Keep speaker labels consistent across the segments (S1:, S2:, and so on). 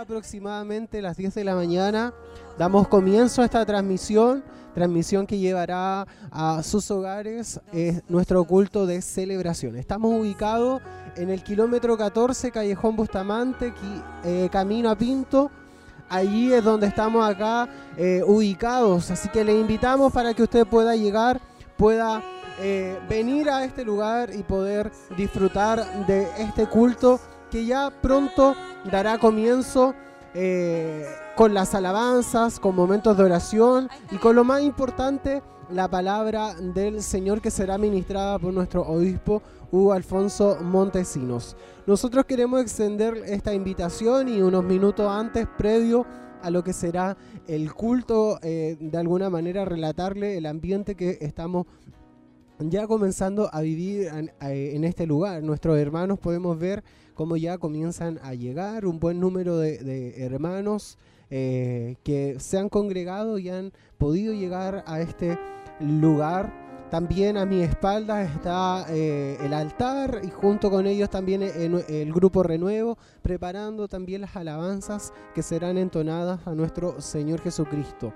S1: Aproximadamente las 10 de la mañana damos comienzo a esta transmisión, transmisión que llevará a sus hogares eh, nuestro culto de celebración. Estamos ubicados en el kilómetro 14, Callejón Bustamante, eh, camino a Pinto. Allí es donde estamos acá eh, ubicados, así que le invitamos para que usted pueda llegar, pueda venir a este lugar y poder disfrutar de este culto que ya pronto dará comienzo eh, con las alabanzas, con momentos de oración y con lo más importante, la palabra del Señor que será ministrada por nuestro obispo Hugo Alfonso Montesinos. Nosotros queremos extender esta invitación y unos minutos antes, previo a lo que será el culto, eh, de alguna manera relatarle el ambiente que estamos ya comenzando a vivir en, en este lugar. Nuestros hermanos podemos ver cómo ya comienzan a llegar un buen número de, hermanos eh, que se han congregado y han podido llegar a este lugar. También a mi espalda está eh, el altar y junto con ellos también el, el, grupo Renuevo, preparando también las alabanzas que serán entonadas a nuestro Señor Jesucristo.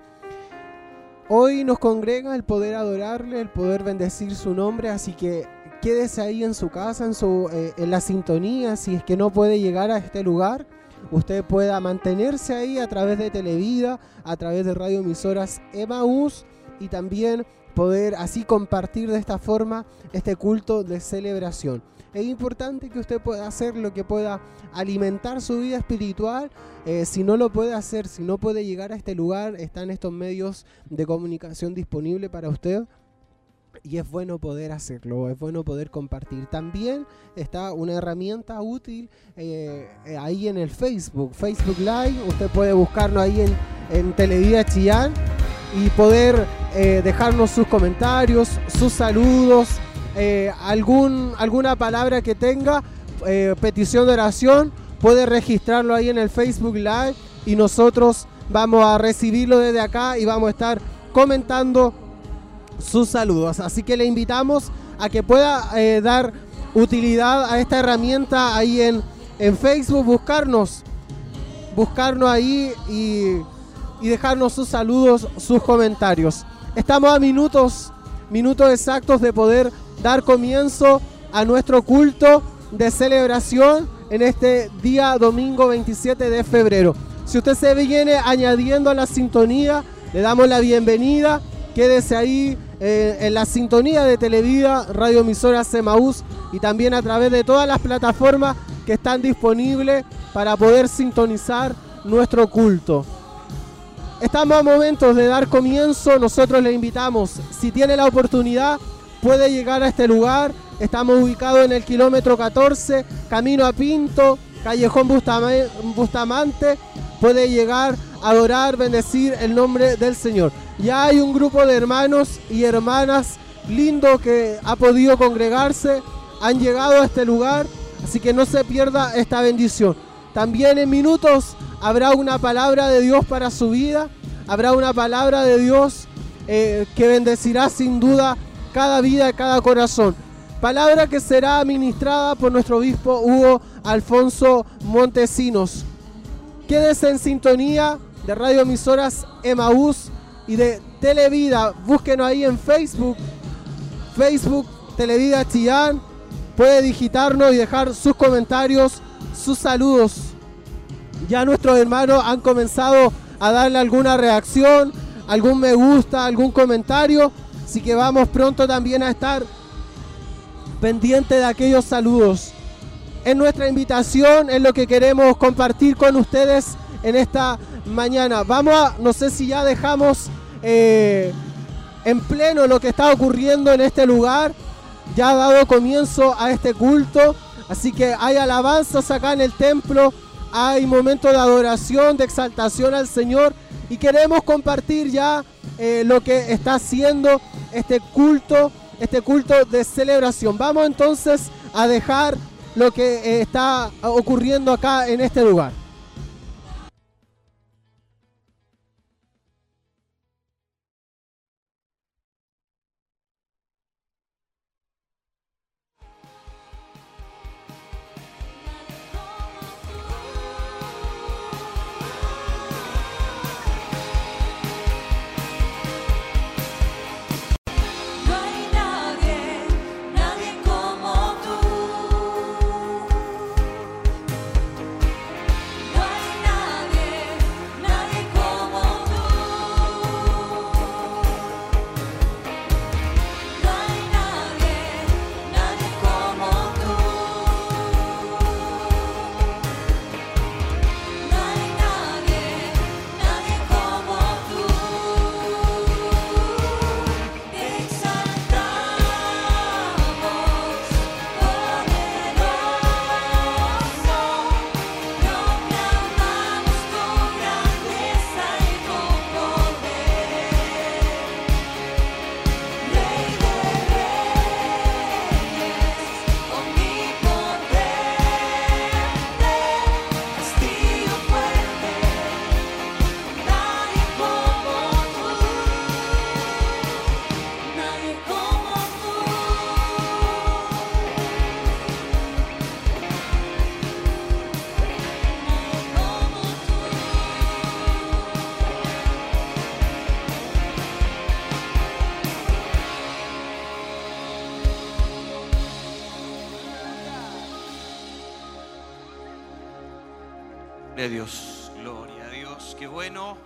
S1: Hoy nos congrega el poder adorarle, el poder bendecir su nombre, así que quédese ahí en su casa, en, su, eh, en la sintonía, si es que no puede llegar a este lugar, usted pueda mantenerse ahí a través de Televida, a través de radioemisoras Emaús y también poder así compartir de esta forma este culto de celebración. Es importante que usted pueda hacer lo que pueda alimentar su vida espiritual. Eh, si no lo puede hacer, si no puede llegar a este lugar, están estos medios de comunicación disponibles para usted y es bueno poder hacerlo, es bueno poder compartir. También está una herramienta útil eh, eh, ahí en el Facebook, Facebook Live, usted puede buscarnos ahí en, en Televida Chillán y poder eh, dejarnos sus comentarios, sus saludos, algún, alguna palabra que tenga, petición de oración, puede registrarlo ahí en el Facebook Live y nosotros vamos a recibirlo desde acá y vamos a estar comentando sus saludos. Así que le invitamos a que pueda eh, dar utilidad a esta herramienta ahí en, en Facebook, buscarnos, buscarnos ahí y, y dejarnos sus saludos, sus comentarios. Estamos a minutos, minutos exactos de poder dar comienzo a nuestro culto de celebración en este día domingo 27 de febrero. Si usted se viene añadiendo a la sintonía, le damos la bienvenida. Quédese ahí eh, en la sintonía de Televida, Radio Emisora Semaús y también a través de todas las plataformas que están disponibles para poder sintonizar nuestro culto. Estamos a momentos de dar comienzo, nosotros le invitamos, si tiene la oportunidad, puede llegar a este lugar. Estamos ubicados en el kilómetro 14, camino a Pinto, callejón Bustamante. Puede llegar a adorar, bendecir el nombre del Señor. Ya hay un grupo de hermanos y hermanas lindo que ha podido congregarse, han llegado a este lugar, así que no se pierda esta bendición. También en minutos habrá una palabra de Dios para su vida, habrá una palabra de Dios eh, que bendecirá sin duda cada vida, cada corazón. Palabra que será administrada por nuestro obispo Hugo Alfonso Montesinos. Quédese en sintonía de Radio Emisoras Emaús y de Televida. Búsquenos ahí en Facebook. Facebook Televida Chillán. Puede digitarnos y dejar sus comentarios, sus saludos. Ya nuestros hermanos han comenzado a darle alguna reacción, algún me gusta, algún comentario. Así que vamos pronto también a estar pendiente de aquellos saludos. Es nuestra invitación, es lo que queremos compartir con ustedes en esta mañana. Vamos a, no sé si ya dejamos eh, en pleno lo que está ocurriendo en este lugar. Ya ha dado comienzo a este culto. Así que hay alabanzas acá en el templo. Hay momentos de adoración, de exaltación al Señor. Y queremos compartir ya eh, lo que está haciendo este culto, este culto de celebración. Vamos entonces a dejar lo que eh, está ocurriendo acá en este lugar.
S2: Dios, gloria a Dios, qué bueno.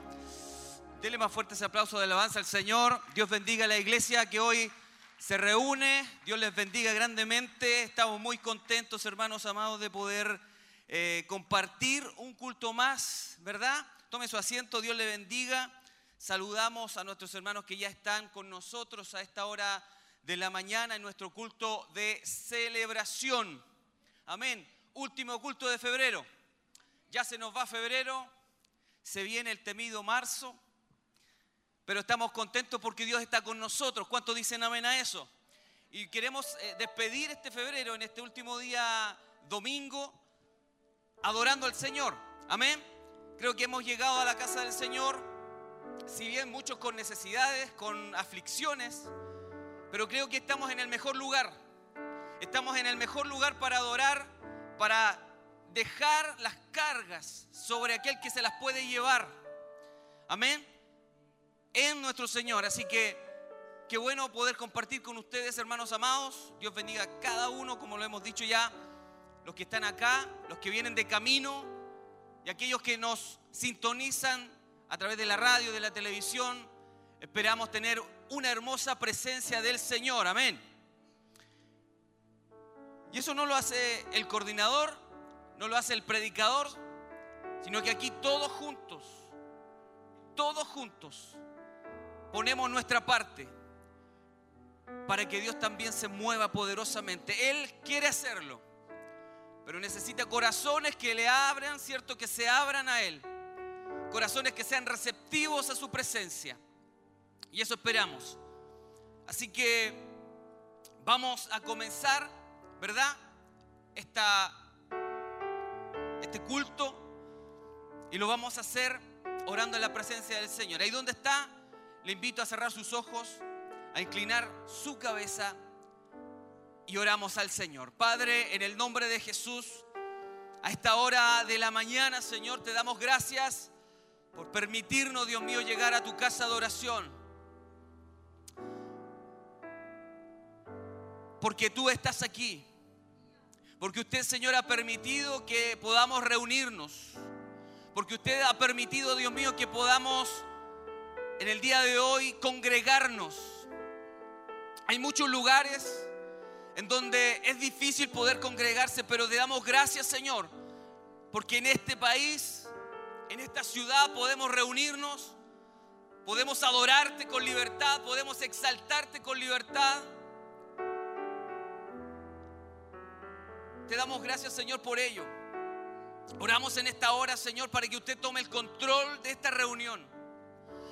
S2: Dele más fuerte ese aplauso de alabanza al Señor. Dios bendiga a la iglesia que hoy se reúne. Dios les bendiga grandemente. Estamos muy contentos, hermanos amados, de poder eh, compartir un culto más, ¿verdad? Tome su asiento, Dios le bendiga. Saludamos a nuestros hermanos que ya están con nosotros a esta hora de la mañana en nuestro culto de celebración. Amén. Último culto de febrero. Ya se nos va febrero, se viene el temido marzo, pero estamos contentos porque Dios está con nosotros. ¿Cuántos dicen amén a eso? Y queremos eh, despedir este febrero en este último día domingo adorando al Señor. Amén. Creo que hemos llegado a la casa del Señor, si bien muchos con necesidades, con aflicciones, pero creo que estamos en el mejor lugar. Estamos en el mejor lugar para adorar, para dejar las cargas sobre aquel que se las puede llevar. Amén. En nuestro Señor. Así que qué bueno poder compartir con ustedes, hermanos amados. Dios bendiga a cada uno, como lo hemos dicho ya, los que están acá, los que vienen de camino y aquellos que nos sintonizan a través de la radio, de la televisión. Esperamos tener una hermosa presencia del Señor. Amén. Y eso no lo hace el coordinador, no lo hace el predicador, sino que aquí todos juntos, todos juntos, ponemos nuestra parte para que Dios también se mueva poderosamente. Él quiere hacerlo, pero necesita corazones que le abran, ¿cierto? Que se abran a Él. Corazones que sean receptivos a su presencia. Y eso esperamos. Así que vamos a comenzar, ¿verdad? Esta este culto y lo vamos a hacer orando en la presencia del Señor. Ahí donde está, le invito a cerrar sus ojos, a inclinar su cabeza y oramos al Señor. Padre, en el nombre de Jesús, a esta hora de la mañana, Señor, te damos gracias por permitirnos, Dios mío, llegar a tu casa de oración. Porque tú estás aquí. Porque usted, Señor, ha permitido que podamos reunirnos. Porque usted ha permitido, Dios mío, que podamos en el día de hoy congregarnos. Hay muchos lugares en donde es difícil poder congregarse, pero le damos gracias, Señor, porque en este país, en esta ciudad podemos reunirnos, podemos adorarte con libertad, podemos exaltarte con libertad. Te damos gracias, Señor, por ello. Oramos en esta hora, Señor, para que usted tome el control de esta reunión.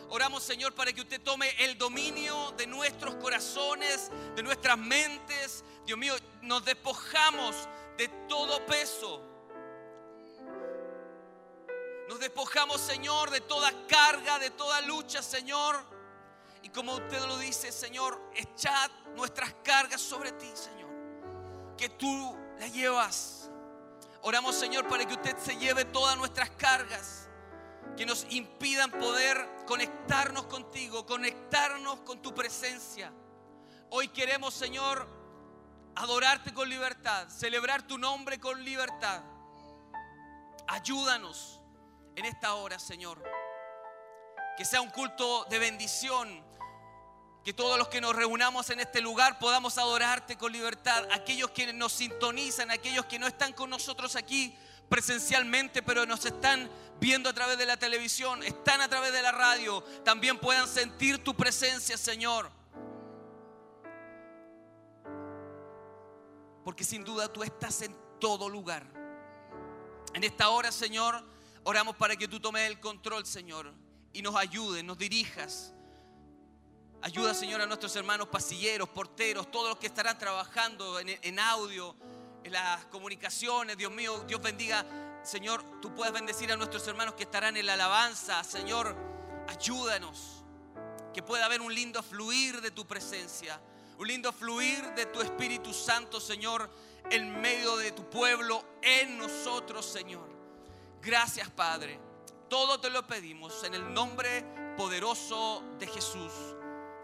S2: Oramos, Señor, para que usted tome el dominio de nuestros corazones, de nuestras mentes. Dios mío, nos despojamos de todo peso. Nos despojamos, Señor, de toda carga, de toda lucha, Señor. Y como usted lo dice, Señor, echad nuestras cargas sobre ti, Señor. Que tú la llevas. Oramos, Señor, para que usted se lleve todas nuestras cargas que nos impidan poder conectarnos contigo, conectarnos con tu presencia. Hoy queremos, Señor, adorarte con libertad, celebrar tu nombre con libertad. Ayúdanos en esta hora, Señor. Que sea un culto de bendición, que todos los que nos reunamos en este lugar podamos adorarte con libertad. Aquellos que nos sintonizan, aquellos que no están con nosotros aquí presencialmente, pero nos están viendo a través de la televisión, están a través de la radio, también puedan sentir tu presencia, Señor. Porque sin duda tú estás en todo lugar. En esta hora, Señor, oramos para que tú tomes el control, Señor, y nos ayudes, nos dirijas Ayuda, Señor, a nuestros hermanos pasilleros, porteros, todos los que estarán trabajando en, audio, en las comunicaciones. Dios mío, Dios bendiga. Señor, tú puedes bendecir a nuestros hermanos que estarán en la alabanza. Señor, ayúdanos. Que pueda haber un lindo fluir de tu presencia. Un lindo fluir de tu Espíritu Santo, Señor, en medio de tu pueblo, en nosotros, Señor. Gracias, Padre. Todo te lo pedimos en el nombre poderoso de Jesús.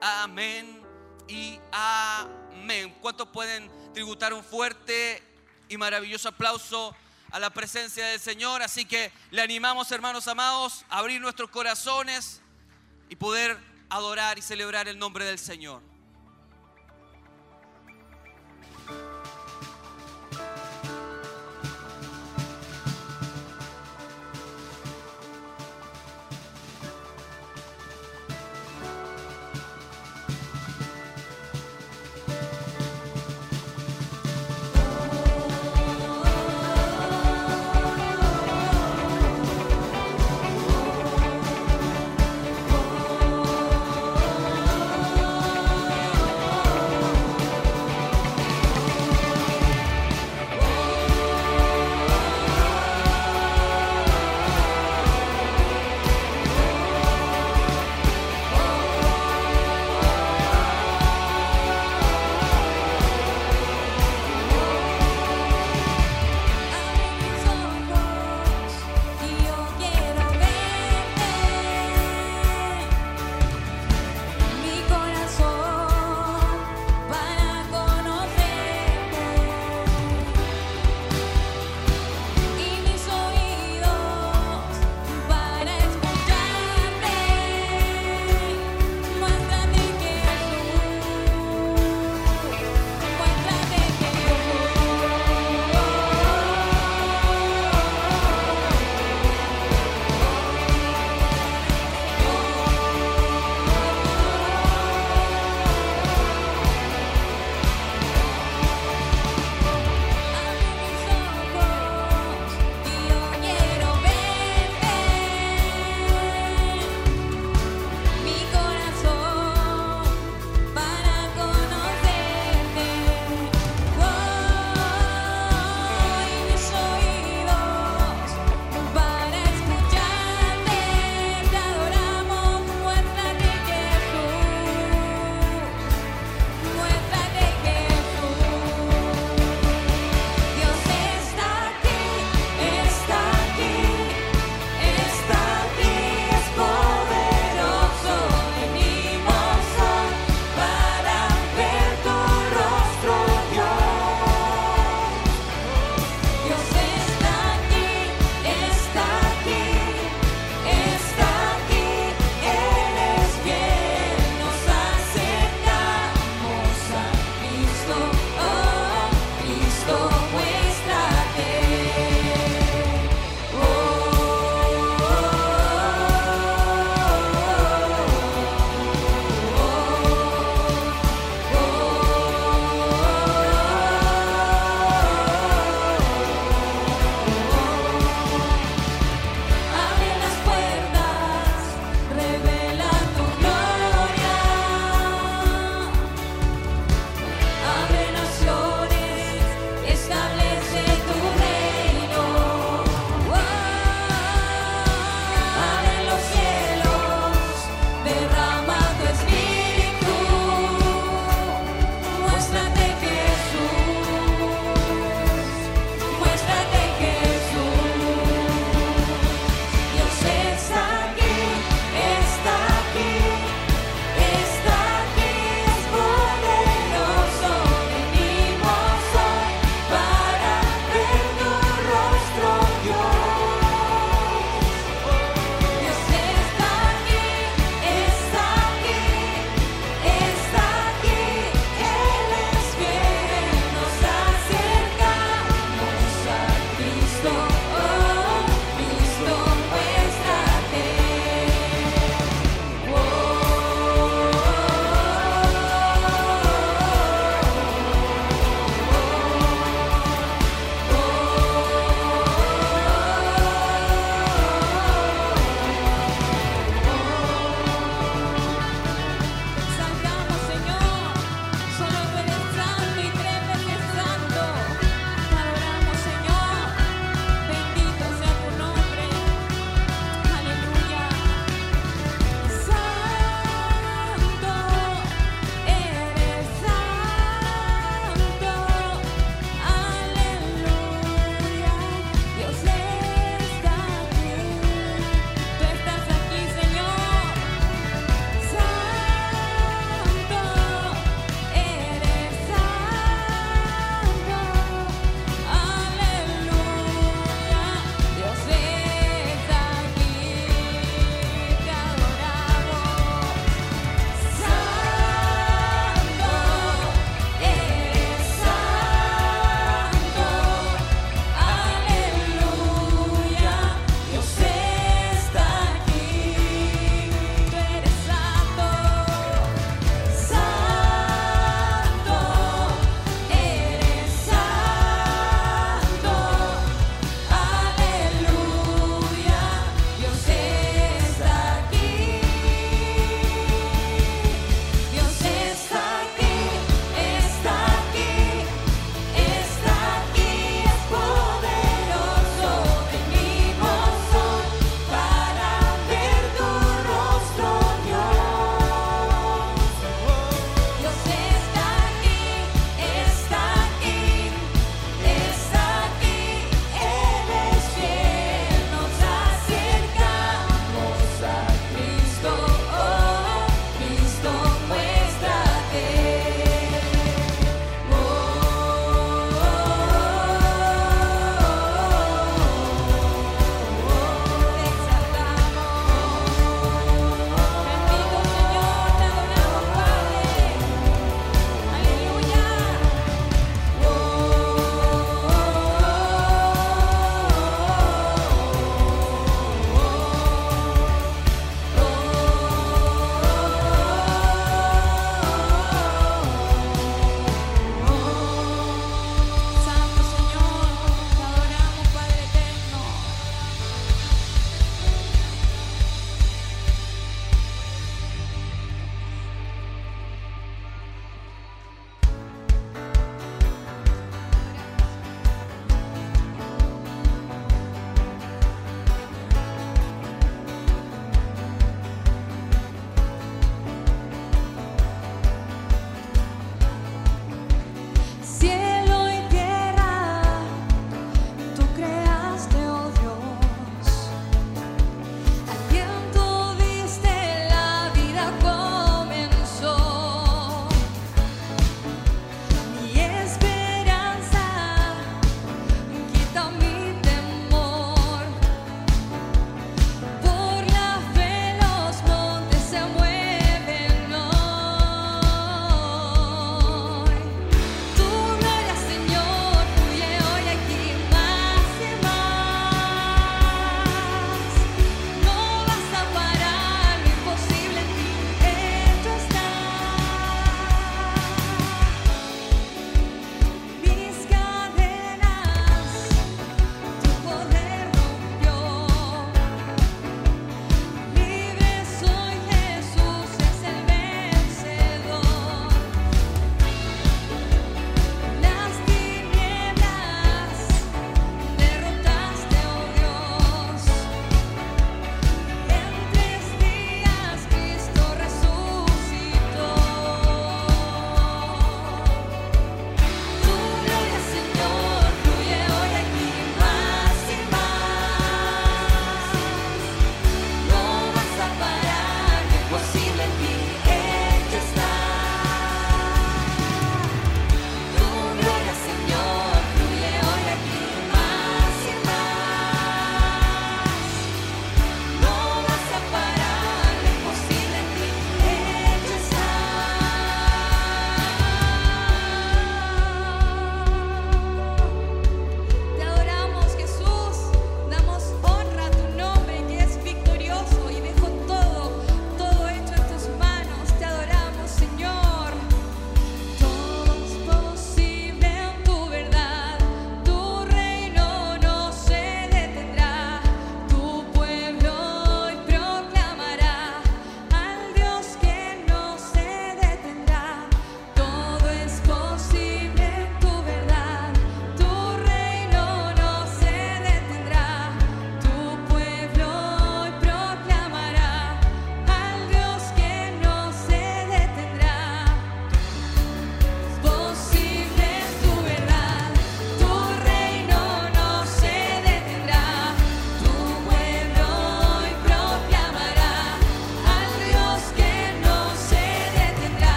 S2: Amén y amén. ¿Cuántos pueden tributar un fuerte y maravilloso aplauso a la presencia del Señor. Así que le animamos, hermanos amados, a abrir nuestros corazones y poder adorar y celebrar el nombre del Señor.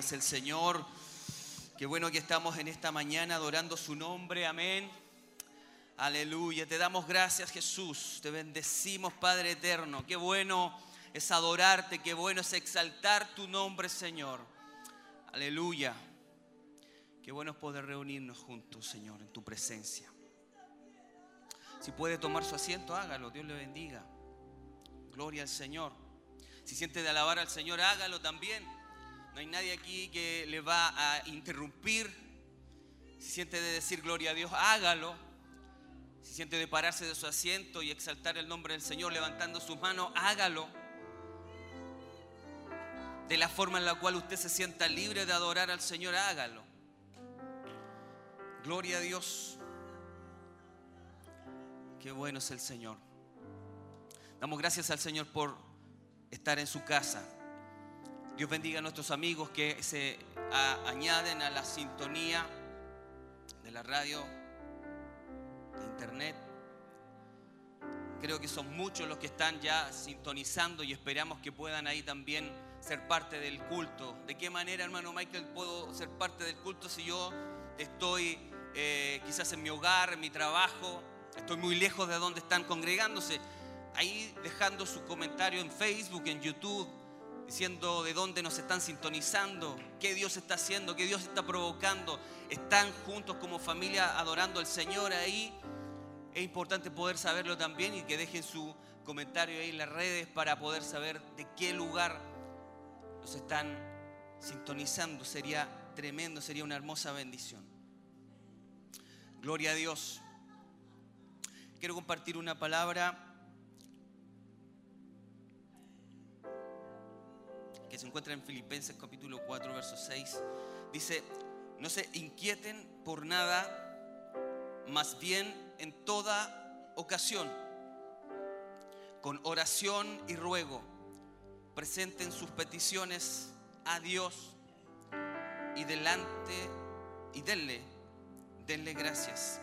S2: Es el Señor. Qué bueno que estamos en esta mañana adorando su nombre. Amén. Aleluya. Te damos gracias Jesús. Te bendecimos Padre eterno. Qué bueno es adorarte. Qué bueno es exaltar tu nombre Señor. Aleluya. Qué bueno es poder reunirnos juntos Señor en tu presencia. Si puede tomar su asiento, hágalo. Dios le bendiga. Gloria al Señor. Si siente de alabar al Señor, hágalo también. No hay nadie aquí que le va a interrumpir. Si siente de decir gloria a Dios, hágalo. Si siente de pararse de su asiento y exaltar el nombre del Señor levantando sus manos, hágalo. De la forma en la cual usted se sienta libre de adorar al Señor, hágalo. Gloria a Dios. Qué bueno es el Señor. Damos gracias al Señor por estar en su casa. Dios bendiga a nuestros amigos que se añaden a la sintonía de la radio, de internet. Creo que son muchos los que están ya sintonizando y esperamos que puedan ahí también ser parte del culto. ¿De qué manera, hermano Michael, puedo ser parte del culto si yo estoy eh, quizás en mi hogar, en mi trabajo, estoy muy lejos de donde están congregándose? ahí dejando su comentario en Facebook, en YouTube, diciendo de dónde nos están sintonizando, qué Dios está haciendo, qué Dios está provocando. Están juntos como familia adorando al Señor ahí. Es importante poder saberlo también y que dejen su comentario ahí en las redes para poder saber de qué lugar nos están sintonizando. Sería tremendo, sería una hermosa bendición. Gloria a Dios. Quiero compartir una palabra que se encuentra en Filipenses capítulo 4, verso 6, dice, no se inquieten por nada, más bien en toda ocasión, con oración y ruego, presenten sus peticiones a Dios y delante y denle, denle gracias.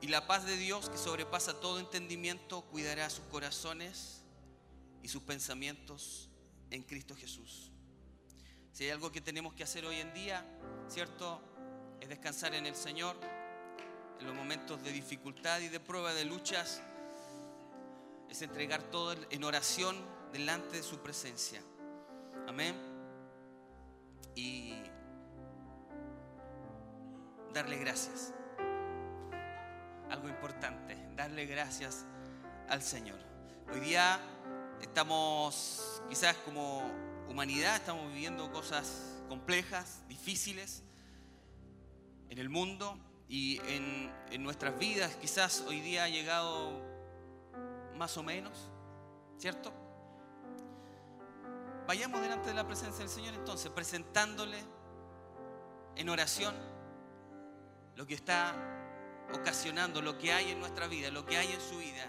S2: Y la paz de Dios que sobrepasa todo entendimiento cuidará sus corazones y sus pensamientos en Cristo Jesús. Si hay algo que tenemos que hacer hoy en día, ¿cierto? Es descansar en el Señor, en los momentos de dificultad y de prueba, de luchas, es entregar todo en oración delante de su presencia. Amén. Y darle gracias. Algo importante, darle gracias al Señor. Hoy día estamos quizás como humanidad, estamos viviendo cosas complejas, difíciles en el mundo y en, nuestras vidas. Quizás hoy día ha llegado más o menos, ¿cierto? Vayamos delante de la presencia del Señor entonces, presentándole en oración lo que está ocasionando, lo que hay en nuestra vida, lo que hay en su vida.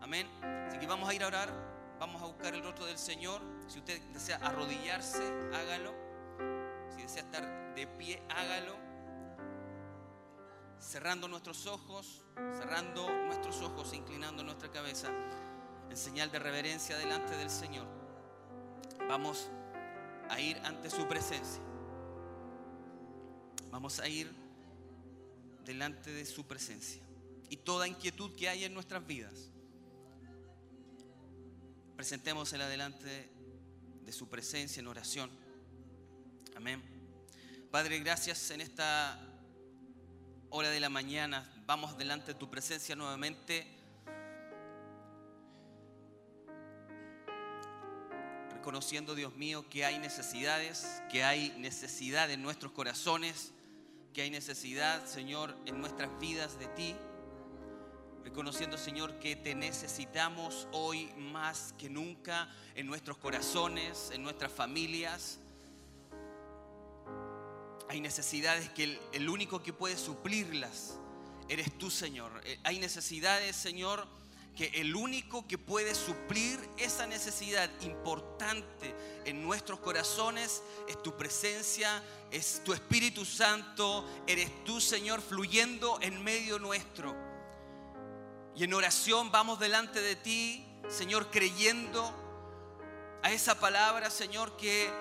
S2: Amén. Así que vamos a ir a orar. Vamos a buscar el rostro del Señor. Si usted desea arrodillarse, hágalo. Si desea estar de pie, hágalo. Cerrando nuestros ojos, cerrando nuestros ojos, inclinando nuestra cabeza en señal de reverencia delante del Señor. Vamos a ir ante su presencia. Vamos a ir delante de su presencia. Y toda inquietud que hay en nuestras vidas presentémosela delante de su presencia en oración. Amén. Padre, gracias en esta hora de la mañana. Vamos delante de tu presencia nuevamente. Reconociendo, Dios mío, que hay necesidades, que hay necesidad en nuestros corazones, que hay necesidad, Señor, en nuestras vidas de ti reconociendo, Señor, que te necesitamos hoy más que nunca en nuestros corazones, en nuestras familias. Hay necesidades que el, único que puede suplirlas eres tú, Señor. Eh, hay necesidades, Señor, que el único que puede suplir esa necesidad importante en nuestros corazones es tu presencia, es tu Espíritu Santo, eres tú, Señor, fluyendo en medio nuestro. Y en oración vamos delante de ti, Señor, creyendo a esa palabra, Señor, que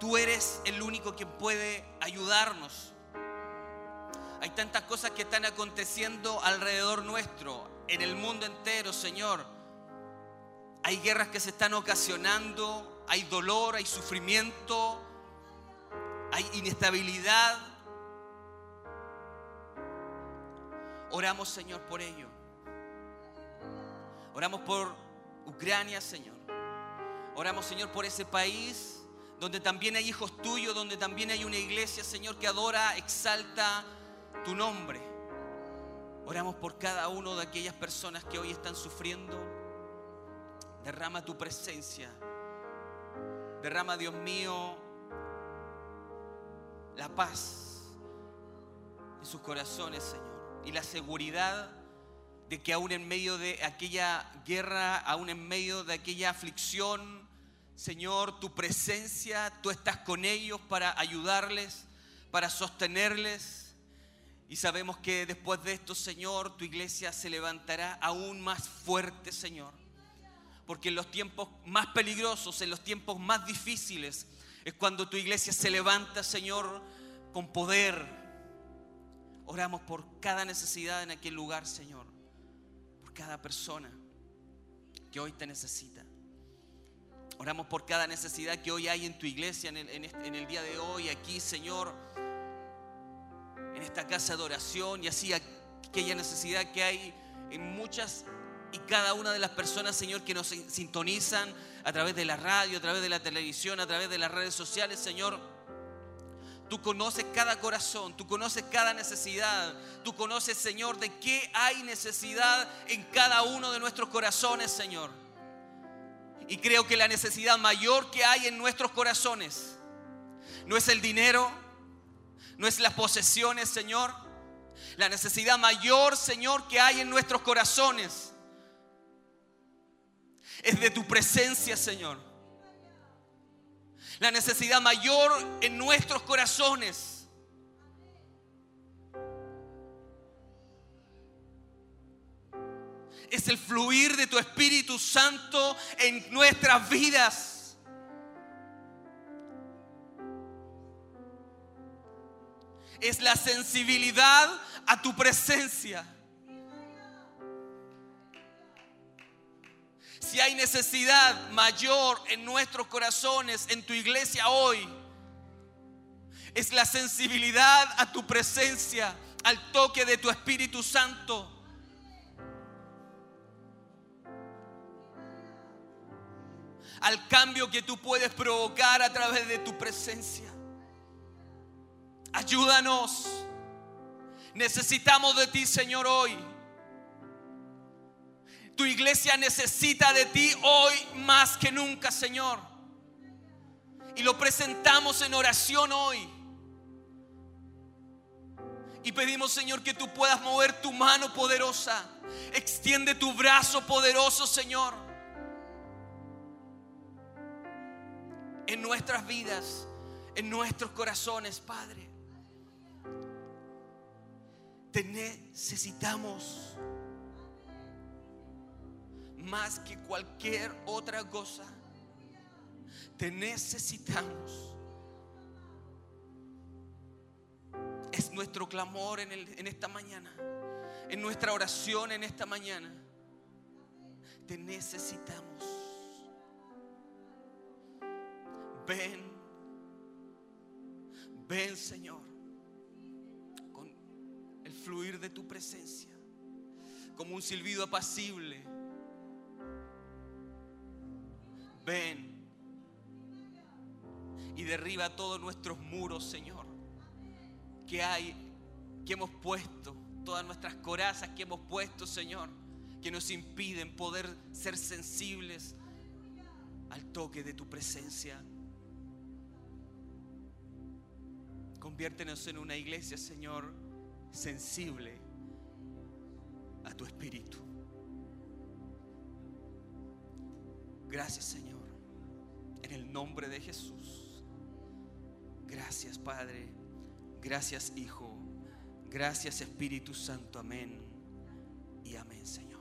S2: tú eres el único que puede ayudarnos. Hay tantas cosas que están aconteciendo alrededor nuestro, en el mundo entero, Señor. Hay guerras que se están ocasionando, hay dolor, hay sufrimiento, hay inestabilidad. Oramos, Señor, por ello. Oramos por Ucrania, Señor. Oramos, Señor, por ese país donde también hay hijos tuyos, donde también hay una iglesia, Señor, que adora, exalta tu nombre. Oramos por cada uno de aquellas personas que hoy están sufriendo. Derrama tu presencia. Derrama, Dios mío, la paz en sus corazones, Señor. Y la seguridad de que aún en medio de aquella guerra, aún en medio de aquella aflicción, Señor, tu presencia, tú estás con ellos para ayudarles, para sostenerles. Y sabemos que después de esto, Señor, tu iglesia se levantará aún más fuerte, Señor. Porque en los tiempos más peligrosos, en los tiempos más difíciles, es cuando tu iglesia se levanta, Señor, con poder. Oramos por cada necesidad en aquel lugar, Señor cada persona que hoy te necesita. Oramos por cada necesidad que hoy hay en tu iglesia, en el, día de hoy, aquí, Señor, en esta casa de oración y así aquella necesidad que hay en muchas y cada una de las personas, Señor, que nos sintonizan a través de la radio, a través de la televisión, a través de las redes sociales, Señor. Tú conoces cada corazón, tú conoces cada necesidad, tú conoces, Señor, de qué hay necesidad en cada uno de nuestros corazones, Señor. Y creo que la necesidad mayor que hay en nuestros corazones no es el dinero, no es las posesiones, Señor. La necesidad mayor, Señor, que hay en nuestros corazones es de tu presencia, Señor la necesidad mayor en nuestros corazones. Es el fluir de tu Espíritu Santo en nuestras vidas. Es la sensibilidad a tu presencia. Si hay necesidad mayor en nuestros corazones, en tu iglesia hoy, es la sensibilidad a tu presencia, al toque de tu Espíritu Santo. Al cambio que tú puedes provocar a través de tu presencia. Ayúdanos. Necesitamos de ti, Señor, hoy. Tu iglesia necesita de ti hoy más que nunca, Señor. Y lo presentamos en oración hoy. Y pedimos, Señor, que tú puedas mover tu mano poderosa. Extiende tu brazo poderoso, Señor. En nuestras vidas, en nuestros corazones, Padre. Te necesitamos más que cualquier otra cosa. Te necesitamos. Es nuestro clamor en, esta mañana, en nuestra oración en esta mañana. Te necesitamos. Ven, ven Señor, con el fluir de tu presencia, como un silbido apacible ven y derriba todos nuestros muros, Señor, que hay, que hemos puesto, todas nuestras corazas que hemos puesto, Señor, que nos impiden poder ser sensibles al toque de tu presencia. Conviértenos en una iglesia, Señor, sensible a tu espíritu. Gracias, Señor en el nombre de Jesús. Gracias Padre, gracias Hijo, gracias Espíritu Santo, amén y amén Señor.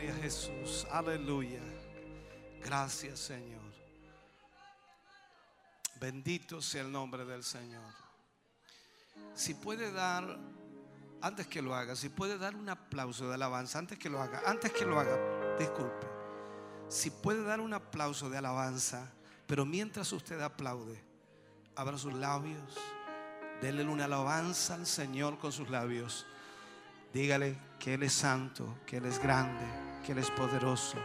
S3: Gloria Jesús. Aleluya. Gracias, Señor. Bendito sea el nombre del Señor. Si puede dar, antes que lo haga, si puede dar un aplauso de alabanza, antes que lo haga, antes que lo haga, disculpe. Si puede dar un aplauso de alabanza, pero mientras usted aplaude, abra sus labios, déle una alabanza al Señor con sus labios. Dígale que Él es santo, que Él es grande, que Él es poderoso,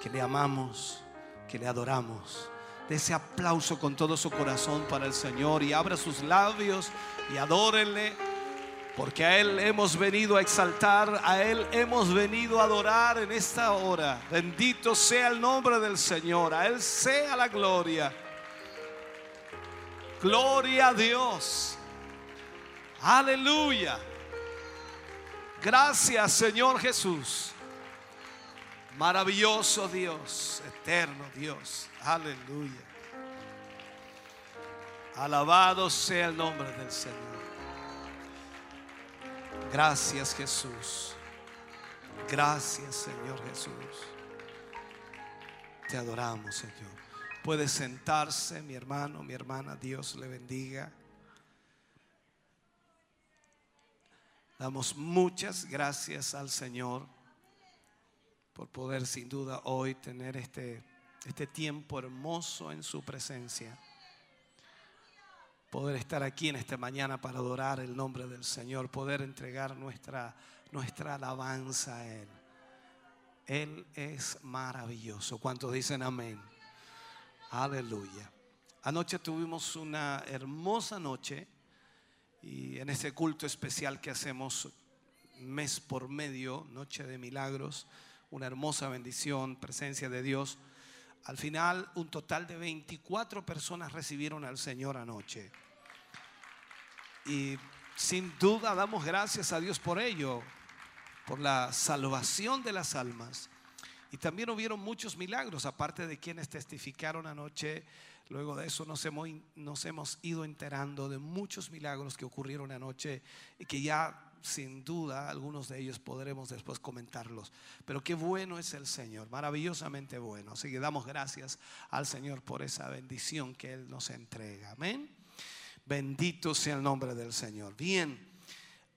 S3: que le amamos, que le adoramos. De ese aplauso con todo su corazón para el Señor y abra sus labios y adórenle, porque a Él hemos venido a exaltar, a Él hemos venido a adorar en esta hora. Bendito sea el nombre del Señor, a Él sea la gloria. Gloria a Dios. Aleluya. Gracias Señor Jesús. Maravilloso Dios, eterno Dios. Aleluya. Alabado sea el nombre del Señor. Gracias Jesús. Gracias Señor Jesús. Te adoramos Señor. Puede sentarse mi hermano, mi hermana. Dios le bendiga. Damos muchas gracias al Señor por poder sin duda hoy tener este, este tiempo hermoso en su presencia. Poder estar aquí en esta mañana para adorar el nombre del Señor, poder entregar nuestra, nuestra alabanza a Él. Él es maravilloso. ¿Cuántos dicen amén? Aleluya. Anoche tuvimos una hermosa noche y en ese culto especial que hacemos mes por medio, Noche de Milagros, una hermosa bendición, presencia de Dios. Al final, un total de 24 personas recibieron al Señor anoche. Y sin duda damos gracias a Dios por ello, por la salvación de las almas. Y también hubieron muchos milagros, aparte de quienes testificaron anoche. Luego de eso nos hemos, nos hemos ido enterando de muchos milagros que ocurrieron anoche y que ya sin duda algunos de ellos podremos después comentarlos. Pero qué bueno es el Señor, maravillosamente bueno. Así que damos gracias al Señor por esa bendición que Él nos entrega. Amén. Bendito sea el nombre del Señor. Bien,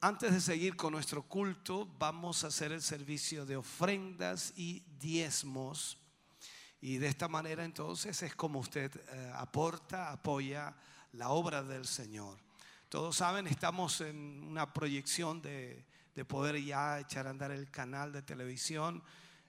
S3: antes de seguir con nuestro culto, vamos a hacer el servicio de ofrendas y diezmos. Y de esta manera entonces es como usted eh, aporta, apoya la obra del Señor. Todos saben, estamos en una proyección de, de poder ya echar a andar el canal de televisión.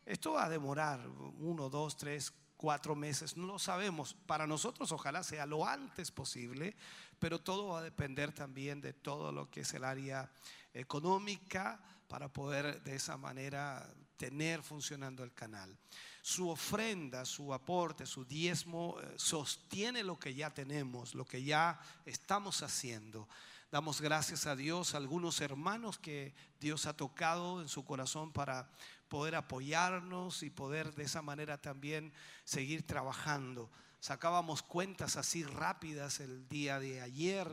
S3: Esto va a demorar uno, dos, tres, cuatro meses, no lo sabemos. Para nosotros ojalá sea lo antes posible, pero todo va a depender también de todo lo que es el área económica para poder de esa manera tener funcionando el canal. Su ofrenda, su aporte, su diezmo eh, sostiene lo que ya tenemos, lo que ya estamos haciendo. Damos gracias a Dios a algunos hermanos que Dios ha tocado en su corazón para poder apoyarnos y poder de esa manera también seguir trabajando. Sacábamos cuentas así rápidas el día de ayer.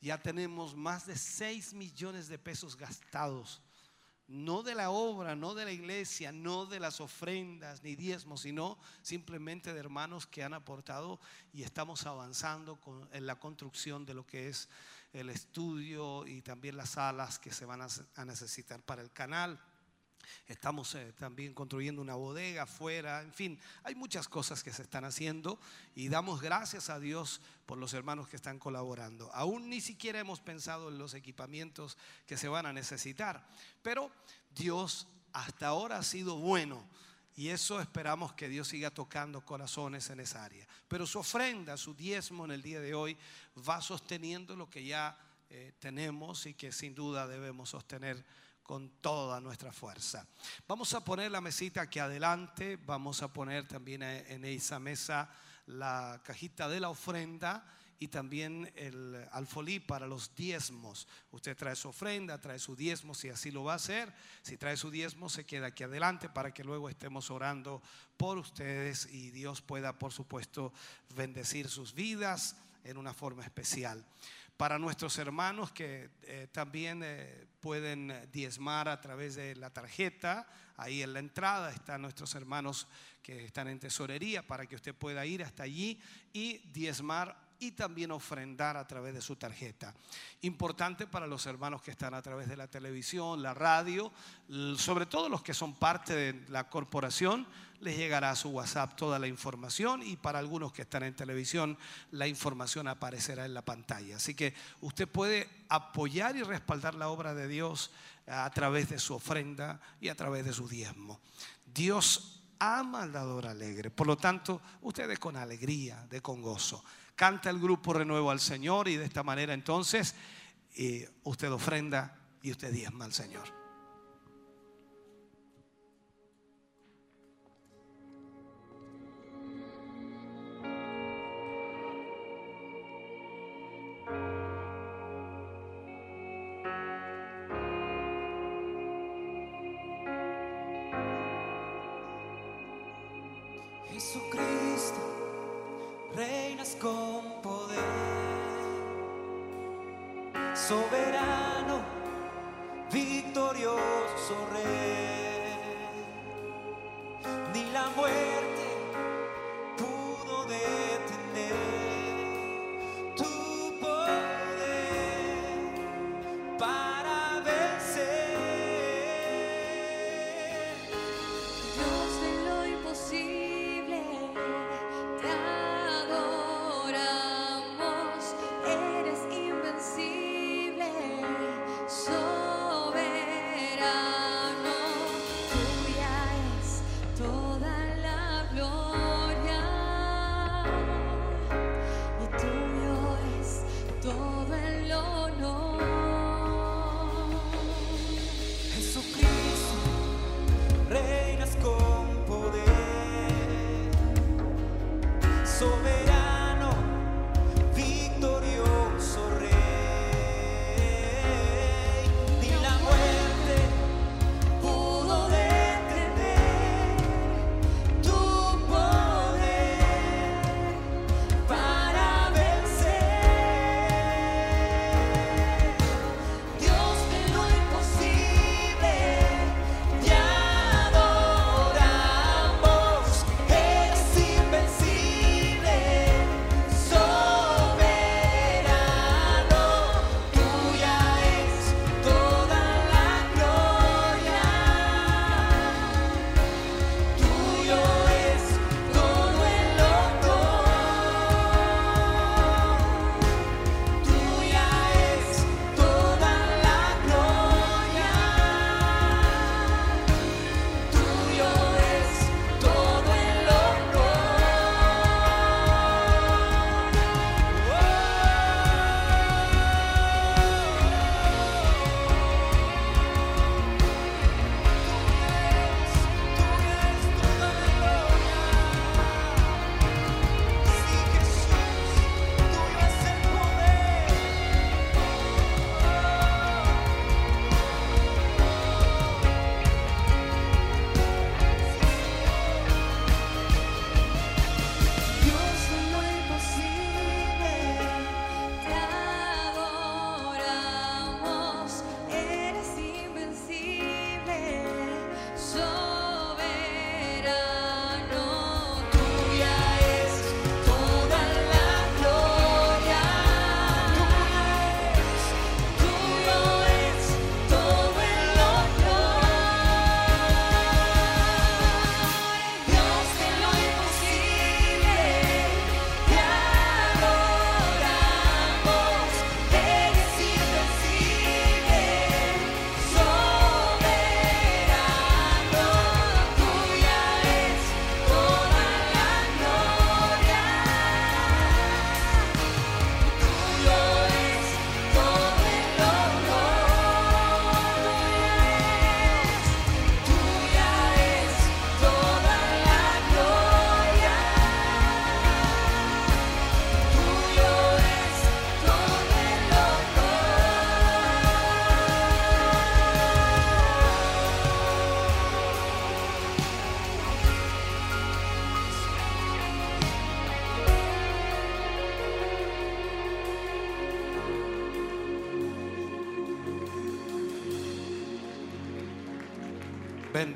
S3: Ya tenemos más de 6 millones de pesos gastados. No de la obra, no de la iglesia, no de las ofrendas ni diezmos, sino simplemente de hermanos que han aportado y estamos avanzando con, en la construcción de lo que es el estudio y también las salas que se van a, a necesitar para el canal. Estamos eh, también construyendo una bodega afuera, en fin, hay muchas cosas que se están haciendo y damos gracias a Dios por los hermanos que están colaborando. Aún ni siquiera hemos pensado en los equipamientos que se van a necesitar, pero Dios hasta ahora ha sido bueno. Y eso esperamos que Dios siga tocando corazones en esa área. Pero su ofrenda, su diezmo en el día de hoy va sosteniendo lo que ya eh, tenemos y que sin duda debemos sostener con toda nuestra fuerza. Vamos a poner la mesita aquí adelante, vamos a poner también en esa mesa la cajita de la ofrenda y también el alfolí para los diezmos. Usted trae su ofrenda, trae su diezmo si así lo va a hacer. Si trae su diezmo se queda aquí adelante para que luego estemos orando por ustedes y Dios pueda, por supuesto, bendecir sus vidas en una forma especial para nuestros hermanos que eh, también eh, pueden diezmar a través de la tarjeta. Ahí en la entrada están nuestros hermanos que están en tesorería para que usted pueda ir hasta allí y diezmar y también ofrendar a través de su tarjeta. Importante para los hermanos que están a través de la televisión, la radio, sobre todo los que son parte de la corporación, les llegará a su WhatsApp toda la información y para algunos que están en televisión la información aparecerá en la pantalla. Así que usted puede apoyar y respaldar la obra de Dios a través de su ofrenda y a través de su diezmo. Dios ama al dador alegre, por lo tanto, ustedes con alegría, de con gozo canta el grupo renuevo al Señor y de esta manera entonces eh, usted ofrenda y usted diezma al Señor.
S4: Soberano,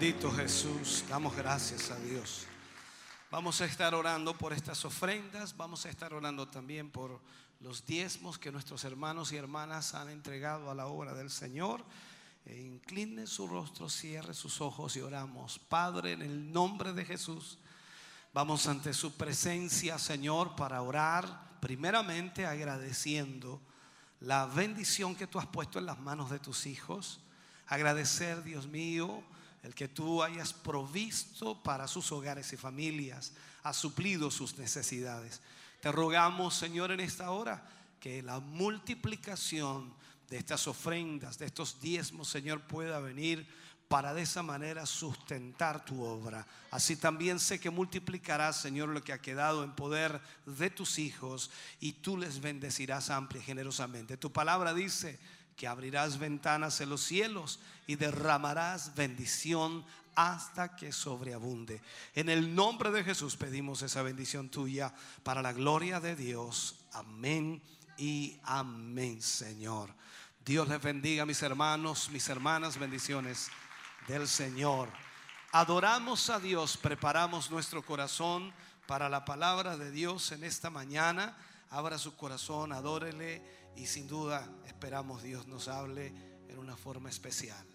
S3: Bendito Jesús, damos gracias a Dios. Vamos a estar orando por estas ofrendas, vamos a estar orando también por los diezmos que nuestros hermanos y hermanas han entregado a la obra del Señor. E incline su rostro, cierre sus ojos y oramos. Padre, en el nombre de Jesús, vamos ante su presencia, Señor, para orar, primeramente agradeciendo la bendición que tú has puesto en las manos de tus hijos. Agradecer, Dios mío, el que tú hayas provisto para sus hogares y familias, has suplido sus necesidades. Te rogamos, Señor, en esta hora que la multiplicación de estas ofrendas, de estos diezmos, Señor, pueda venir para de esa manera sustentar tu obra. Así también sé que multiplicarás, Señor, lo que ha quedado en poder de tus hijos y tú les bendecirás amplia y generosamente. Tu palabra dice que abrirás ventanas en los cielos y derramarás bendición hasta que sobreabunde. En el nombre de Jesús pedimos esa bendición tuya para la gloria de Dios. Amén y amén, Señor. Dios les bendiga, mis hermanos, mis hermanas, bendiciones del Señor. Adoramos a Dios, preparamos nuestro corazón para la palabra de Dios en esta mañana. Abra su corazón, adórele y sin duda esperamos Dios nos hable en una forma especial.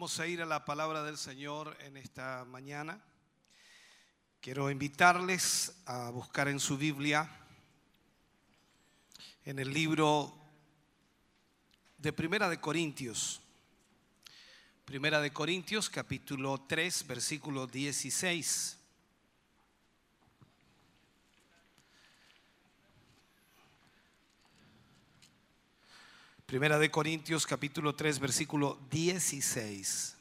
S3: Vamos a ir a la palabra del Señor en esta mañana. Quiero invitarles a buscar en su Biblia, en el libro de Primera de Corintios. Primera de Corintios, capítulo 3, versículo 16. Primera de Corintios, capítulo 3, versículo 16.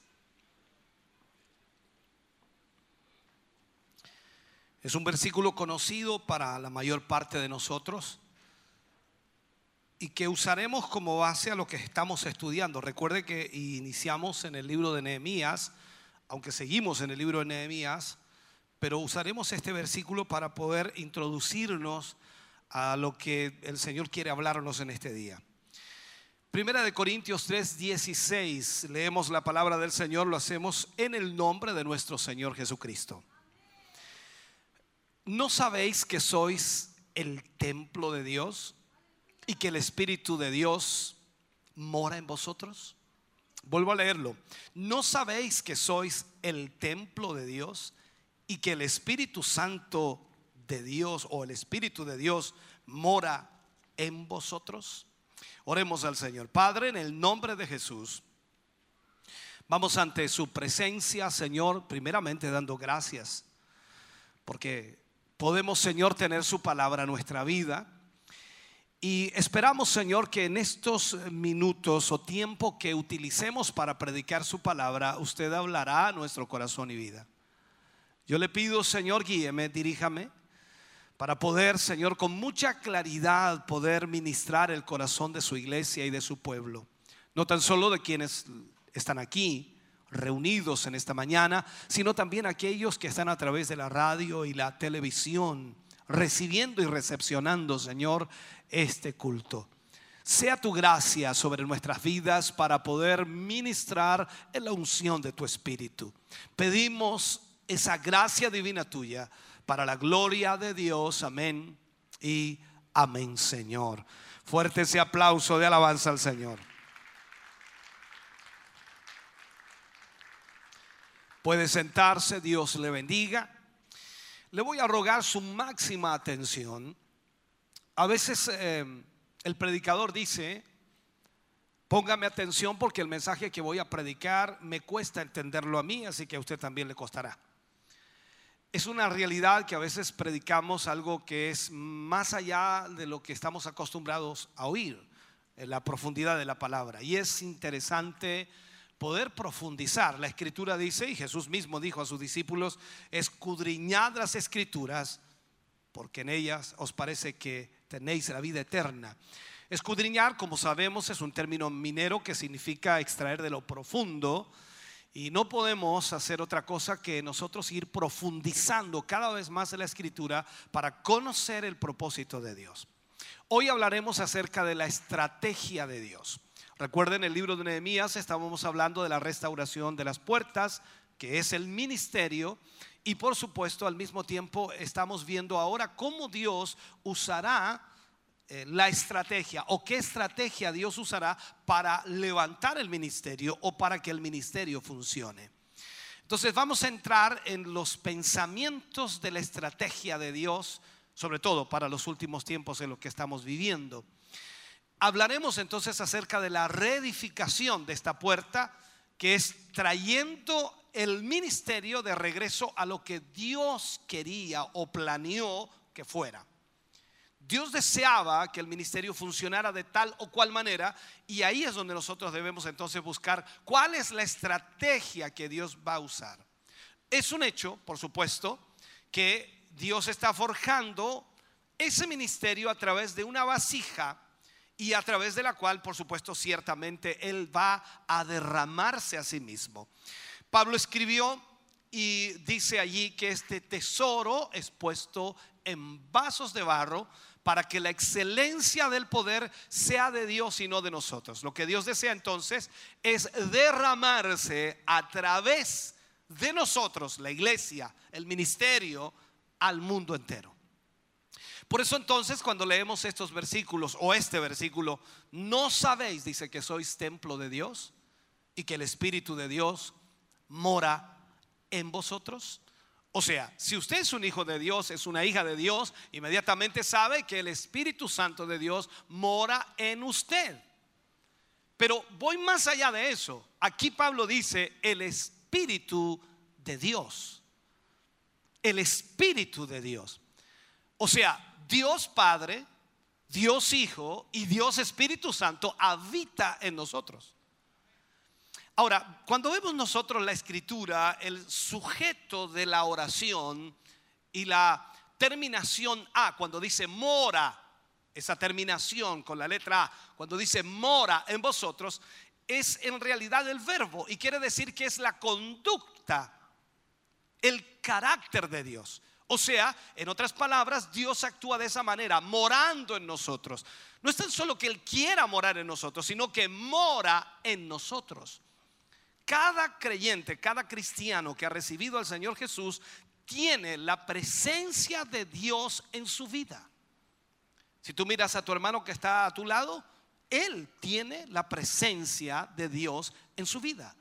S3: Es un versículo conocido para la mayor parte de nosotros y que usaremos como base a lo que estamos estudiando. Recuerde que iniciamos en el libro de Nehemías, aunque seguimos en el libro de Nehemías, pero usaremos este versículo para poder introducirnos a lo que el Señor quiere hablarnos en este día. Primera de Corintios 3, 16, leemos la palabra del Señor, lo hacemos en el nombre de nuestro Señor Jesucristo. ¿No sabéis que sois el templo de Dios y que el Espíritu de Dios mora en vosotros? Vuelvo a leerlo. ¿No sabéis que sois el templo de Dios y que el Espíritu Santo de Dios o el Espíritu de Dios mora en vosotros? Oremos al Señor. Padre, en el nombre de Jesús, vamos ante su presencia, Señor, primeramente dando gracias, porque podemos, Señor, tener su palabra en nuestra vida. Y esperamos, Señor, que en estos minutos o tiempo que utilicemos para predicar su palabra, usted hablará a nuestro corazón y vida. Yo le pido, Señor, guíeme, diríjame para poder, Señor, con mucha claridad poder ministrar el corazón de su iglesia y de su pueblo. No tan solo de quienes están aquí reunidos en esta mañana, sino también aquellos que están a través de la radio y la televisión, recibiendo y recepcionando, Señor, este culto. Sea tu gracia sobre nuestras vidas para poder ministrar en la unción de tu Espíritu. Pedimos esa gracia divina tuya para la gloria de Dios. Amén y amén, Señor. Fuerte ese aplauso de alabanza al Señor. Puede sentarse, Dios le bendiga. Le voy a rogar su máxima atención. A veces eh, el predicador dice, póngame atención porque el mensaje que voy a predicar me cuesta entenderlo a mí, así que a usted también le costará. Es una realidad que a veces predicamos algo que es más allá de lo que estamos acostumbrados a oír, en la profundidad de la palabra. Y es interesante poder profundizar. La escritura dice, y Jesús mismo dijo a sus discípulos, escudriñad las escrituras, porque en ellas os parece que tenéis la vida eterna. Escudriñar, como sabemos, es un término minero que significa extraer de lo profundo y no podemos hacer otra cosa que nosotros ir profundizando cada vez más en la escritura para conocer el propósito de Dios. Hoy hablaremos acerca de la estrategia de Dios. Recuerden el libro de Nehemías, estábamos hablando de la restauración de las puertas, que es el ministerio, y por supuesto al mismo tiempo estamos viendo ahora cómo Dios usará eh, la estrategia o qué estrategia Dios usará para levantar el ministerio o para que el ministerio funcione. Entonces vamos a entrar en los pensamientos de la estrategia de Dios, sobre todo para los últimos tiempos en los que estamos viviendo. Hablaremos entonces acerca de la reedificación de esta puerta, que es trayendo el ministerio de regreso a lo que Dios quería o planeó que fuera. Dios deseaba que el ministerio funcionara de tal o cual manera y ahí es donde nosotros debemos entonces buscar cuál es la estrategia que Dios va a usar. Es un hecho, por supuesto, que Dios está forjando ese ministerio a través de una vasija y a través de la cual, por supuesto, ciertamente Él va a derramarse a sí mismo. Pablo escribió y dice allí que este tesoro es puesto en vasos de barro para que la excelencia del poder sea de Dios y no de nosotros. Lo que Dios desea entonces es derramarse a través de nosotros, la iglesia, el ministerio, al mundo entero. Por eso entonces cuando leemos estos versículos o este versículo, no sabéis, dice que sois templo de Dios. y que el Espíritu de Dios mora en vosotros? O sea, si usted es un hijo de Dios, es una hija de Dios, inmediatamente sabe que el Espíritu Santo de Dios mora en usted. Pero voy más allá de eso. Aquí Pablo dice el Espíritu de Dios. El Espíritu de Dios. O sea, Dios Padre, Dios Hijo y Dios Espíritu Santo habita en nosotros. Ahora, cuando vemos nosotros la escritura, el sujeto de la oración y la terminación A, cuando dice mora, esa terminación con la letra A, cuando dice mora en vosotros, es en realidad el verbo y quiere decir que es la conducta, el carácter de Dios. O sea, en otras palabras, Dios actúa de esa manera, morando en nosotros. No es tan solo que Él quiera morar en nosotros, sino que mora en nosotros. Cada creyente, cada cristiano que ha recibido al Señor Jesús tiene la presencia de Dios en su vida. Si tú miras a tu hermano que está a tu lado, él tiene la presencia de Dios en su vida.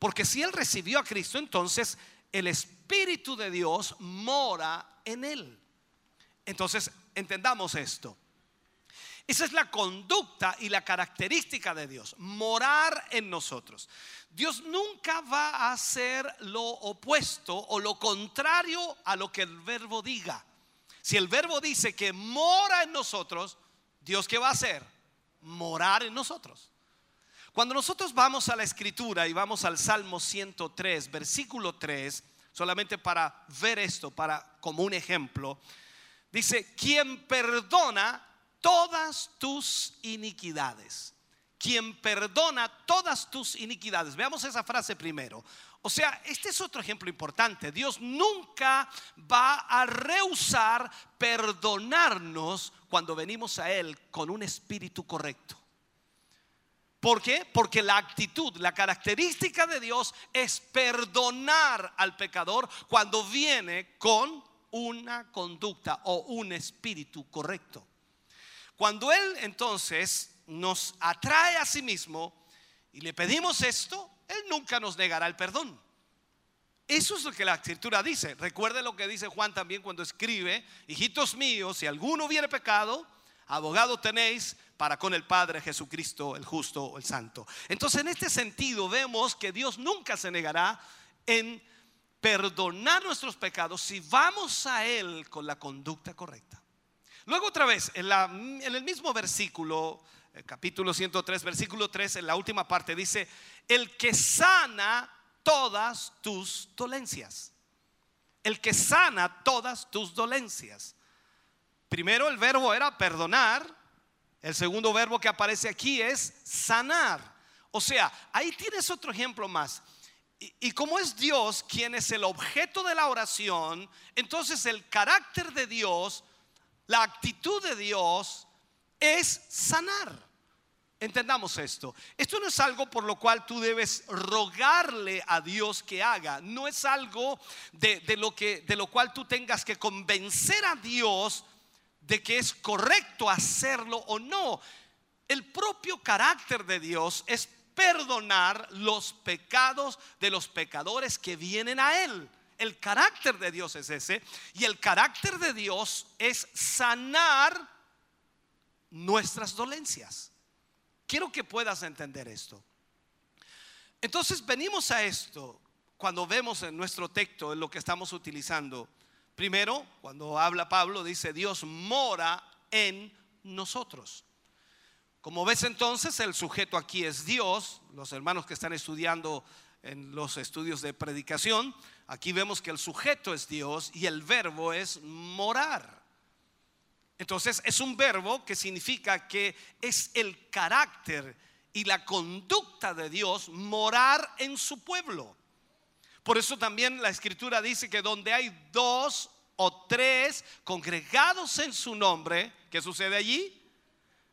S3: Porque si él recibió a Cristo, entonces el Espíritu de Dios mora en él. Entonces, entendamos esto. Esa es la conducta y la característica de Dios, morar en nosotros. Dios nunca va a hacer lo opuesto o lo contrario a lo que el verbo diga. Si el verbo dice que mora en nosotros, Dios qué va a hacer? Morar en nosotros. Cuando nosotros vamos a la escritura y vamos al Salmo 103, versículo 3, solamente para ver esto, para como un ejemplo, dice, quien perdona todas tus iniquidades. Quien perdona todas tus iniquidades. Veamos esa frase primero. O sea, este es otro ejemplo importante. Dios nunca va a rehusar perdonarnos cuando venimos a Él con un espíritu correcto. ¿Por qué? Porque la actitud, la característica de Dios es perdonar al pecador cuando viene con una conducta o un espíritu correcto. Cuando Él entonces nos atrae a sí mismo y le pedimos esto, Él nunca nos negará el perdón. Eso es lo que la escritura dice. Recuerde lo que dice Juan también cuando escribe, hijitos míos, si alguno hubiere pecado, abogado tenéis para con el Padre Jesucristo, el justo o el santo. Entonces en este sentido vemos que Dios nunca se negará en perdonar nuestros pecados si vamos a Él con la conducta correcta. Luego otra vez, en, el mismo versículo, el capítulo 103, versículo 3, en la última parte dice, el que sana todas tus dolencias. El que sana todas tus dolencias. Primero el verbo era perdonar, el segundo verbo que aparece aquí es sanar. O sea, ahí tienes otro ejemplo más. Y, y, como es Dios quien es el objeto de la oración, entonces el carácter de Dios la actitud de Dios es sanar. Entendamos esto. Esto no es algo por lo cual tú debes rogarle a Dios que haga. No es algo de, de, lo, que, de lo cual tú tengas que convencer a Dios de que es correcto hacerlo o no. El propio carácter de Dios es perdonar los pecados de los pecadores que vienen a Él. El carácter de Dios es ese. Y el carácter de Dios es sanar nuestras dolencias. Quiero que puedas entender esto. Entonces venimos a esto cuando vemos en nuestro texto en lo que estamos utilizando. Primero, cuando habla Pablo, dice Dios mora en nosotros. Como ves entonces, el sujeto aquí es Dios. Los hermanos que están estudiando en los estudios de predicación, aquí vemos que el sujeto es Dios y el verbo es morar. Entonces es un verbo que significa que es el carácter y la conducta de Dios morar en su pueblo. Por eso también la escritura dice que donde hay dos o tres congregados en su nombre, ¿qué sucede allí?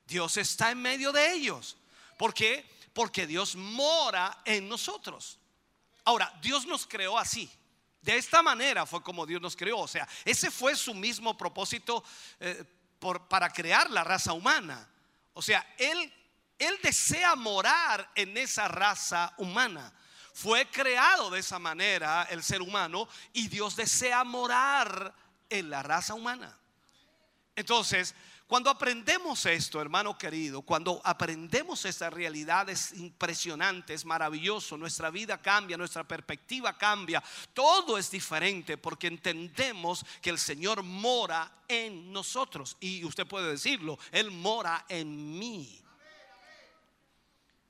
S3: Dios está en medio de ellos. ¿Por qué? Porque Dios mora en nosotros. Ahora, Dios nos creó así. De esta manera fue como Dios nos creó. O sea, ese fue su mismo propósito eh, para crear la raza humana. O sea, Él Él desea morar en esa raza humana. Fue creado de esa manera el ser humano y Dios desea morar en la raza humana. Entonces, cuando aprendemos esto, hermano querido, cuando aprendemos esa realidad es impresionante, es maravilloso, nuestra vida cambia, nuestra perspectiva cambia, todo es diferente porque entendemos que el Señor mora en nosotros y usted puede decirlo, Él mora en mí.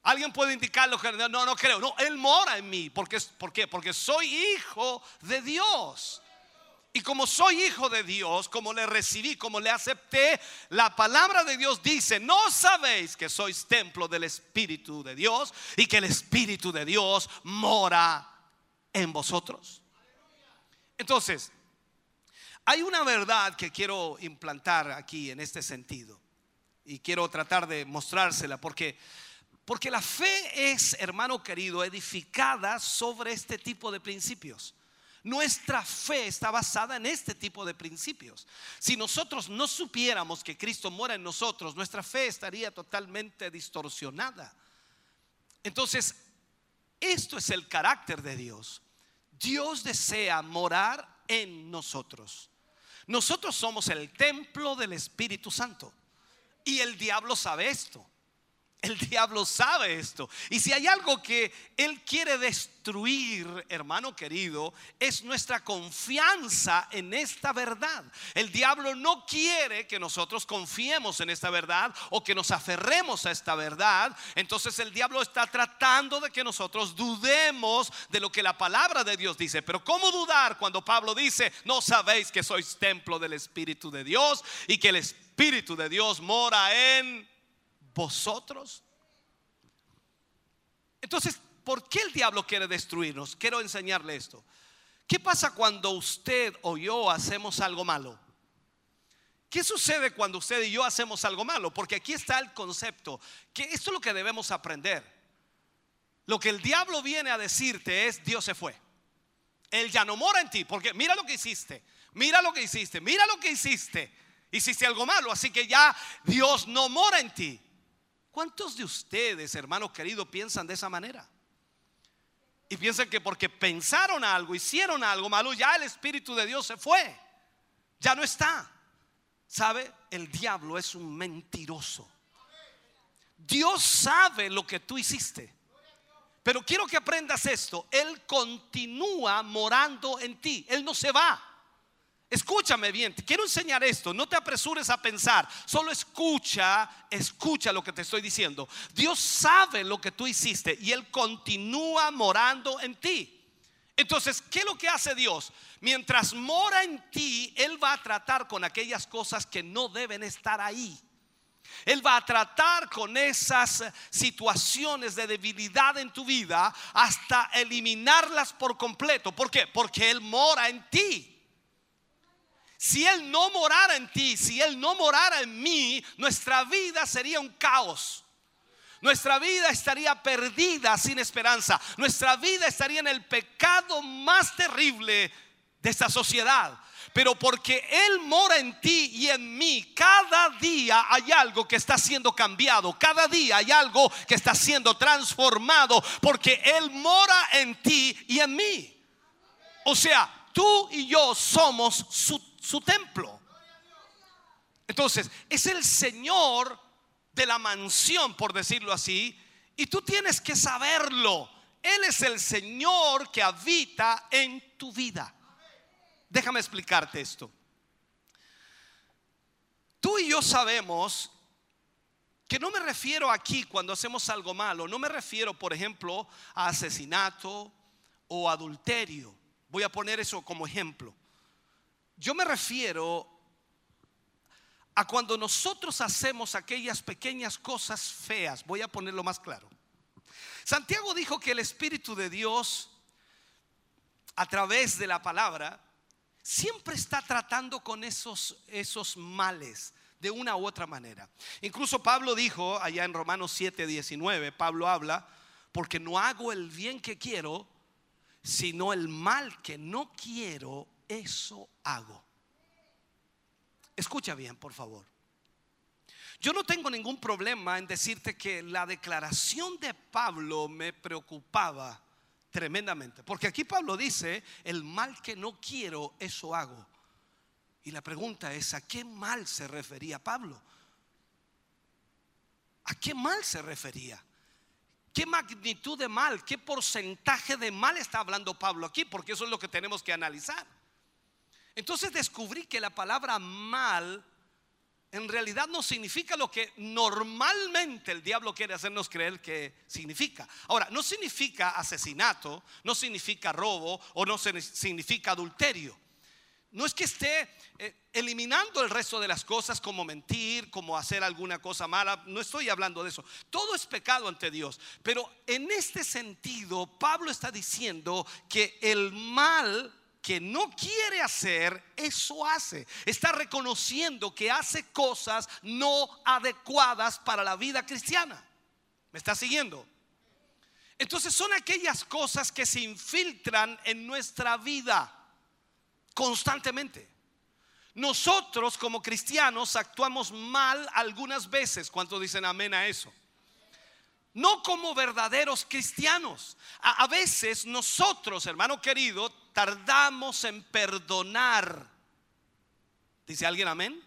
S3: Alguien puede indicarlo no, no creo, no, Él mora en mí, ¿por qué? Porque soy hijo de Dios. Y como soy hijo de Dios, como le recibí, como le acepté, la palabra de Dios dice, no sabéis que sois templo del Espíritu de Dios y que el Espíritu de Dios mora en vosotros. Entonces, hay una verdad que quiero implantar aquí en este sentido y quiero tratar de mostrársela porque porque la fe es, hermano querido, edificada sobre este tipo de principios. Nuestra fe está basada en este tipo de principios. Si nosotros no supiéramos que Cristo mora en nosotros, nuestra fe estaría totalmente distorsionada. Entonces, esto es el carácter de Dios. Dios desea morar en nosotros. Nosotros somos el templo del Espíritu Santo. Y el diablo sabe esto. El diablo sabe esto. Y si hay algo que él quiere destruir, hermano querido, es nuestra confianza en esta verdad. El diablo no quiere que nosotros confiemos en esta verdad o que nos aferremos a esta verdad. Entonces el diablo está tratando de que nosotros dudemos de lo que la palabra de Dios dice. Pero ¿cómo dudar cuando Pablo dice, no sabéis que sois templo del Espíritu de Dios y que el Espíritu de Dios mora en vosotros. Entonces, ¿por qué el diablo quiere destruirnos? Quiero enseñarle esto. ¿Qué pasa cuando usted o yo hacemos algo malo? ¿Qué sucede cuando usted y yo hacemos algo malo? Porque aquí está el concepto, que esto es lo que debemos aprender. Lo que el diablo viene a decirte es, Dios se fue. Él ya no mora en ti, porque mira lo que hiciste, mira lo que hiciste, mira lo que hiciste. Hiciste algo malo, así que ya Dios no mora en ti. ¿Cuántos de ustedes, hermanos queridos, piensan de esa manera? Y piensan que porque pensaron algo, hicieron algo malo, ya el Espíritu de Dios se fue. Ya no está. ¿Sabe? El diablo es un mentiroso. Dios sabe lo que tú hiciste. Pero quiero que aprendas esto. Él continúa morando en ti. Él no se va. Escúchame bien, te quiero enseñar esto, no te apresures a pensar, solo escucha, escucha lo que te estoy diciendo. Dios sabe lo que tú hiciste y Él continúa morando en ti. Entonces, ¿qué es lo que hace Dios? Mientras mora en ti, Él va a tratar con aquellas cosas que no deben estar ahí. Él va a tratar con esas situaciones de debilidad en tu vida hasta eliminarlas por completo. ¿Por qué? Porque Él mora en ti. Si Él no morara en ti, si Él no morara en mí, nuestra vida sería un caos. Nuestra vida estaría perdida sin esperanza. Nuestra vida estaría en el pecado más terrible de esta sociedad. Pero porque Él mora en ti y en mí, cada día hay algo que está siendo cambiado. Cada día hay algo que está siendo transformado. Porque Él mora en ti y en mí. O sea, tú y yo somos su su templo. Entonces, es el Señor de la mansión, por decirlo así, y tú tienes que saberlo. Él es el Señor que habita en tu vida. Déjame explicarte esto. Tú y yo sabemos que no me refiero aquí cuando hacemos algo malo, no me refiero, por ejemplo, a asesinato o adulterio. Voy a poner eso como ejemplo. Yo me refiero a cuando nosotros hacemos aquellas pequeñas cosas feas. Voy a ponerlo más claro. Santiago dijo que el Espíritu de Dios, a través de la palabra, siempre está tratando con esos, esos males de una u otra manera. Incluso Pablo dijo allá en Romanos 7, 19, Pablo habla, porque no hago el bien que quiero, sino el mal que no quiero, eso hago. Escucha bien, por favor. Yo no tengo ningún problema en decirte que la declaración de Pablo me preocupaba tremendamente. Porque aquí Pablo dice, el mal que no quiero, eso hago. Y la pregunta es, ¿a qué mal se refería Pablo? ¿A qué mal se refería? ¿Qué magnitud de mal? ¿Qué porcentaje de mal está hablando Pablo aquí? Porque eso es lo que tenemos que analizar. Entonces descubrí que la palabra mal en realidad no significa lo que normalmente el diablo quiere hacernos creer que significa. Ahora, no significa asesinato, no significa robo o no significa adulterio. No es que esté eh, eliminando el resto de las cosas como mentir, como hacer alguna cosa mala. No estoy hablando de eso. Todo es pecado ante Dios. Pero en este sentido, Pablo está diciendo que el mal que no quiere hacer, eso hace. Está reconociendo que hace cosas no adecuadas para la vida cristiana. ¿Me está siguiendo? Entonces son aquellas cosas que se infiltran en nuestra vida constantemente. Nosotros como cristianos actuamos mal algunas veces. ¿Cuántos dicen amén a eso? No como verdaderos cristianos. A, veces nosotros, hermano querido, tardamos en perdonar. ¿Dice alguien amén?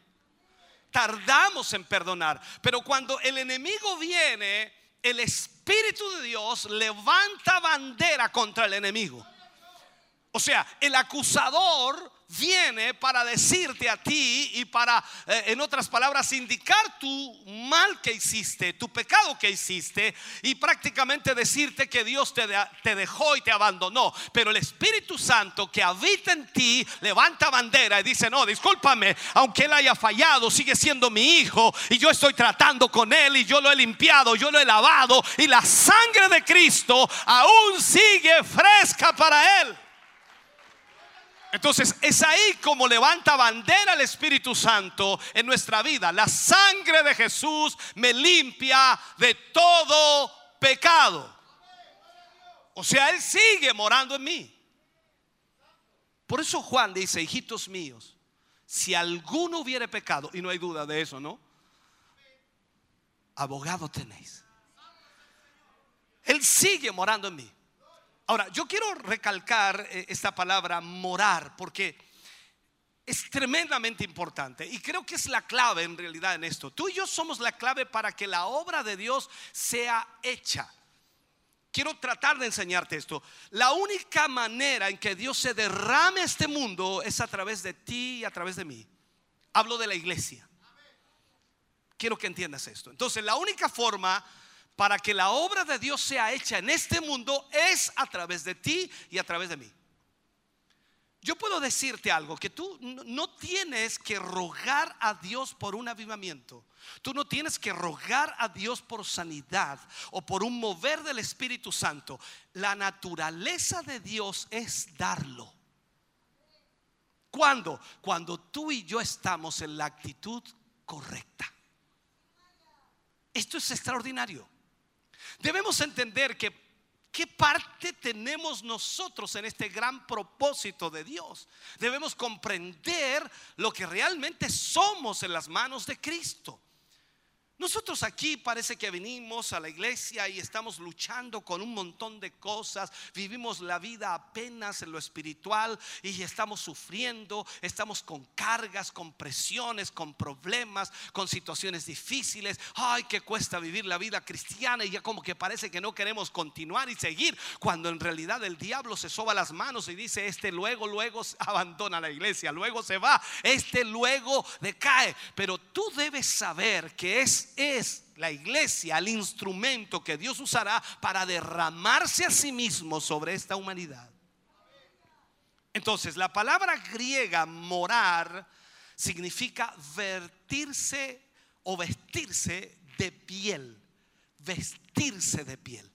S3: Tardamos en perdonar. Pero cuando el enemigo viene, el Espíritu de Dios levanta bandera contra el enemigo. O sea, el acusador viene para decirte a ti y para, eh, en otras palabras, indicar tu mal que hiciste, tu pecado que hiciste y prácticamente decirte que Dios te, te dejó y te abandonó. Pero el Espíritu Santo que habita en ti levanta bandera y dice, no, discúlpame, aunque él haya fallado, sigue siendo mi hijo y yo estoy tratando con él y yo lo he limpiado, yo lo he lavado y la sangre de Cristo aún sigue fresca para él. Entonces es ahí como levanta bandera el Espíritu Santo en nuestra vida. La sangre de Jesús me limpia de todo pecado. O sea, Él sigue morando en mí. Por eso Juan dice, hijitos míos, si alguno hubiere pecado, y no hay duda de eso, ¿no? Abogado tenéis. Él sigue morando en mí. Ahora, yo quiero recalcar eh, esta palabra morar porque es tremendamente importante y creo que es la clave en realidad en esto. Tú y yo somos la clave para que la obra de Dios sea hecha. Quiero tratar de enseñarte esto. La única manera en que Dios se derrame a este mundo es a través de ti y a través de mí. Hablo de la iglesia. Quiero que entiendas esto. Entonces, la única forma para que la obra de Dios sea hecha en este mundo es a través de ti y a través de mí. Yo puedo decirte algo, que tú no tienes que rogar a Dios por un avivamiento. Tú no tienes que rogar a Dios por sanidad o por un mover del Espíritu Santo. La naturaleza de Dios es darlo. ¿Cuándo? Cuando tú y yo estamos en la actitud correcta. Esto es extraordinario. Debemos entender que qué parte tenemos nosotros en este gran propósito de Dios. Debemos comprender lo que realmente somos en las manos de Cristo. Nosotros aquí parece que venimos a la iglesia y estamos luchando con un montón de cosas, vivimos la vida apenas en lo espiritual y estamos sufriendo, estamos con cargas, con presiones, con problemas, con situaciones difíciles. Ay, que cuesta vivir la vida cristiana y ya como que parece que no queremos continuar y seguir, cuando en realidad el diablo se soba las manos y dice, este luego, luego abandona la iglesia, luego se va, este luego decae. Pero tú debes saber que es es la iglesia el instrumento que Dios usará para derramarse a sí mismo sobre esta humanidad. Entonces, la palabra griega morar significa vertirse o vestirse de piel, vestirse de piel.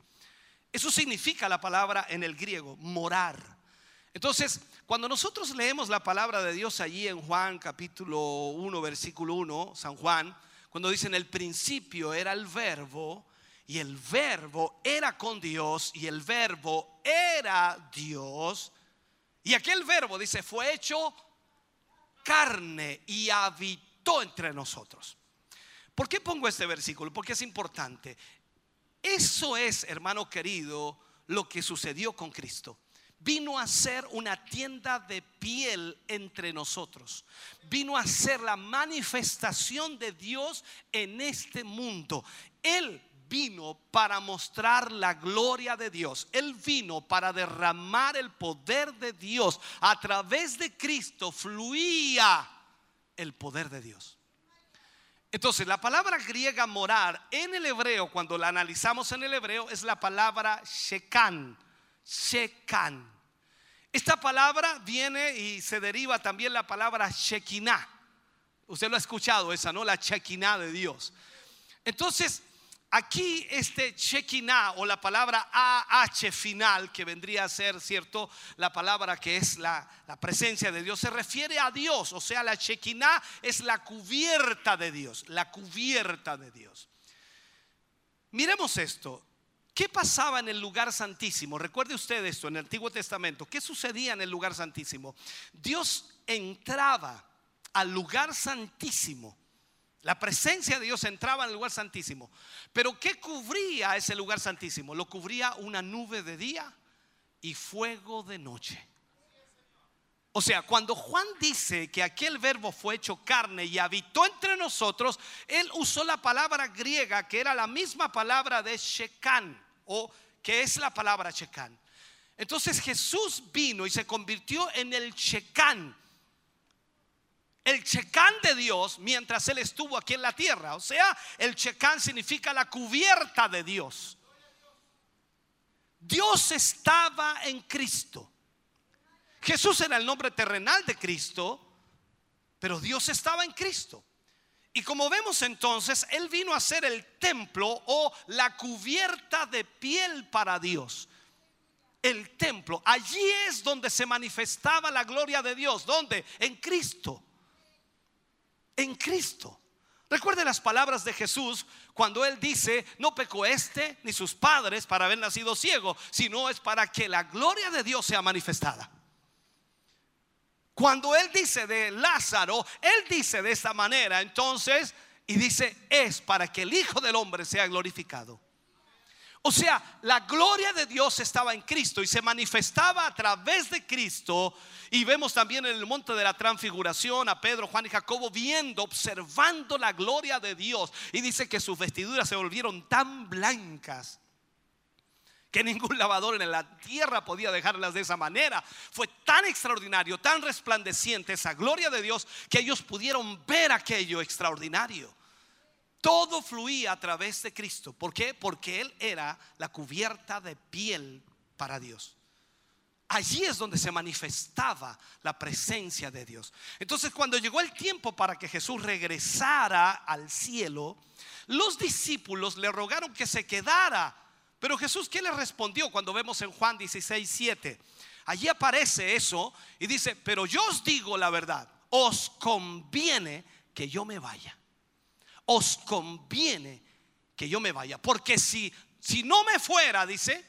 S3: Eso significa la palabra en el griego, morar. Entonces, cuando nosotros leemos la palabra de Dios allí en Juan capítulo 1, versículo 1, San Juan, cuando dicen el principio era el verbo y el verbo era con Dios y el verbo era Dios. Y aquel verbo dice fue hecho carne y habitó entre nosotros. ¿Por qué pongo este versículo? Porque es importante. Eso es, hermano querido, lo que sucedió con Cristo. Vino a ser una tienda de piel entre nosotros. Vino a ser la manifestación de Dios en este mundo. Él vino para mostrar la gloria de Dios. Él vino para derramar el poder de Dios. A través de Cristo fluía el poder de Dios. Entonces, la palabra griega morar en el hebreo, cuando la analizamos en el hebreo, es la palabra shekan. Shekan. Esta palabra viene y se deriva también la palabra shekinah. Usted lo ha escuchado esa, ¿no? La shekinah de Dios. Entonces, Aquí este Shekinah o la palabra AH final, que vendría a ser, ¿cierto? La palabra que es la, la, presencia de Dios, se refiere a Dios. O sea, la Shekinah es la cubierta de Dios, la cubierta de Dios. Miremos esto. ¿Qué pasaba en el lugar santísimo? Recuerde usted esto en el Antiguo Testamento. ¿Qué sucedía en el lugar santísimo? Dios entraba al lugar santísimo la presencia de Dios entraba en el lugar santísimo. Pero ¿qué cubría ese lugar santísimo? Lo cubría una nube de día y fuego de noche. O sea, cuando Juan dice que aquel verbo fue hecho carne y habitó entre nosotros, él usó la palabra griega que era la misma palabra de Shekan o que es la palabra Shekan. Entonces Jesús vino y se convirtió en el Shekan, el checán de Dios mientras Él estuvo aquí en la tierra. O sea, el checán significa la cubierta de Dios. Dios estaba en Cristo. Jesús era el nombre terrenal de Cristo, pero Dios estaba en Cristo. Y como vemos entonces, Él vino a ser el templo o la cubierta de piel para Dios. El templo, allí es donde se manifestaba la gloria de Dios. ¿Dónde? En Cristo en Cristo. Recuerde las palabras de Jesús cuando Él dice, no pecó este ni sus padres para haber nacido ciego, sino es para que la gloria de Dios sea manifestada. Cuando Él dice de Lázaro, Él dice de esta manera, entonces, y dice, es para que el Hijo del Hombre sea glorificado. O sea, la gloria de Dios estaba en Cristo y se manifestaba a través de Cristo. Y vemos también en el monte de la transfiguración a Pedro, Juan y Jacobo viendo, observando la gloria de Dios. Y dice que sus vestiduras se volvieron tan blancas que ningún lavador en la tierra podía dejarlas de esa manera. Fue tan extraordinario, tan resplandeciente esa gloria de Dios que ellos pudieron ver aquello extraordinario. Todo fluía a través de Cristo. ¿Por qué? Porque Él era la cubierta de piel para Dios. Allí es donde se manifestaba la presencia de Dios. Entonces cuando llegó el tiempo para que Jesús regresara al cielo, los discípulos le rogaron que se quedara. Pero Jesús, ¿qué le respondió cuando vemos en Juan 16, 7? Allí aparece eso y dice, pero yo os digo la verdad, os conviene que yo me vaya os conviene que yo me vaya. Porque si, si no me fuera, dice,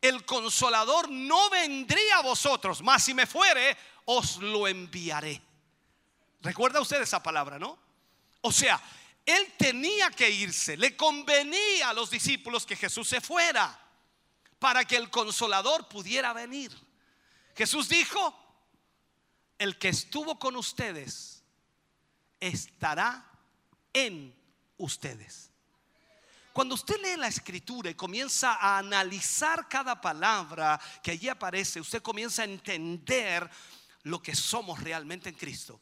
S3: el consolador no vendría a vosotros, mas si me fuere, os lo enviaré. ¿Recuerda usted esa palabra, no? O sea, él tenía que irse, le convenía a los discípulos que Jesús se fuera para que el consolador pudiera venir. Jesús dijo, el que estuvo con ustedes estará en ustedes. Cuando usted lee la escritura y comienza a analizar cada palabra que allí aparece, usted comienza a entender lo que somos realmente en Cristo.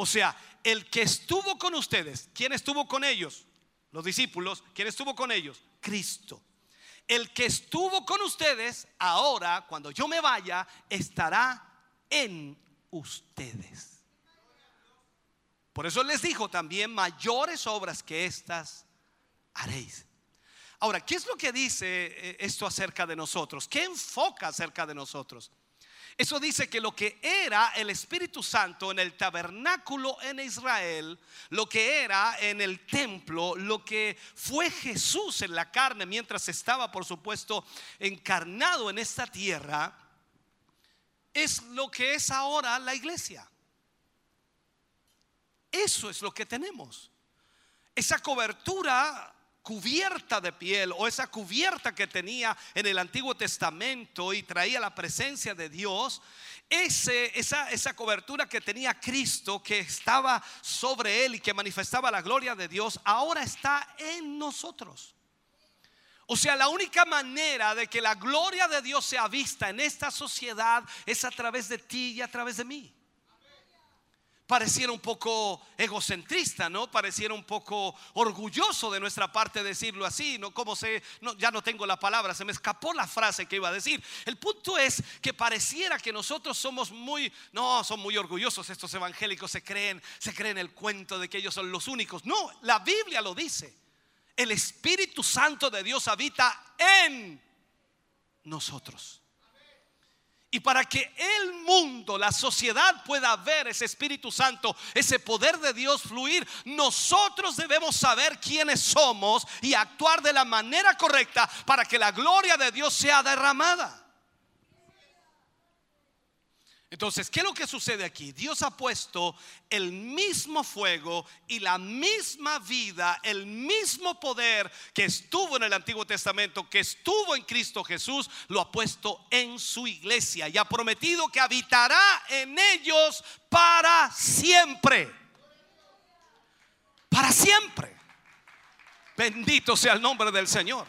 S3: O sea, el que estuvo con ustedes, ¿quién estuvo con ellos? Los discípulos, ¿quién estuvo con ellos? Cristo. El que estuvo con ustedes, ahora, cuando yo me vaya, estará en ustedes. Por eso les dijo también, mayores obras que estas haréis. Ahora, ¿qué es lo que dice eh, esto acerca de nosotros? ¿Qué enfoca acerca de nosotros? Eso dice que lo que era el Espíritu Santo en el tabernáculo en Israel, lo que era en el templo, lo que fue Jesús en la carne mientras estaba, por supuesto, encarnado en esta tierra, es lo que es ahora la iglesia. Eso es lo que tenemos. esa cobertura cubierta de piel o esa cubierta que tenía en el Antiguo Testamento y traía la presencia de Dios, ese, esa, esa cobertura que tenía Cristo, que estaba sobre él y que manifestaba la gloria de Dios, ahora está en nosotros. O sea, la única manera de que la gloria de Dios sea vista en esta sociedad es a través de ti y a través de mí. Pareciera un poco egocentrista, ¿no? Pareciera un poco orgulloso de nuestra parte decirlo así, ¿no? Como se, ya no tengo la palabra, se me escapó la frase que iba a decir. El punto es que pareciera que nosotros somos muy, no, son muy orgullosos estos evangélicos, se creen, se creen el cuento de que ellos son los únicos. No, la Biblia lo dice el Espíritu Santo de Dios habita en nosotros. Y para que el mundo, la sociedad pueda ver ese Espíritu Santo, ese poder de Dios fluir, nosotros debemos saber quiénes somos y actuar de la manera correcta para que la gloria de Dios sea derramada. Entonces, ¿qué es lo que sucede aquí? Dios ha puesto el mismo fuego y la misma vida, el mismo poder que estuvo en el Antiguo Testamento, que estuvo en Cristo Jesús, lo ha puesto en su iglesia y ha prometido que habitará en ellos para siempre. Para siempre. Bendito sea el nombre del Señor.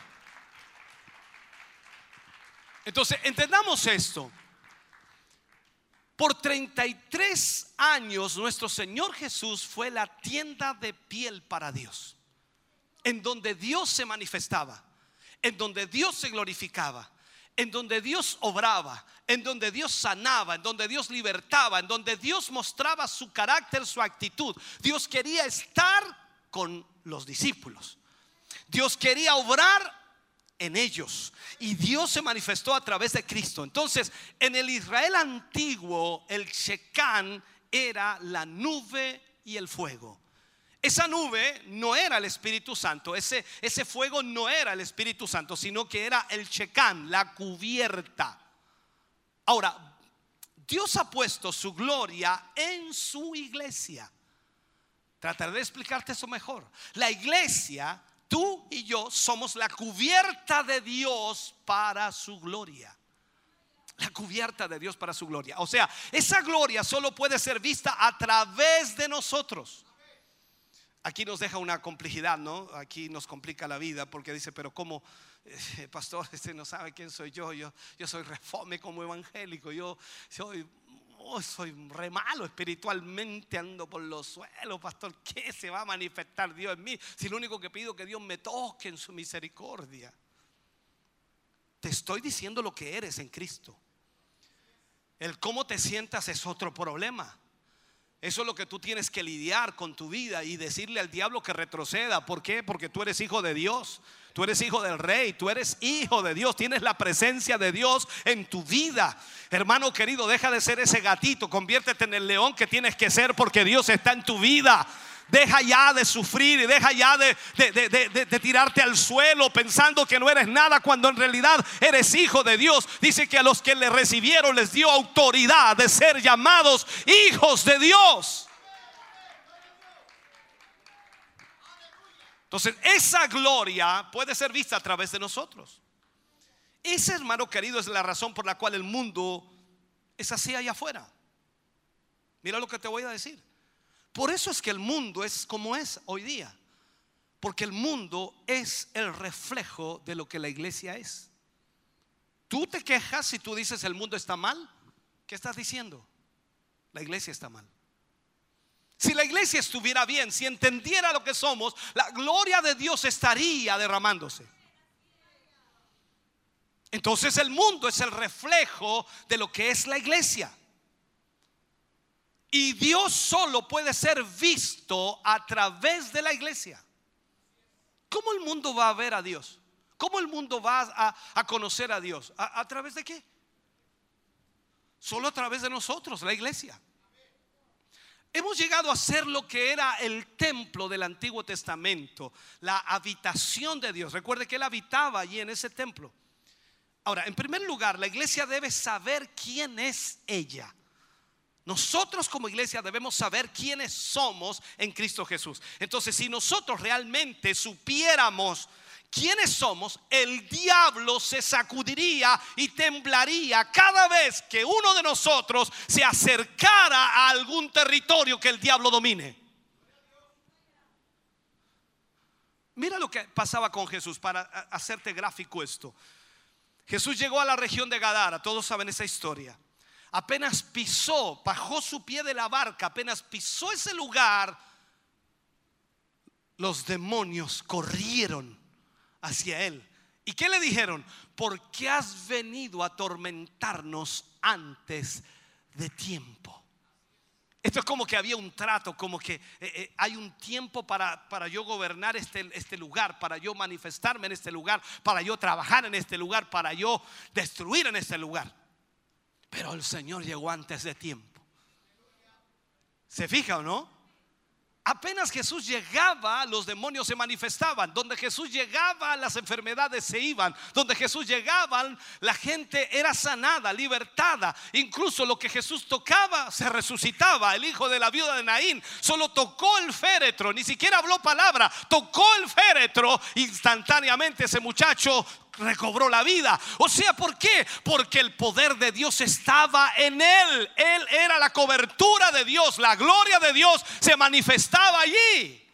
S3: Entonces, entendamos esto. Por 33 años nuestro Señor Jesús fue la tienda de piel para Dios, en donde Dios se manifestaba, en donde Dios se glorificaba, en donde Dios obraba, en donde Dios sanaba, en donde Dios libertaba, en donde Dios mostraba su carácter, su actitud. Dios quería estar con los discípulos. Dios quería obrar en ellos. Y Dios se manifestó a través de Cristo. Entonces, en el Israel antiguo, el Shecán era la nube y el fuego. Esa nube no era el Espíritu Santo, ese, ese fuego no era el Espíritu Santo, sino que era el Shecán, la cubierta. Ahora, Dios ha puesto su gloria en su iglesia. Trataré de explicarte eso mejor. La iglesia tú y yo somos la cubierta de Dios para su gloria. La cubierta de Dios para su gloria. O sea, esa gloria solo puede ser vista a través de nosotros. Aquí nos deja una complejidad, ¿no? Aquí nos complica la vida porque dice, pero ¿cómo, eh, pastor, este no sabe quién soy yo? Yo, yo soy reforme como evangélico, yo soy oh, soy re malo espiritualmente, ando por los suelos, pastor. ¿Qué se va a manifestar Dios en mí? Si lo único que pido es que Dios me toque en su misericordia. Te estoy diciendo lo que eres en Cristo. El cómo te sientas es otro problema. Eso es lo que tú tienes que lidiar con tu vida y decirle al diablo que retroceda. ¿Por qué? Porque tú eres hijo de Dios. Tú eres hijo del rey, tú eres hijo de Dios, tienes la presencia de Dios en tu vida. Hermano querido, deja de ser ese gatito, conviértete en el león que tienes que ser porque Dios está en tu vida. Deja ya de sufrir y deja ya de, de, tirarte al suelo pensando que no eres nada cuando en realidad eres hijo de Dios. Dice que a los que le recibieron les dio autoridad de ser llamados hijos de Dios. Entonces, esa gloria puede ser vista a través de nosotros. Ese hermano querido es la razón por la cual el mundo es así allá afuera. Mira lo que te voy a decir. Por eso es que el mundo es como es hoy día. Porque el mundo es el reflejo de lo que la iglesia es. Tú te quejas si tú dices el mundo está mal. ¿Qué estás diciendo? La iglesia está mal. Si la iglesia estuviera bien, si entendiera lo que somos, la gloria de Dios estaría derramándose. Entonces el mundo es el reflejo de lo que es la iglesia. Y Dios solo puede ser visto a través de la iglesia. ¿Cómo el mundo va a ver a Dios? ¿Cómo el mundo va a, conocer a Dios? ¿A través de qué? Solo a través de nosotros, la iglesia. Hemos llegado a ser lo que era el templo del Antiguo Testamento, la habitación de Dios. Recuerde que Él habitaba allí en ese templo. Ahora, en primer lugar, la iglesia debe saber quién es ella. Nosotros como iglesia debemos saber quiénes somos en Cristo Jesús. Entonces, si nosotros realmente supiéramos quiénes somos, el diablo se sacudiría y temblaría cada vez que uno de nosotros se acercara a algún territorio que el diablo domine. Mira lo que pasaba con Jesús para hacerte gráfico esto. Jesús llegó a la región de Gadara, todos saben esa historia. Apenas pisó, bajó su pie de la barca, apenas pisó ese lugar, los demonios corrieron hacia él. ¿Y qué le dijeron? ¿Por qué has venido a atormentarnos antes de tiempo? Esto es como que había un trato, como que eh, eh, hay un tiempo para, para yo gobernar este, este lugar, para yo manifestarme en este lugar, para yo trabajar en este lugar, para yo destruir en este lugar. Pero el Señor llegó antes de tiempo. ¿Se fija o no? Apenas Jesús llegaba, los demonios se manifestaban. Donde Jesús llegaba, las enfermedades se iban. Donde Jesús llegaba, la gente era sanada, libertada. Incluso lo que Jesús tocaba se resucitaba. El hijo de la viuda de Naín solo tocó el féretro, ni siquiera habló palabra. Tocó el féretro. Instantáneamente ese muchacho recobró la vida. O sea, ¿por qué? Porque el poder de Dios estaba en él. Él era la cobertura de Dios. La gloria de Dios se manifestaba allí.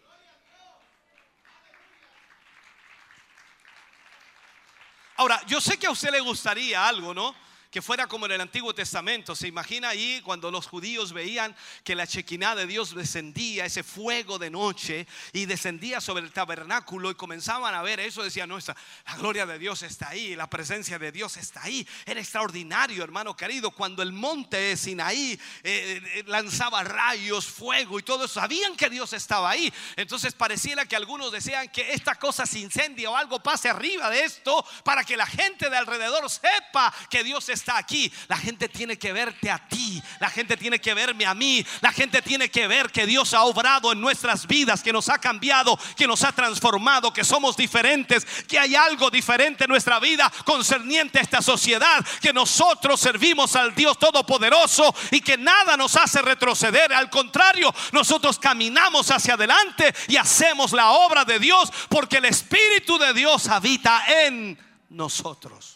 S3: Ahora, yo sé que a usted le gustaría algo, ¿no? Que fuera como en el Antiguo Testamento. Se imagina ahí cuando los judíos veían que la chequiná de Dios descendía, ese fuego de noche, y descendía sobre el tabernáculo y comenzaban a ver eso. Decían, no, la gloria de Dios está ahí, la presencia de Dios está ahí. Era extraordinario, hermano querido, cuando el monte de Sinaí eh, eh, lanzaba rayos, fuego y todo eso. Sabían que Dios estaba ahí. Entonces pareciera que algunos desean que esta cosa se incendie o algo pase arriba de esto para que la gente de alrededor sepa que Dios está aquí. La gente tiene que verte a ti. La gente tiene que verme a mí. La gente tiene que ver que Dios ha obrado en nuestras vidas, que nos ha cambiado, que nos ha transformado, que somos diferentes, que hay algo diferente en nuestra vida concerniente a esta sociedad, que nosotros servimos al Dios Todopoderoso y que nada nos hace retroceder. Al contrario, nosotros caminamos hacia adelante y hacemos la obra de Dios porque el Espíritu de Dios habita en nosotros.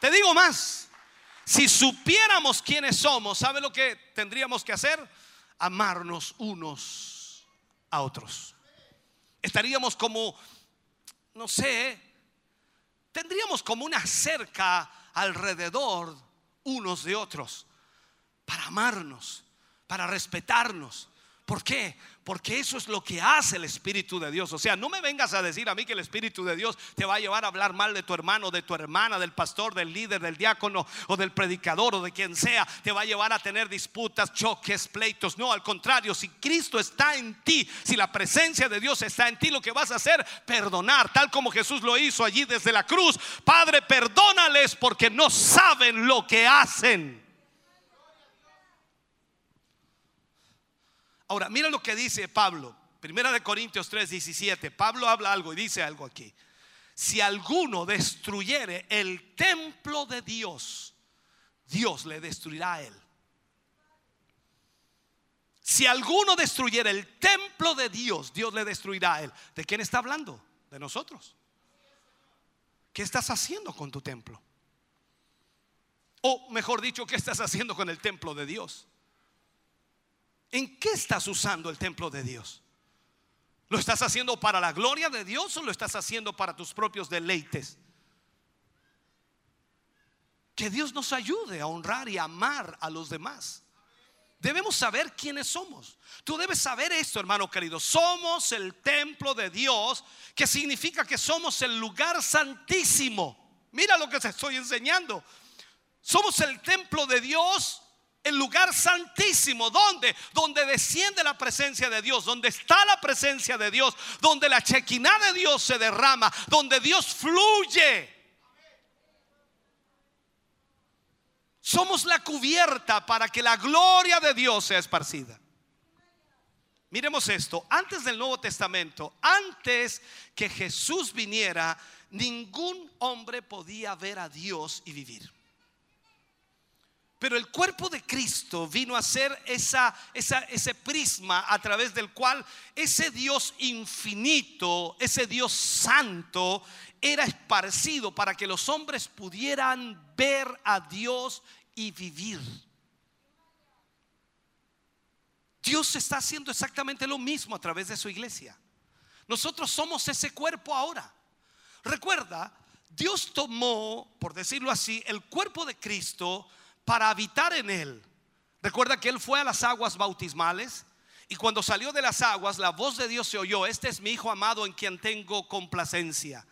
S3: Te digo más, si supiéramos quiénes somos, ¿sabe lo que tendríamos que hacer? Amarnos unos a otros. Estaríamos como, no sé, tendríamos como una cerca alrededor unos de otros para amarnos, para respetarnos. ¿Por qué? Porque eso es lo que hace el Espíritu de Dios. O sea, no me vengas a decir a mí que el Espíritu de Dios te va a llevar a hablar mal de tu hermano, de tu hermana, del pastor, del líder, del diácono o del predicador o de quien sea. Te va a llevar a tener disputas, choques, pleitos. No, al contrario, si Cristo está en ti, si la presencia de Dios está en ti, lo que vas a hacer, perdonar, tal como Jesús lo hizo allí desde la cruz. Padre, perdónales porque no saben lo que hacen. Ahora, mira lo que dice Pablo. Primera de Corintios 3, 17. Pablo habla algo y dice algo aquí. Si alguno destruyere el templo de Dios, Dios le destruirá a él. Si alguno destruyere el templo de Dios, Dios le destruirá a él. ¿De quién está hablando? De nosotros. ¿Qué estás haciendo con tu templo? O mejor dicho, ¿qué estás haciendo con el templo de Dios? ¿En qué estás usando el templo de Dios? ¿Lo estás haciendo para la gloria de Dios o lo estás haciendo para tus propios deleites? Que Dios nos ayude a honrar y amar a los demás. Debemos saber quiénes somos. Tú debes saber esto, hermano querido. Somos el templo de Dios, que significa que somos el lugar santísimo. Mira lo que te estoy enseñando. Somos el templo de Dios, el lugar santísimo. ¿Dónde? Donde desciende la presencia de Dios, donde está la presencia de Dios, donde la chequina de Dios se derrama, donde Dios fluye. Somos la cubierta para que la gloria de Dios sea esparcida. Miremos esto, antes del Nuevo Testamento, antes que Jesús viniera, ningún hombre podía ver a Dios y vivir. Pero el cuerpo de Cristo vino a ser esa, esa- ese prisma a través del cual ese Dios infinito, ese Dios santo, era esparcido para que los hombres pudieran ver a Dios y vivir. Dios está haciendo exactamente lo mismo a través de su iglesia. Nosotros somos ese cuerpo ahora. Recuerda, Dios tomó, por decirlo así, el cuerpo de Cristo para habitar en él. Recuerda que él fue a las aguas bautismales y cuando salió de las aguas, la voz de Dios se oyó, este es mi Hijo amado en quien tengo complacencia.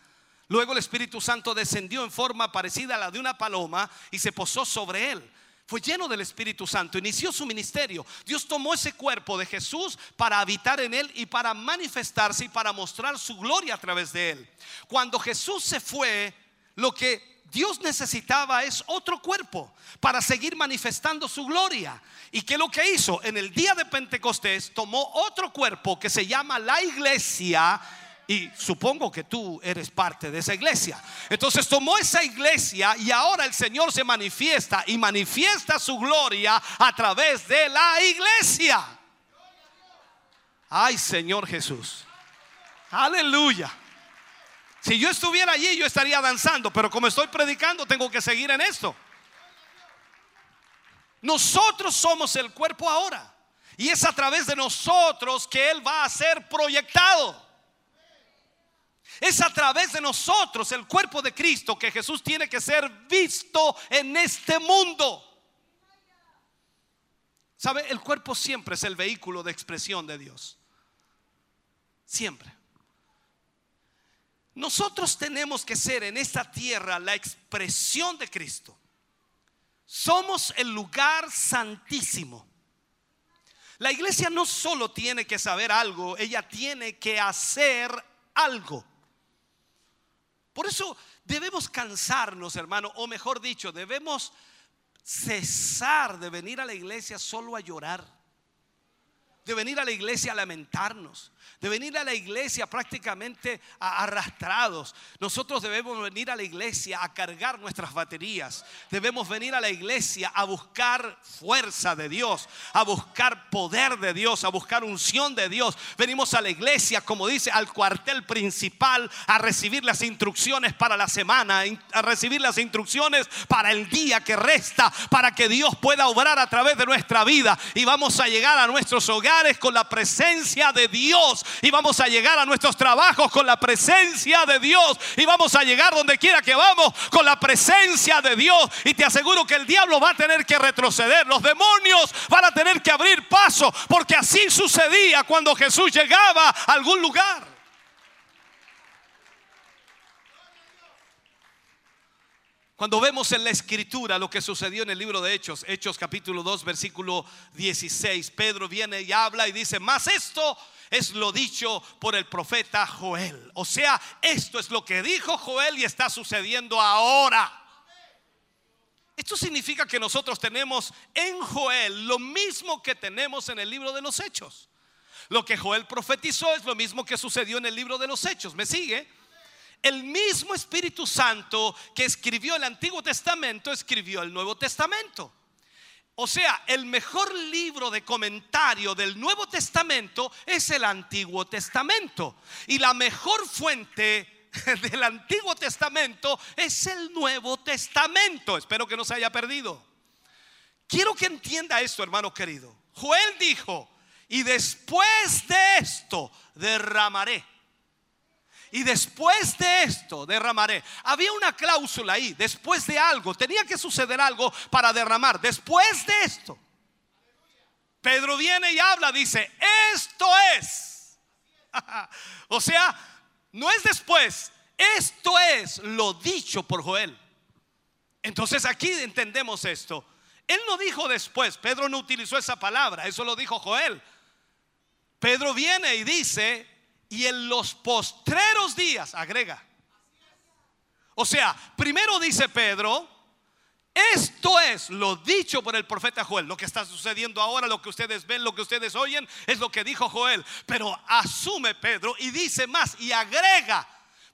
S3: Luego el Espíritu Santo descendió en forma parecida a la de una paloma y se posó sobre él. Fue lleno del Espíritu Santo, inició su ministerio. Dios tomó ese cuerpo de Jesús para habitar en él y para manifestarse y para mostrar su gloria a través de él. Cuando Jesús se fue, lo que Dios necesitaba es otro cuerpo para seguir manifestando su gloria. ¿Y qué es lo que hizo? En el día de Pentecostés tomó otro cuerpo que se llama la iglesia y supongo que tú eres parte de esa iglesia. Entonces tomó esa iglesia y ahora el Señor se manifiesta y manifiesta su gloria a través de la iglesia. Ay Señor Jesús. Aleluya. Si yo estuviera allí yo estaría danzando, pero como estoy predicando tengo que seguir en esto. Nosotros somos el cuerpo ahora. Y es a través de nosotros que Él va a ser proyectado. Es a través de nosotros, el cuerpo de Cristo, que Jesús tiene que ser visto en este mundo. ¿Sabe? El cuerpo siempre es el vehículo de expresión de Dios. Siempre. Nosotros tenemos que ser en esta tierra la expresión de Cristo. Somos el lugar santísimo. La iglesia no solo tiene que saber algo, ella tiene que hacer algo. Por eso debemos cansarnos, hermano, o mejor dicho, debemos cesar de venir a la iglesia solo a llorar, de venir a la iglesia a lamentarnos, de venir a la iglesia prácticamente arrastrados. Nosotros debemos venir a la iglesia a cargar nuestras baterías. Debemos venir a la iglesia a buscar fuerza de Dios, a buscar poder de Dios, a buscar unción de Dios. Venimos a la iglesia, como dice, al cuartel principal a recibir las instrucciones para la semana, a recibir las instrucciones para el día que resta, para que Dios pueda obrar a través de nuestra vida. Y vamos a llegar a nuestros hogares con la presencia de Dios. Y vamos a llegar a nuestros trabajos con la presencia de Dios. Y vamos a llegar donde quiera que vamos con la presencia de Dios. Y te aseguro que el diablo va a tener que retroceder. Los demonios van a tener que abrir paso. Porque así sucedía cuando Jesús llegaba a algún lugar. Cuando vemos en la escritura lo que sucedió en el libro de Hechos, Hechos capítulo 2, versículo 16, Pedro viene y habla y dice, más esto es lo dicho por el profeta Joel. O sea, esto es lo que dijo Joel y está sucediendo ahora. Esto significa que nosotros tenemos en Joel lo mismo que tenemos en el libro de los Hechos. Lo que Joel profetizó es lo mismo que sucedió en el libro de los Hechos. ¿Me sigue? El mismo Espíritu Santo que escribió el Antiguo Testamento escribió el Nuevo Testamento. O sea, el mejor libro de comentario del Nuevo Testamento es el Antiguo Testamento. Y la mejor fuente del Antiguo Testamento es el Nuevo Testamento. Espero que no se haya perdido. Quiero que entienda esto, hermano querido. Joel dijo, y después de esto derramaré. Y después de esto derramaré. Había una cláusula ahí, después de algo, tenía que suceder algo para derramar. Después de esto, Pedro viene y habla, dice, esto es. o sea, no es después, esto es lo dicho por Joel. Entonces aquí entendemos esto. Él no dijo después, Pedro no utilizó esa palabra, eso lo dijo Joel. Pedro viene y dice, y en los postreros días, agrega. O sea, primero dice Pedro, esto es lo dicho por el profeta Joel. Lo que está sucediendo ahora, lo que ustedes ven, lo que ustedes oyen, es lo que dijo Joel. Pero asume Pedro y dice más y agrega,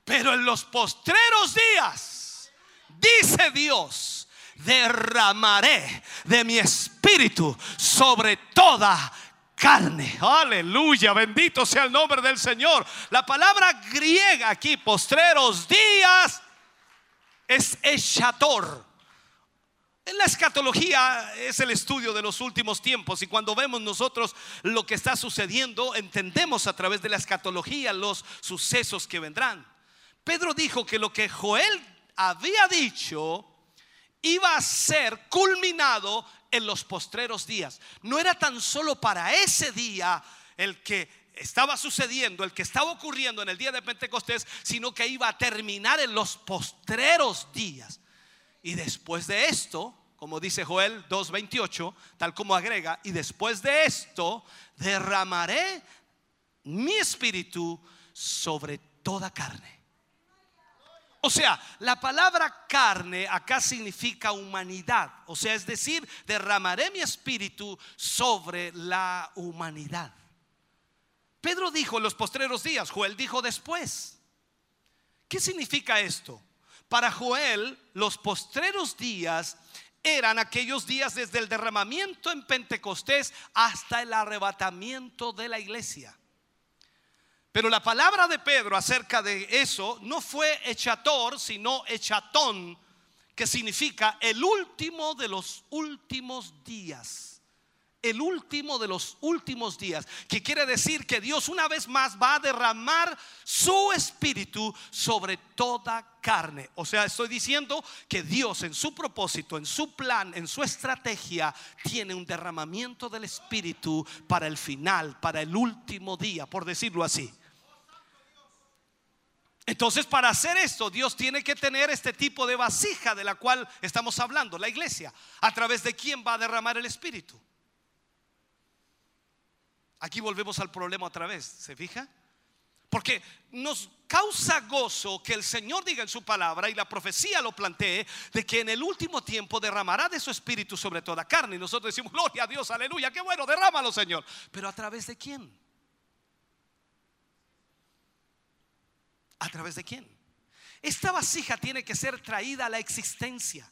S3: pero en los postreros días, dice Dios, derramaré de mi espíritu sobre toda carne. Aleluya, bendito sea el nombre del Señor. La palabra griega aquí, postreros días, es eschator. En la escatología es el estudio de los últimos tiempos y cuando vemos nosotros lo que está sucediendo, entendemos a través de la escatología los sucesos que vendrán. Pedro dijo que lo que Joel había dicho iba a ser culminado en los postreros días. No era tan solo para ese día el que estaba sucediendo, el que estaba ocurriendo en el día de Pentecostés, sino que iba a terminar en los postreros días. Y después de esto, como dice Joel 2.28, tal como agrega, y después de esto derramaré mi espíritu sobre toda carne. O sea, la palabra carne acá significa humanidad. O sea, es decir, derramaré mi espíritu sobre la humanidad. Pedro dijo en los postreros días, Joel dijo después. ¿Qué significa esto? Para Joel, los postreros días eran aquellos días desde el derramamiento en Pentecostés hasta el arrebatamiento de la iglesia. Pero la palabra de Pedro acerca de eso no fue echator, sino echatón, que significa el último de los últimos días. El último de los últimos días, que quiere decir que Dios una vez más va a derramar su espíritu sobre toda carne. O sea, estoy diciendo que Dios en su propósito, en su plan, en su estrategia, tiene un derramamiento del espíritu para el final, para el último día, por decirlo así. Entonces, para hacer esto, Dios tiene que tener este tipo de vasija de la cual estamos hablando, la iglesia, a través de quién va a derramar el Espíritu. Aquí volvemos al problema otra vez, ¿se fija? Porque nos causa gozo que el Señor diga en su palabra y la profecía lo plantee de que en el último tiempo derramará de su espíritu sobre toda carne. Y nosotros decimos, gloria a Dios, aleluya, qué bueno, derrámalo Señor. Pero a través de quién? ¿A través de quién? Esta vasija tiene que ser traída a la existencia.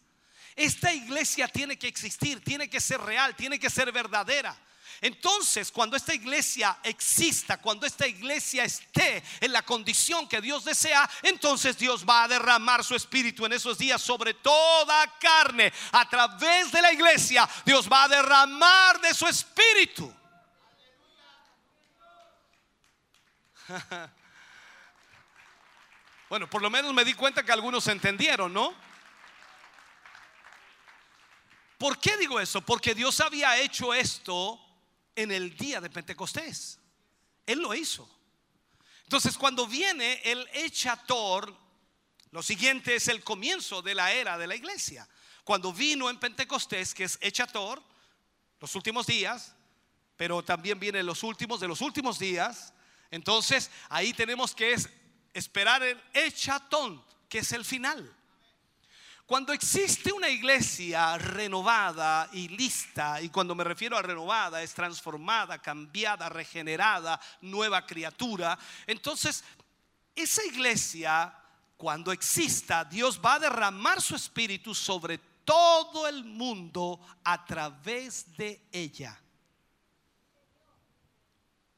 S3: Esta iglesia tiene que existir, tiene que ser real, tiene que ser verdadera. Entonces, cuando esta iglesia exista, cuando esta iglesia esté en la condición que Dios desea, entonces Dios va a derramar su espíritu en esos días sobre toda carne. A través de la iglesia, Dios va a derramar de su espíritu. Bueno, por lo menos me di cuenta que algunos entendieron, ¿no? ¿Por qué digo eso? Porque Dios había hecho esto en el día de Pentecostés. Él lo hizo. Entonces, cuando viene el echator, lo siguiente es el comienzo de la era de la iglesia. Cuando vino en Pentecostés, que es echator, los últimos días, pero también viene los últimos de los últimos días. Entonces, ahí tenemos que es esperar el echatón, que es el final. Cuando existe una iglesia renovada y lista, y cuando me refiero a renovada, es transformada, cambiada, regenerada, nueva criatura, entonces esa iglesia, cuando exista, Dios va a derramar su espíritu sobre todo el mundo a través de ella.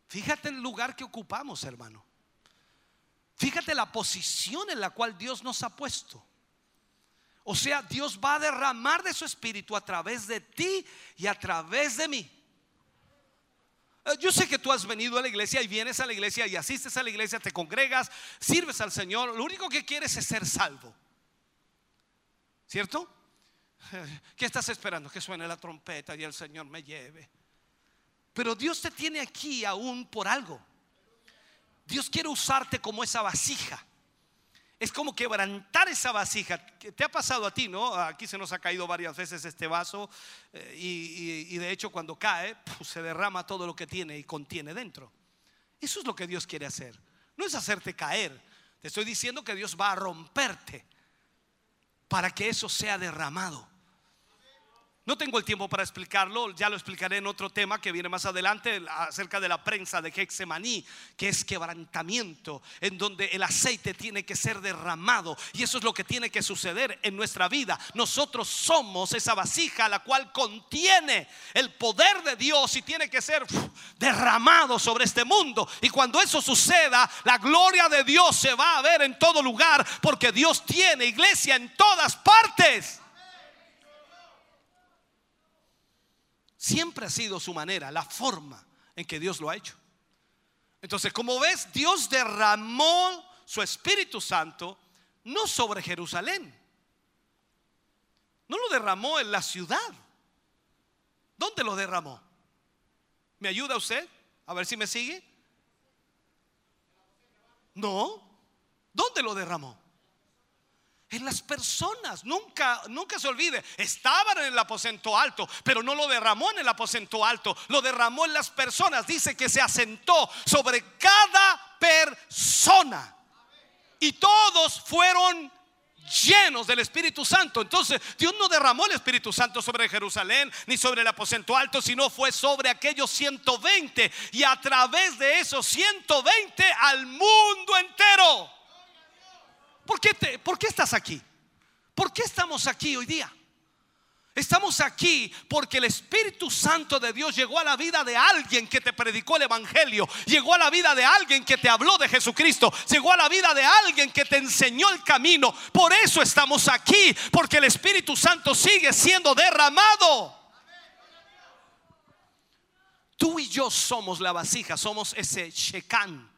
S3: Fíjate el lugar que ocupamos, hermano. Fíjate la posición en la cual Dios nos ha puesto. O sea, Dios va a derramar de su espíritu a través de ti y a través de mí. Eh, yo sé que tú has venido a la iglesia y vienes a la iglesia y asistes a la iglesia, te congregas, sirves al Señor. Lo único que quieres es ser salvo. ¿Cierto? ¿Qué estás esperando? Que suene la trompeta y el Señor me lleve. Pero Dios te tiene aquí aún por algo. Dios quiere usarte como esa vasija. Es como quebrantar esa vasija. ¿Te ha pasado a ti, no? Aquí se nos ha caído varias veces este vaso eh, y, de hecho cuando cae se derrama todo lo que tiene y contiene dentro. Eso es lo que Dios quiere hacer. No es hacerte caer. Te estoy diciendo que Dios va a romperte para que eso sea derramado. No tengo el tiempo para explicarlo, ya lo explicaré en otro tema que viene más adelante acerca de la prensa de Hexemaní, que es quebrantamiento, en donde el aceite tiene que ser derramado y eso es lo que tiene que suceder en nuestra vida. Nosotros somos esa vasija la cual contiene el poder de Dios y tiene que ser derramado sobre este mundo. Y cuando eso suceda, la gloria de Dios se va a ver en todo lugar porque Dios tiene iglesia en todas partes. Siempre ha sido su manera, la forma en que Dios lo ha hecho. Entonces, como ves, Dios derramó su Espíritu Santo no sobre Jerusalén. No lo derramó en la ciudad. ¿Dónde lo derramó? ¿Me ayuda usted? A ver si me sigue. No. ¿Dónde lo derramó? En las personas. Nunca, nunca se olvide, estaban en el aposento alto, pero no lo derramó en el aposento alto, lo derramó en las personas. Dice que se asentó sobre cada persona. Y todos fueron llenos del Espíritu Santo. Entonces, Dios no derramó el Espíritu Santo sobre Jerusalén ni sobre el aposento alto, sino fue sobre aquellos 120 y a través de esos 120 al mundo entero. ¿Por qué, te- ¿Por qué estás aquí? ¿Por qué estamos aquí hoy día? Estamos aquí porque el Espíritu Santo de Dios llegó a la vida de alguien que te predicó el Evangelio, llegó a la vida de alguien que te habló de Jesucristo, llegó a la vida de alguien que te enseñó el camino. Por eso estamos aquí, porque el Espíritu Santo sigue siendo derramado. Tú y yo somos la vasija, somos ese Shekan.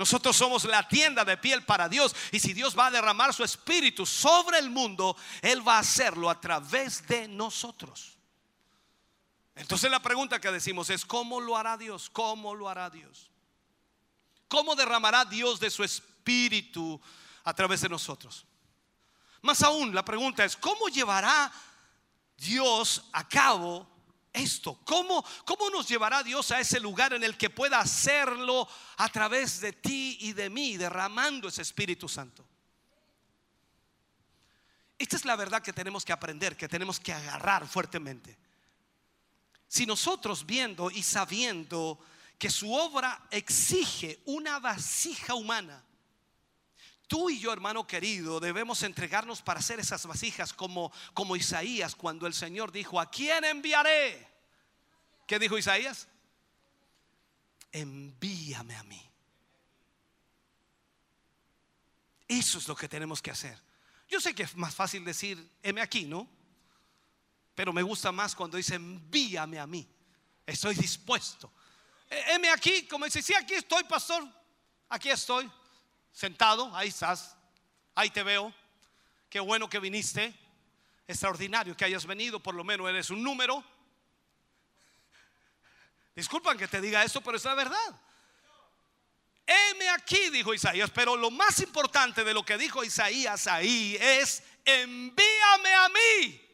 S3: Nosotros somos la tienda de piel para Dios. Y si Dios va a derramar su espíritu sobre el mundo, Él va a hacerlo a través de nosotros. Entonces la pregunta que decimos es, ¿cómo lo hará Dios? ¿Cómo lo hará Dios? ¿Cómo derramará Dios de su espíritu a través de nosotros? Más aún, la pregunta es, ¿cómo llevará Dios a cabo esto? ¿Cómo, ¿Cómo nos llevará Dios a ese lugar en el que pueda hacerlo a través de ti y de mí, derramando ese Espíritu Santo? Esta es la verdad que tenemos que aprender, que tenemos que agarrar fuertemente. Si nosotros viendo y sabiendo que su obra exige una vasija humana, Tú y yo, hermano querido, debemos entregarnos para hacer esas vasijas como, como Isaías cuando el Señor dijo, ¿a quién enviaré? ¿Qué dijo Isaías? Envíame a mí. Eso es lo que tenemos que hacer. Yo sé que es más fácil decir, heme aquí, ¿no? Pero me gusta más cuando dice, envíame a mí. Estoy dispuesto. Eh, Heme aquí, como dice, sí, aquí estoy, pastor. Aquí estoy sentado, ahí estás, ahí te veo. Qué bueno que viniste. Extraordinario que hayas venido, por lo menos eres un número. Disculpan que te diga esto, pero es la verdad. Heme aquí, dijo Isaías, pero lo más importante de lo que dijo Isaías ahí es, envíame a mí.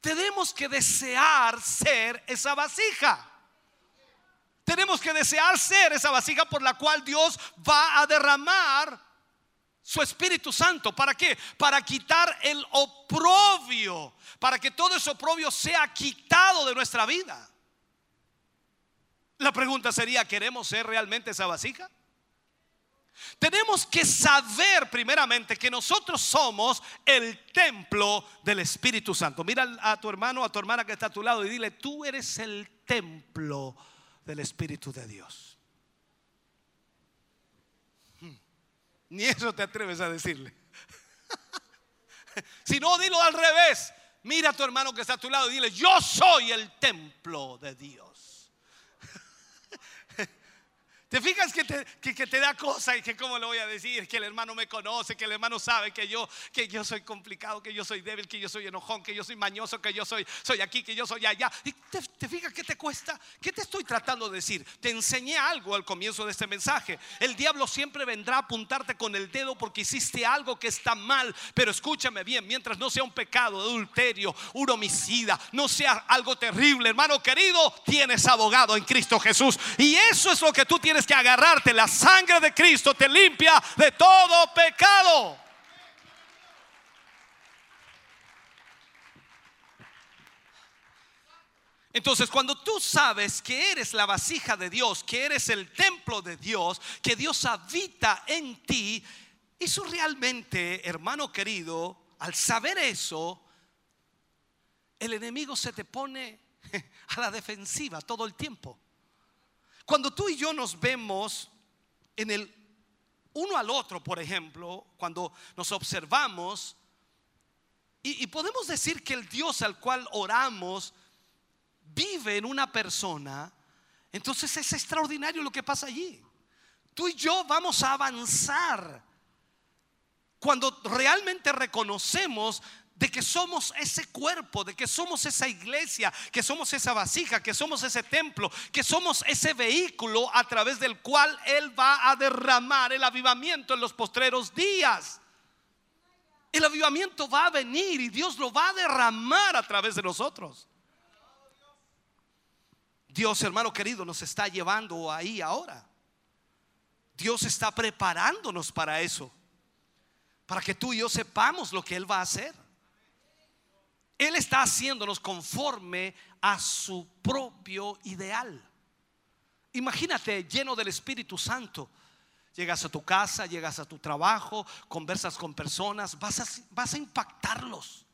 S3: Tenemos que desear ser esa vasija. Tenemos que desear ser esa vasija por la cual Dios va a derramar su Espíritu Santo. ¿Para qué? Para quitar el oprobio, para que todo ese oprobio sea quitado de nuestra vida. La pregunta sería, ¿queremos ser realmente esa vasija? Tenemos que saber primeramente que nosotros somos el templo del Espíritu Santo. Mira a tu hermano, a tu hermana que está a tu lado y dile, tú eres el templo del Espíritu de Dios. Ni eso te atreves a decirle. si no, dilo al revés. Mira a tu hermano que está a tu lado y dile, yo soy el templo de Dios. ¿Te fijas que te, que, que te da cosa y que cómo le voy a decir? Que el hermano me conoce, que el hermano sabe que yo, que yo soy complicado, que yo soy débil, que yo soy enojón, que yo soy mañoso, que yo soy, soy aquí, que yo soy allá. ¿Y te, te fijas qué te cuesta? ¿Qué te estoy tratando de decir? Te enseñé algo al comienzo de este mensaje. El diablo siempre vendrá a apuntarte con el dedo porque hiciste algo que está mal. Pero escúchame bien, mientras no sea un pecado, adulterio, un homicida, no sea algo terrible, hermano querido, tienes abogado en Cristo Jesús. Y eso es lo que tú tienes que agarrarte. La sangre de Cristo te limpia de todo pecado. Entonces, cuando tú sabes que eres la vasija de Dios, que eres el templo de Dios, que Dios habita en ti, eso realmente, hermano querido, al saber eso, el enemigo se te pone a la defensiva todo el tiempo. Cuando tú y yo nos vemos en el uno al otro, por ejemplo, cuando nos observamos, y, podemos decir que el Dios al cual oramos vive en una persona, entonces es extraordinario lo que pasa allí. Tú y yo vamos a avanzar cuando realmente reconocemos de que somos ese cuerpo, de que somos esa iglesia, que somos esa vasija, que somos ese templo, que somos ese vehículo a través del cual Él va a derramar el avivamiento en los postreros días. El avivamiento va a venir y Dios lo va a derramar a través de nosotros. Dios, hermano querido, nos está llevando ahí ahora. Dios está preparándonos para eso. Para que tú y yo sepamos lo que Él va a hacer. Él está haciéndonos conforme a su propio ideal. Imagínate lleno del Espíritu Santo. Llegas a tu casa, llegas a tu trabajo, conversas con personas, vas a, impactarlos.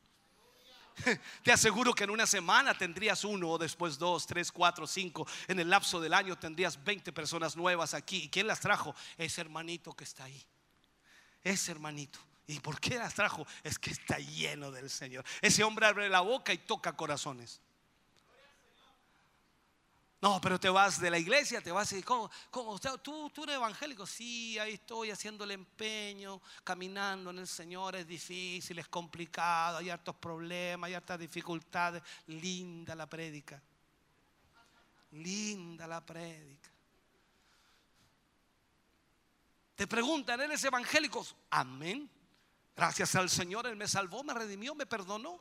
S3: Te aseguro que en una semana tendrías uno, después dos, tres, cuatro, cinco. En el lapso del año tendrías 20 personas nuevas aquí. ¿Y quién las trajo? Ese hermanito que está ahí. Ese hermanito. ¿Y por qué las trajo? Es que está lleno del Señor. Ese hombre abre la boca y toca corazones. No, pero te vas de la iglesia, te vas y ¿cómo, cómo? ¿Tú, tú eres evangélico. Sí, ahí estoy haciendo el empeño, caminando en el Señor. Es difícil, es complicado, hay hartos problemas, hay hartas dificultades. Linda la prédica. Linda la prédica. Te preguntan, ¿eres evangélico? Amén. Gracias al Señor, Él me salvó, me redimió, me perdonó.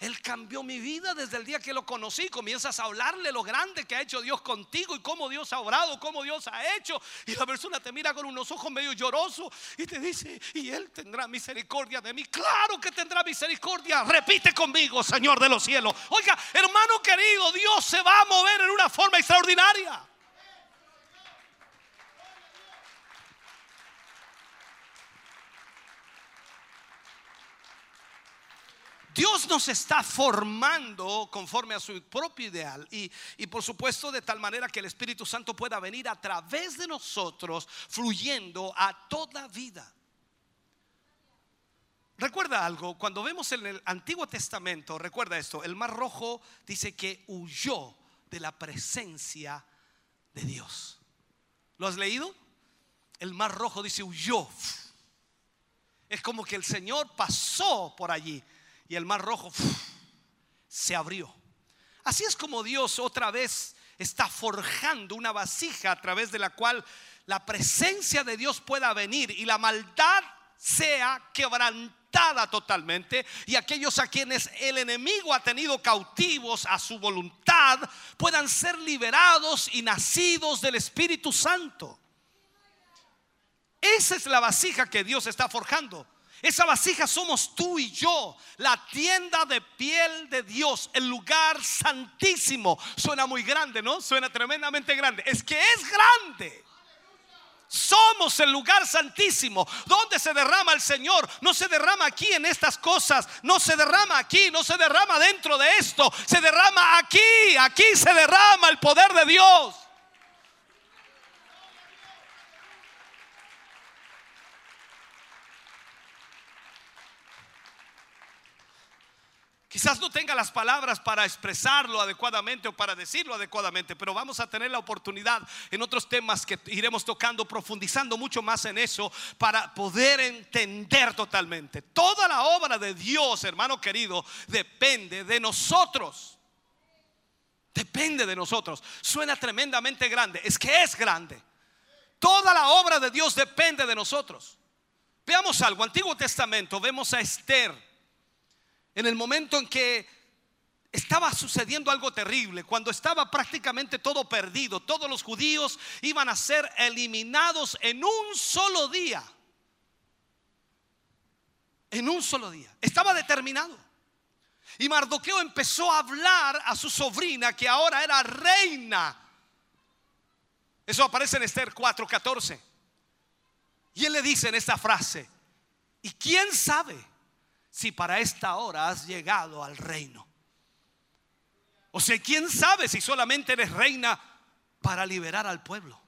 S3: Él cambió mi vida desde el día que lo conocí. Comienzas a hablarle lo grande que ha hecho Dios contigo y cómo Dios ha obrado, cómo Dios ha hecho. Y la persona te mira con unos ojos medio llorosos y te dice, y Él tendrá misericordia de mí. Claro que tendrá misericordia. Repite conmigo, Señor de los cielos. Oiga, hermano querido, Dios se va a mover en una forma extraordinaria. Dios nos está formando conforme a su propio ideal y, y, por supuesto de tal manera que el Espíritu Santo pueda venir a través de nosotros fluyendo a toda vida. Recuerda algo, cuando vemos en el Antiguo Testamento, recuerda esto, el mar rojo dice que huyó de la presencia de Dios. ¿Lo has leído? El mar rojo dice huyó. Es como que el Señor pasó por allí y el mar rojo se abrió. Así es como Dios otra vez está forjando una vasija a través de la cual la presencia de Dios pueda venir y la maldad sea quebrantada totalmente y aquellos a quienes el enemigo ha tenido cautivos a su voluntad puedan ser liberados y nacidos del Espíritu Santo. Esa es la vasija que Dios está forjando. Esa vasija somos tú y yo, la tienda de piel de Dios, el lugar santísimo. Suena muy grande, ¿no? Suena tremendamente grande. Es que es grande. Somos el lugar santísimo donde se derrama el Señor. No se derrama aquí en estas cosas. No se derrama aquí. No se derrama dentro de esto. Se derrama aquí. Aquí se derrama el poder de Dios. Quizás no tenga las palabras para expresarlo adecuadamente o para decirlo adecuadamente, pero vamos a tener la oportunidad en otros temas que iremos tocando, profundizando mucho más en eso para poder entender totalmente. Toda la obra de Dios, hermano querido, depende de nosotros. Depende de nosotros. Suena tremendamente grande. Es que es grande. Toda la obra de Dios depende de nosotros. Veamos algo. Antiguo Testamento, vemos a Esther en el momento en que estaba sucediendo algo terrible, cuando estaba prácticamente todo perdido, todos los judíos iban a ser eliminados en un solo día. En un solo día. Estaba determinado. Y Mardoqueo empezó a hablar a su sobrina que ahora era reina. Eso aparece en Esther 4:14. Y él le dice en esta frase, ¿y quién sabe si para esta hora has llegado al reino? O sea, ¿quién sabe si solamente eres reina para liberar al pueblo?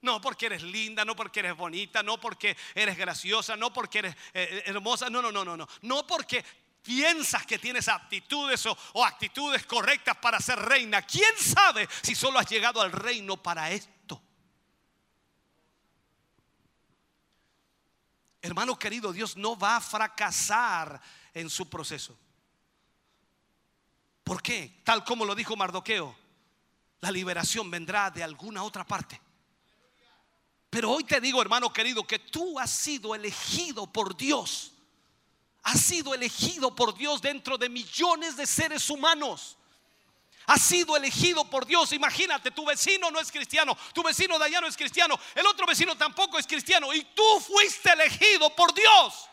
S3: No porque eres linda, no porque eres bonita, no porque eres graciosa, no porque eres eh, hermosa, no, no, no, no, no. No porque piensas que tienes aptitudes o, o actitudes correctas para ser reina. ¿Quién sabe si solo has llegado al reino para esto? Hermano querido, Dios no va a fracasar en su proceso. ¿Por qué? Tal como lo dijo Mardoqueo, la liberación vendrá de alguna otra parte. Pero hoy te digo, hermano querido, que tú has sido elegido por Dios. Has sido elegido por Dios dentro de millones de seres humanos. Has sido elegido por Dios. Imagínate, tu vecino no es cristiano, tu vecino de allá no es cristiano, el otro vecino tampoco es cristiano y tú fuiste elegido por Dios.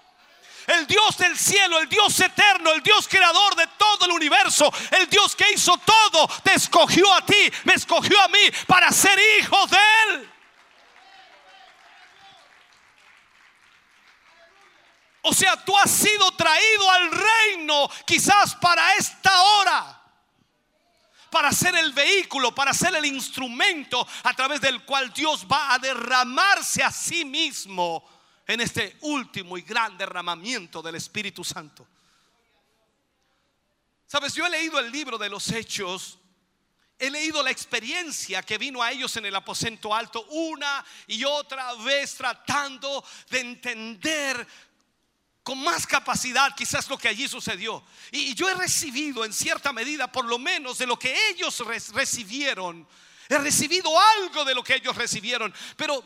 S3: El Dios del cielo, el Dios eterno, el Dios creador de todo el universo, el Dios que hizo todo, te escogió a ti, me escogió a mí para ser hijos de Él. O sea, tú has sido traído al reino quizás para esta hora para ser el vehículo, para ser el instrumento a través del cual Dios va a derramarse a sí mismo en este último y gran derramamiento del Espíritu Santo. Sabes, yo he leído el libro de los hechos, he leído la experiencia que vino a ellos en el aposento alto una y otra vez tratando de entender con más capacidad quizás lo que allí sucedió. Y yo he recibido en cierta medida, por lo menos de lo que ellos recibieron, he recibido algo de lo que ellos recibieron, pero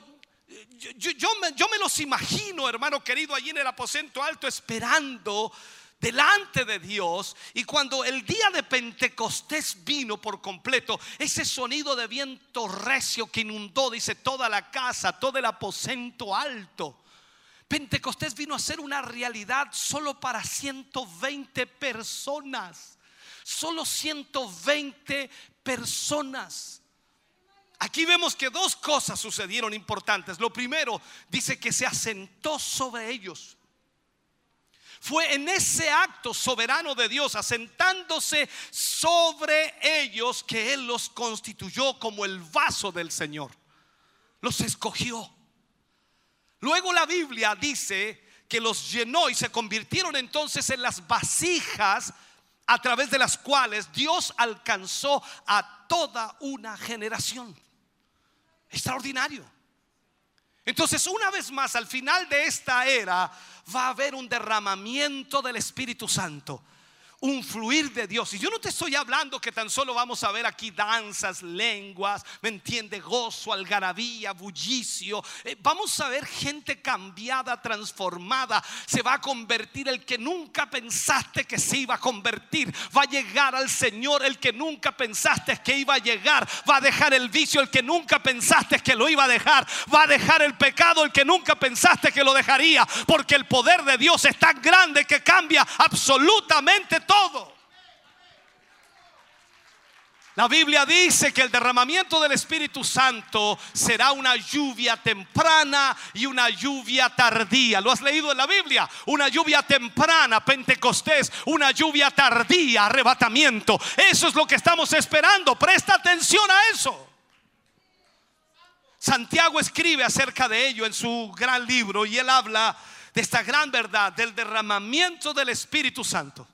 S3: yo, me, yo me los imagino, hermano querido, allí en el aposento alto esperando delante de Dios y cuando el día de Pentecostés vino por completo, ese sonido de viento recio que inundó, dice, toda la casa, todo el aposento alto. Pentecostés vino a ser una realidad solo para 120 personas. Solo 120 personas. Aquí vemos que dos cosas sucedieron importantes. Lo primero, dice que se asentó sobre ellos. Fue en ese acto soberano de Dios, asentándose sobre ellos, que Él los constituyó como el vaso del Señor. Los escogió. Luego la Biblia dice que los llenó y se convirtieron entonces en las vasijas a través de las cuales Dios alcanzó a toda una generación. Extraordinario. Entonces, una vez más, al final de esta era va a haber un derramamiento del Espíritu Santo un fluir de Dios. Y yo no te estoy hablando que tan solo vamos a ver aquí danzas, lenguas, ¿me entiende? Gozo, algarabía, bullicio. Eh, vamos a ver gente cambiada, transformada. Se va a convertir el que nunca pensaste que se iba a convertir. Va a llegar al Señor el que nunca pensaste que iba a llegar. Va a dejar el vicio el que nunca pensaste que lo iba a dejar. Va a dejar el pecado el que nunca pensaste que lo dejaría. Porque el poder de Dios es tan grande que cambia absolutamente todo todo. La Biblia dice que el derramamiento del Espíritu Santo será una lluvia temprana y una lluvia tardía. ¿Lo has leído en la Biblia? Una lluvia temprana, Pentecostés, una lluvia tardía, arrebatamiento. Eso es lo que estamos esperando. Presta atención a eso. Santiago escribe acerca de ello en su gran libro y él habla de esta gran verdad del derramamiento del Espíritu Santo.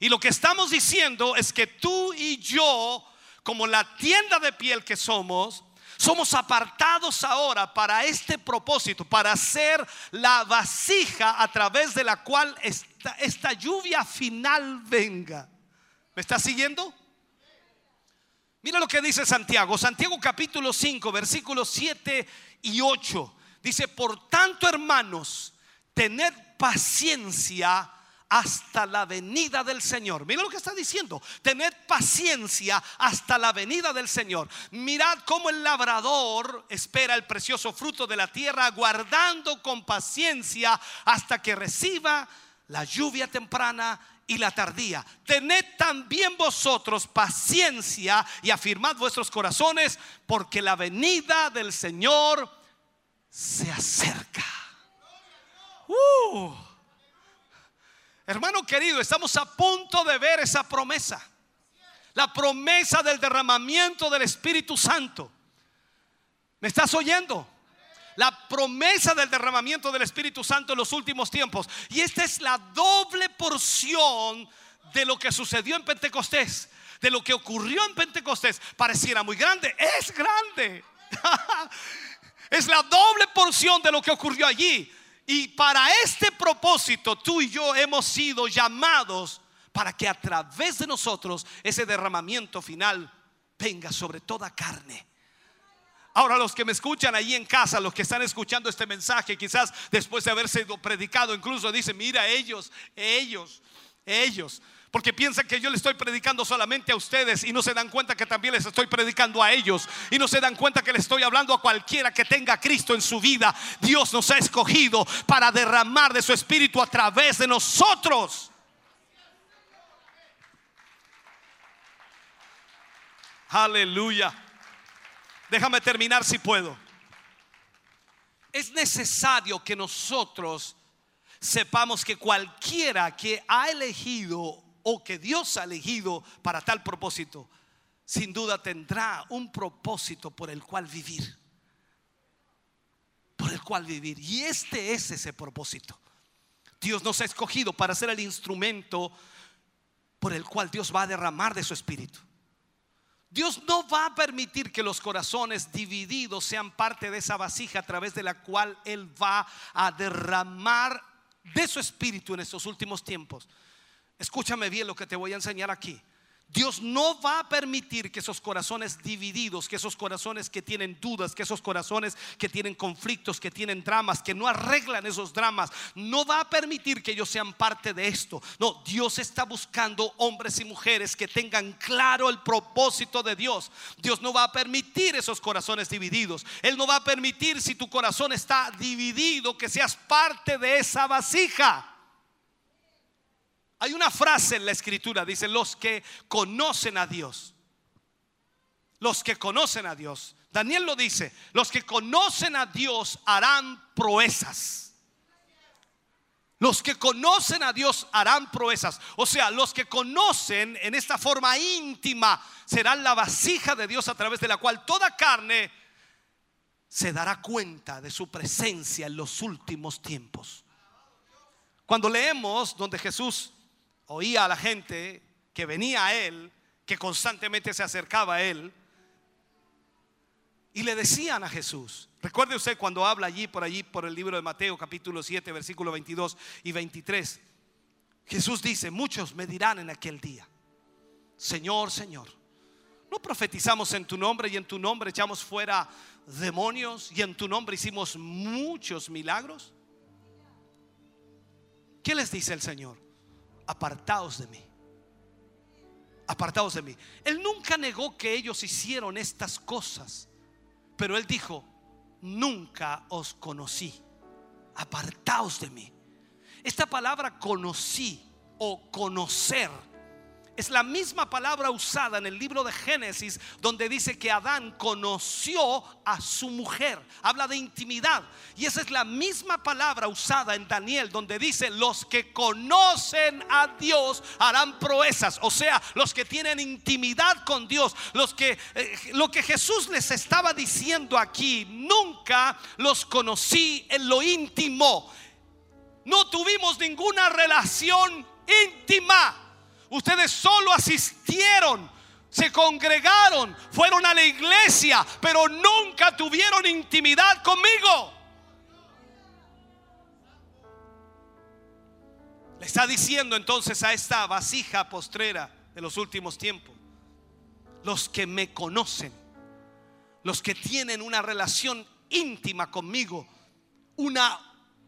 S3: Y lo que estamos diciendo es que tú y yo, como la tienda de piel que somos, somos apartados ahora para este propósito, para hacer la vasija a través de la cual esta, esta lluvia final venga. ¿Me está siguiendo? Mira lo que dice Santiago, Santiago capítulo 5, versículos 7 y 8. Dice, por tanto hermanos, tened paciencia hasta la venida del Señor. Mira lo que está diciendo. Tened paciencia hasta la venida del Señor. Mirad cómo el labrador espera el precioso fruto de la tierra, guardando con paciencia hasta que reciba la lluvia temprana y la tardía. Tened también vosotros paciencia y afirmad vuestros corazones, porque la venida del Señor se acerca. Uh. Hermano querido, estamos a punto de ver esa promesa. La promesa del derramamiento del Espíritu Santo. ¿Me estás oyendo? La promesa del derramamiento del Espíritu Santo en los últimos tiempos. Y esta es la doble porción de lo que sucedió en Pentecostés. De lo que ocurrió en Pentecostés. Pareciera muy grande. Es grande. es la doble porción de lo que ocurrió allí. Y para este propósito tú y yo hemos sido llamados para que a través de nosotros ese derramamiento final venga sobre toda carne. Ahora los que me escuchan ahí en casa, los que están escuchando este mensaje, quizás después de haber sido predicado, incluso dicen, mira ellos, ellos, ellos. Porque piensan que yo le estoy predicando solamente a ustedes y no se dan cuenta que también les estoy predicando a ellos. Y no se dan cuenta que le estoy hablando a cualquiera que tenga a Cristo en su vida. Dios nos ha escogido para derramar de su espíritu a través de nosotros. Aleluya. Déjame terminar si puedo. Es necesario que nosotros sepamos que cualquiera que ha elegido o que Dios ha elegido para tal propósito, sin duda tendrá un propósito por el cual vivir. Por el cual vivir. Y este es ese propósito. Dios nos ha escogido para ser el instrumento por el cual Dios va a derramar de su espíritu. Dios no va a permitir que los corazones divididos sean parte de esa vasija a través de la cual Él va a derramar de su espíritu en estos últimos tiempos. Escúchame bien lo que te voy a enseñar aquí. Dios no va a permitir que esos corazones divididos, que esos corazones que tienen dudas, que esos corazones que tienen conflictos, que tienen dramas, que no arreglan esos dramas, no va a permitir que ellos sean parte de esto. No, Dios está buscando hombres y mujeres que tengan claro el propósito de Dios. Dios no va a permitir esos corazones divididos. Él no va a permitir si tu corazón está dividido que seas parte de esa vasija. Hay una frase en la escritura, dice, los que conocen a Dios. Los que conocen a Dios. Daniel lo dice, los que conocen a Dios harán proezas. Los que conocen a Dios harán proezas. O sea, los que conocen en esta forma íntima serán la vasija de Dios a través de la cual toda carne se dará cuenta de su presencia en los últimos tiempos. Cuando leemos donde Jesús oía a la gente que venía a él, que constantemente se acercaba a él, y le decían a Jesús, recuerde usted cuando habla allí por allí por el libro de Mateo capítulo 7 versículo 22 y 23, Jesús dice, muchos me dirán en aquel día, Señor, Señor, ¿no profetizamos en tu nombre y en tu nombre echamos fuera demonios y en tu nombre hicimos muchos milagros? ¿Qué les dice el Señor? Apartaos de mí. Apartaos de mí. Él nunca negó que ellos hicieron estas cosas, pero él dijo, nunca os conocí. Apartaos de mí. Esta palabra conocí o conocer es la misma palabra usada en el libro de Génesis donde dice que Adán conoció a su mujer. Habla de intimidad. Y esa es la misma palabra usada en Daniel donde dice los que conocen a Dios harán proezas. O sea, los que tienen intimidad con Dios. Los que, eh, lo que Jesús les estaba diciendo aquí, nunca los conocí en lo íntimo. No tuvimos ninguna relación íntima. Ustedes solo asistieron, se congregaron, fueron a la iglesia, pero nunca tuvieron intimidad conmigo. Le está diciendo entonces a esta vasija postrera de los últimos tiempos, los que me conocen, los que tienen una relación íntima conmigo, una,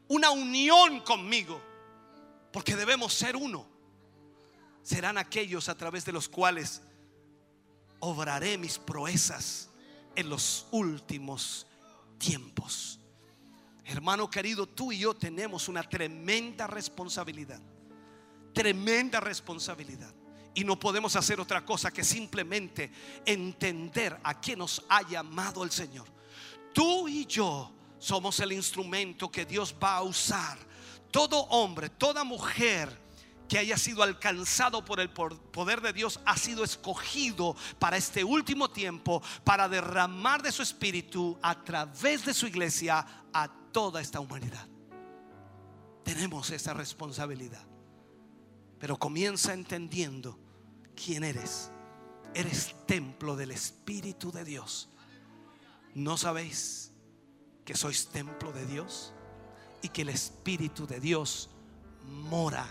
S3: una unión conmigo, porque debemos ser uno serán aquellos a través de los cuales obraré mis proezas en los últimos tiempos. Hermano querido, tú y yo tenemos una tremenda responsabilidad. Tremenda responsabilidad. Y no podemos hacer otra cosa que simplemente entender a qué nos ha llamado el Señor. Tú y yo somos el instrumento que Dios va a usar. Todo hombre, toda mujer que haya sido alcanzado por el poder de Dios ha sido escogido para este último tiempo, para derramar de su espíritu a través de su iglesia a toda esta humanidad. Tenemos esa responsabilidad. Pero comienza entendiendo quién eres. Eres templo del Espíritu de Dios. ¿No sabéis que sois templo de Dios? Y que el Espíritu de Dios mora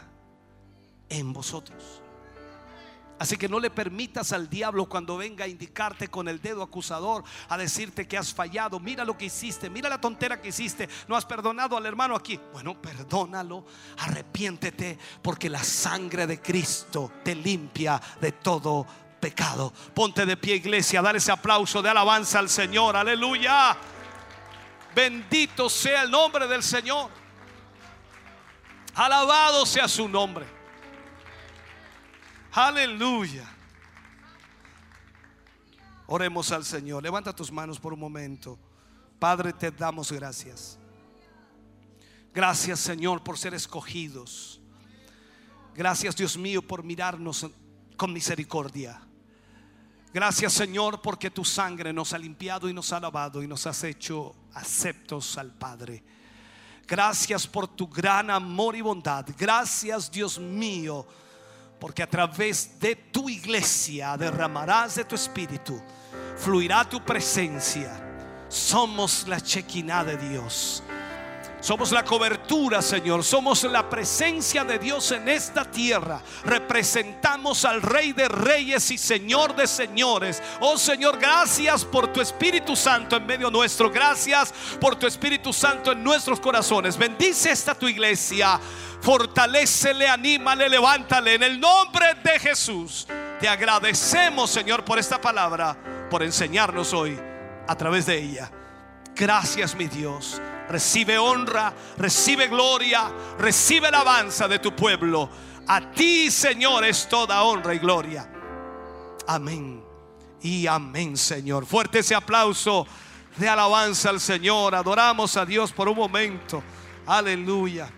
S3: en vosotros. Así que no le permitas al diablo cuando venga a indicarte con el dedo acusador, a decirte que has fallado, mira lo que hiciste, mira la tontera que hiciste, no has perdonado al hermano aquí. Bueno, perdónalo, arrepiéntete, porque la sangre de Cristo te limpia de todo pecado. Ponte de pie iglesia, dale ese aplauso de alabanza al Señor, aleluya. Bendito sea el nombre del Señor. Alabado sea su nombre. Aleluya. Oremos al Señor. Levanta tus manos por un momento. Padre, te damos gracias. Gracias, Señor, por ser escogidos. Gracias, Dios mío, por mirarnos con misericordia. Gracias, Señor, porque tu sangre nos ha limpiado y nos ha lavado y nos has hecho aceptos al Padre. Gracias por tu gran amor y bondad. Gracias, Dios mío porque a través de tu iglesia derramarás de tu espíritu, fluirá tu presencia. Somos la chequina de Dios. Somos la cobertura, Señor. Somos la presencia de Dios en esta tierra. Representamos al Rey de Reyes y Señor de Señores. Oh Señor, gracias por tu Espíritu Santo en medio nuestro. Gracias por tu Espíritu Santo en nuestros corazones. Bendice esta tu iglesia. Fortalécele, anímale, levántale. En el nombre de Jesús. Te agradecemos, Señor, por esta palabra, por enseñarnos hoy a través de ella. Gracias, mi Dios. Recibe honra, recibe gloria, recibe alabanza de tu pueblo. A ti, Señor, es toda honra y gloria. Amén. Y amén, Señor. Fuerte ese aplauso de alabanza al Señor. Adoramos a Dios por un momento. Aleluya.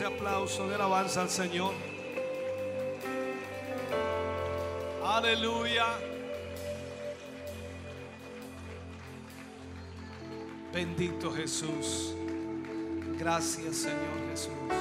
S3: ese aplauso de alabanza al Señor. Aleluya. Bendito Jesús. Gracias Señor Jesús.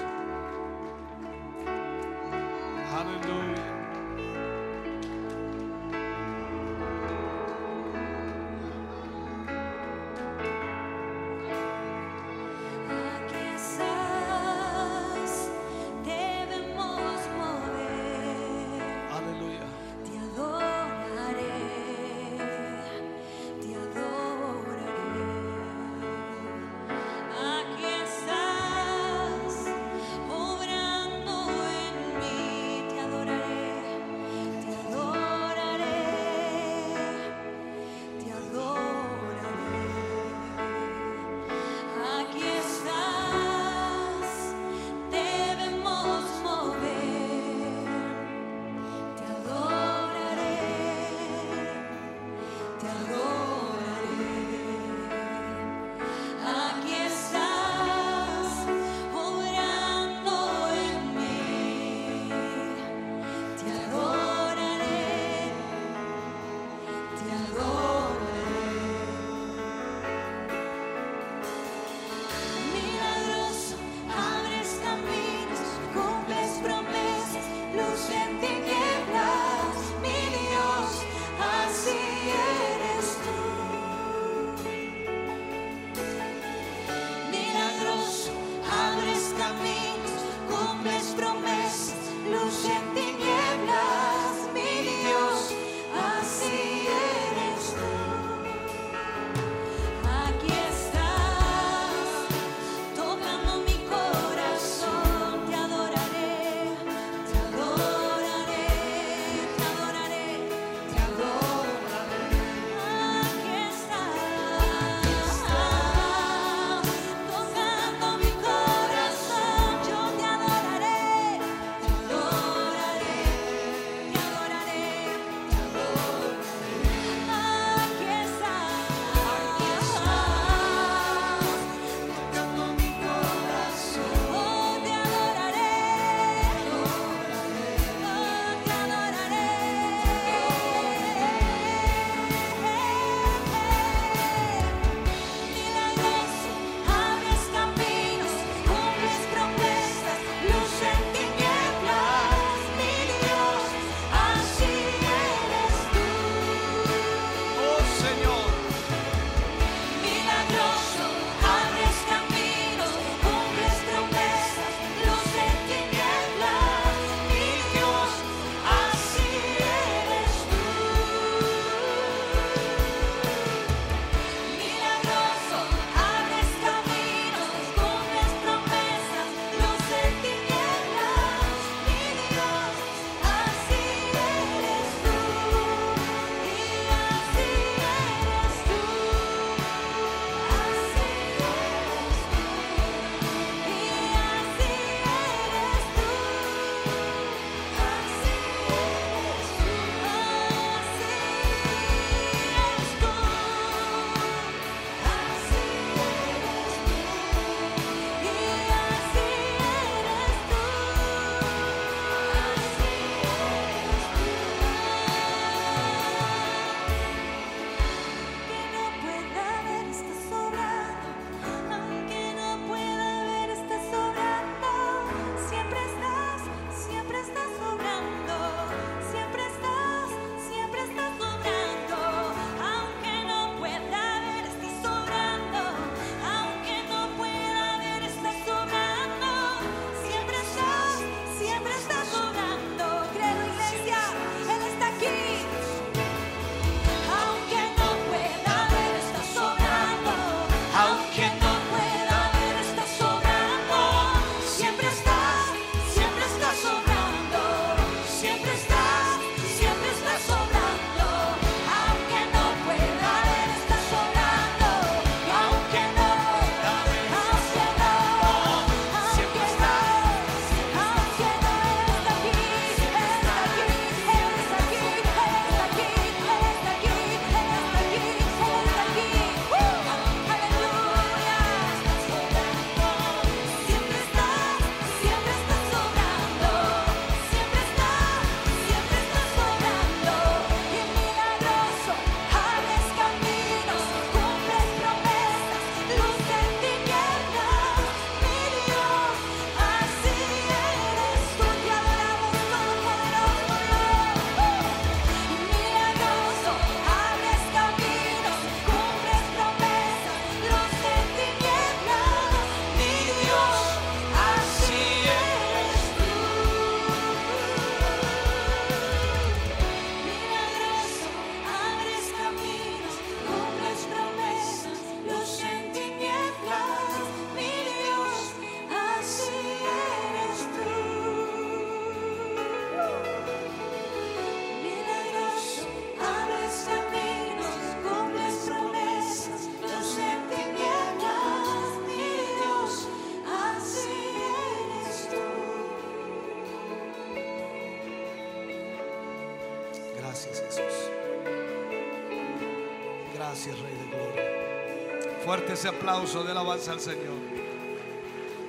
S3: Fuerte ese aplauso de alabanza al Señor.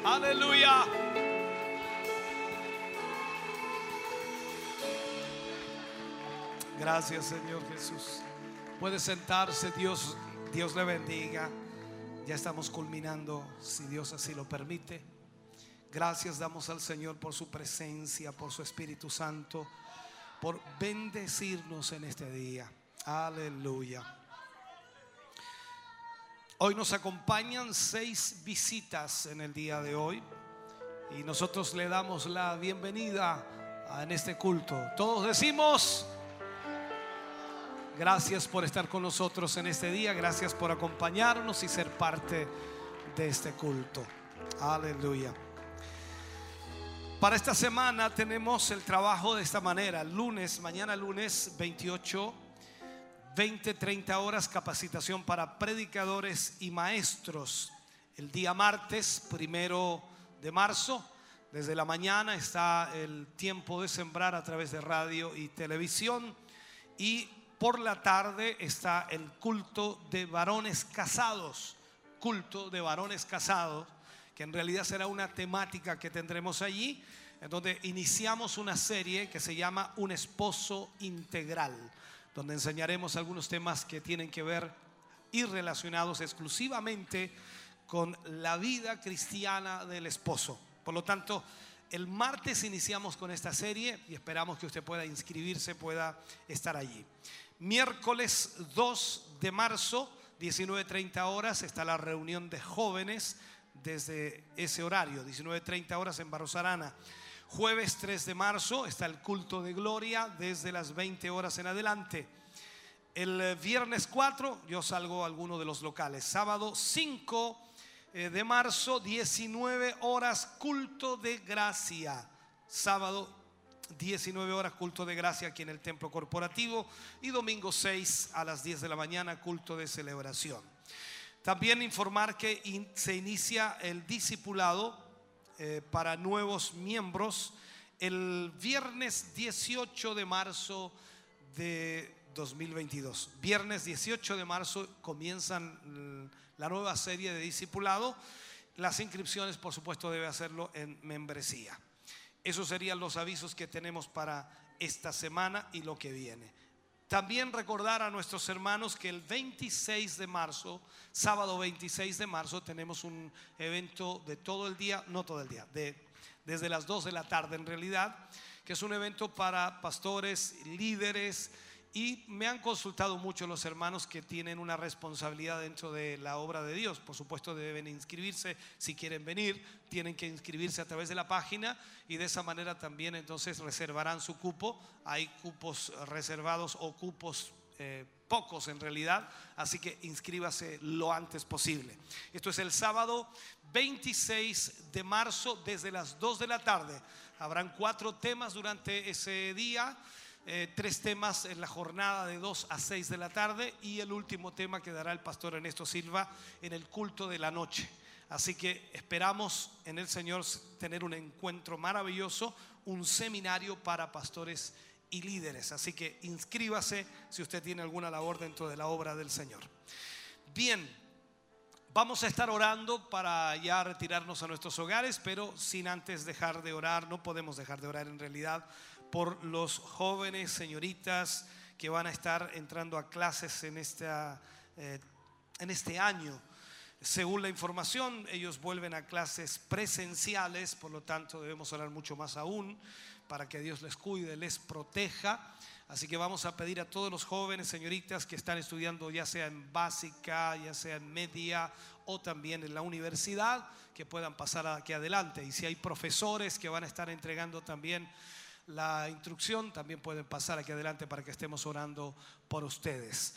S3: Aleluya. Gracias Señor Jesús. Puede sentarse, Dios, Dios le bendiga. Ya estamos culminando, si Dios así lo permite. Gracias damos al Señor por su presencia, por su Espíritu Santo, por bendecirnos en este día. Aleluya. Hoy nos acompañan seis visitas en el día de hoy y nosotros le damos la bienvenida en este culto. Todos decimos, gracias por estar con nosotros en este día, gracias por acompañarnos y ser parte de este culto. Aleluya. Para esta semana tenemos el trabajo de esta manera. Lunes, mañana lunes 28, 20, 30 horas capacitación para predicadores y maestros. El día martes, primero de marzo, desde la mañana está el tiempo de sembrar a través de radio y televisión. Y por la tarde está el culto de varones casados. Culto de varones casados que en realidad será una temática que tendremos allí, en donde iniciamos una serie que se llama Un esposo integral, donde enseñaremos algunos temas que tienen que ver y relacionados exclusivamente con la vida cristiana del esposo. Por lo tanto, el martes iniciamos con esta serie y esperamos que usted pueda inscribirse, pueda estar allí. Miércoles 2 de marzo, 19.30 horas, está la reunión de jóvenes desde ese horario, 19.30 horas en Barros Arana. Jueves 3 de marzo está el culto de gloria desde las 20 horas en adelante. El eh, viernes 4 yo salgo a alguno de los locales. Sábado 5 eh, de marzo, 19 horas, culto de gracia. Sábado 19 horas, culto de gracia aquí en el templo corporativo. Y domingo 6 a las 10 de la mañana, culto de celebración. También informar que se inicia el discipulado eh, para nuevos miembros el viernes 18 de marzo de 2022. Viernes 18 de marzo comienzan la nueva serie de discipulado. Las inscripciones, por supuesto, debe hacerlo en membresía. Esos serían los avisos que tenemos para esta semana y lo que viene. También recordar a nuestros hermanos que el 26 de marzo, sábado 26 de marzo, tenemos un evento de todo el día, no todo el día, de, desde las 2 de la tarde en realidad, que es un evento para pastores, líderes, y me han consultado mucho los hermanos que tienen una responsabilidad dentro de la obra de Dios. Por supuesto deben inscribirse si quieren venir, tienen que inscribirse a través de la página y de esa manera también entonces reservarán su cupo. Hay cupos reservados o cupos eh, pocos en realidad, así que inscríbase lo antes posible. Esto es el sábado 26 de marzo desde las 2 de la tarde. Habrán cuatro temas durante ese día. Eh, tres temas en la jornada de 2 a 6 de la tarde y el último tema que dará el pastor Ernesto Silva en el culto de la noche. Así que esperamos en el Señor tener un encuentro maravilloso, un seminario para pastores y líderes. Así que inscríbase si usted tiene alguna labor dentro de la obra del Señor. Bien, Vamos a estar orando para ya retirarnos a nuestros hogares, pero sin antes dejar de orar, no podemos dejar de orar en realidad por los jóvenes señoritas que van a estar entrando a clases en, esta, eh, en este año. Según la información, ellos vuelven a clases presenciales, por lo tanto debemos orar mucho más aún para que Dios les cuide, les proteja. Así que vamos a pedir a todos los jóvenes, señoritas, que están estudiando ya sea en básica, ya sea en media o también en la universidad, que puedan pasar aquí adelante. Y si hay profesores que van a estar entregando también la instrucción, también pueden pasar aquí adelante para que estemos orando por ustedes.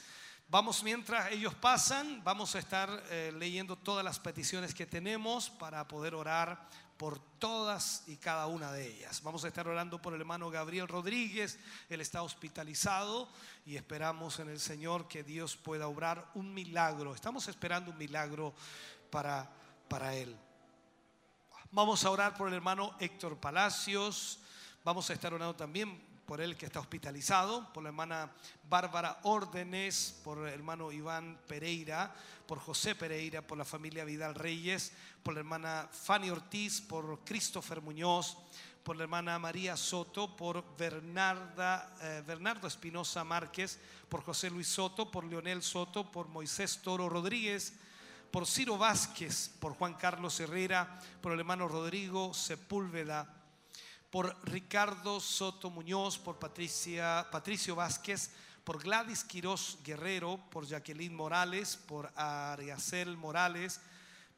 S3: Vamos, mientras ellos pasan, vamos a estar eh, leyendo todas las peticiones que tenemos para poder orar por todas y cada una de ellas. Vamos a estar orando por el hermano Gabriel Rodríguez, él está hospitalizado y esperamos en el Señor que Dios pueda obrar un milagro. Estamos esperando un milagro para, para él. Vamos a orar por el hermano Héctor Palacios. Vamos a estar orando también por él que está hospitalizado, por la hermana Bárbara Órdenes, por el hermano Iván Pereira, por José Pereira, por la familia Vidal Reyes, por la hermana Fanny Ortiz, por Christopher Muñoz, por la hermana María Soto, por Bernarda, eh, Bernardo Espinosa Márquez, por José Luis Soto, por Leonel Soto, por Moisés Toro Rodríguez, por Ciro Vázquez, por Juan Carlos Herrera, por el hermano Rodrigo Sepúlveda, por Ricardo Soto Muñoz, por Patricia, Patricio Vázquez, por Gladys Quirós Guerrero, por Jacqueline Morales, por Ariacel Morales,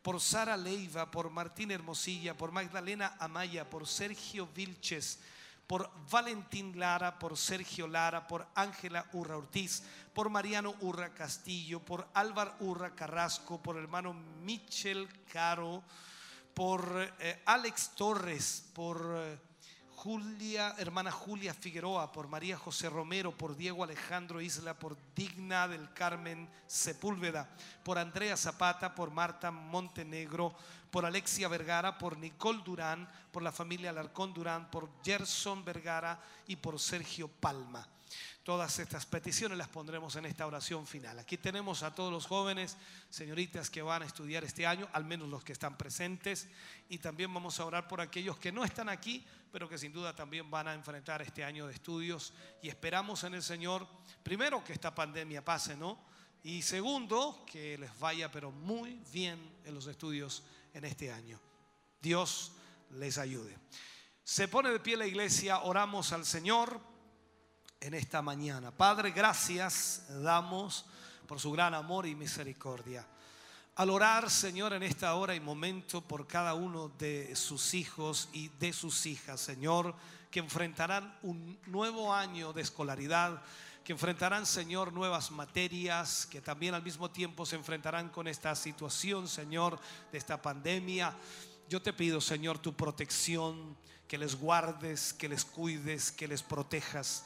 S3: por Sara Leiva, por Martín Hermosilla, por Magdalena Amaya, por Sergio Vilches, por Valentín Lara, por Sergio Lara, por Ángela Urra Ortiz, por Mariano Urra Castillo, por Álvar Urra Carrasco, por hermano Michel Caro, por eh, Alex Torres, por eh, Julia, hermana Julia Figueroa, por María José Romero, por Diego Alejandro Isla, por Digna del Carmen Sepúlveda, por Andrea Zapata, por Marta Montenegro, por Alexia Vergara, por Nicole Durán, por la familia Alarcón Durán, por Gerson Vergara y por Sergio Palma. Todas estas peticiones las pondremos en esta oración final. Aquí tenemos a todos los jóvenes, señoritas que van a estudiar este año, al menos los que están presentes, y también vamos a orar por aquellos que no están aquí, pero que sin duda también van a enfrentar este año de estudios. Y esperamos en el Señor, primero, que esta pandemia pase, ¿no? Y segundo, que les vaya, pero muy bien en los estudios en este año. Dios les ayude. Se pone de pie la iglesia, oramos al Señor en esta mañana. Padre, gracias damos por su gran amor y misericordia. Al orar, Señor, en esta hora y momento por cada uno de sus hijos y de sus hijas, Señor, que enfrentarán un nuevo año de escolaridad, que enfrentarán, Señor, nuevas materias, que también al mismo tiempo se enfrentarán con esta situación, Señor, de esta pandemia. Yo te pido, Señor, tu protección, que les guardes, que les cuides, que les protejas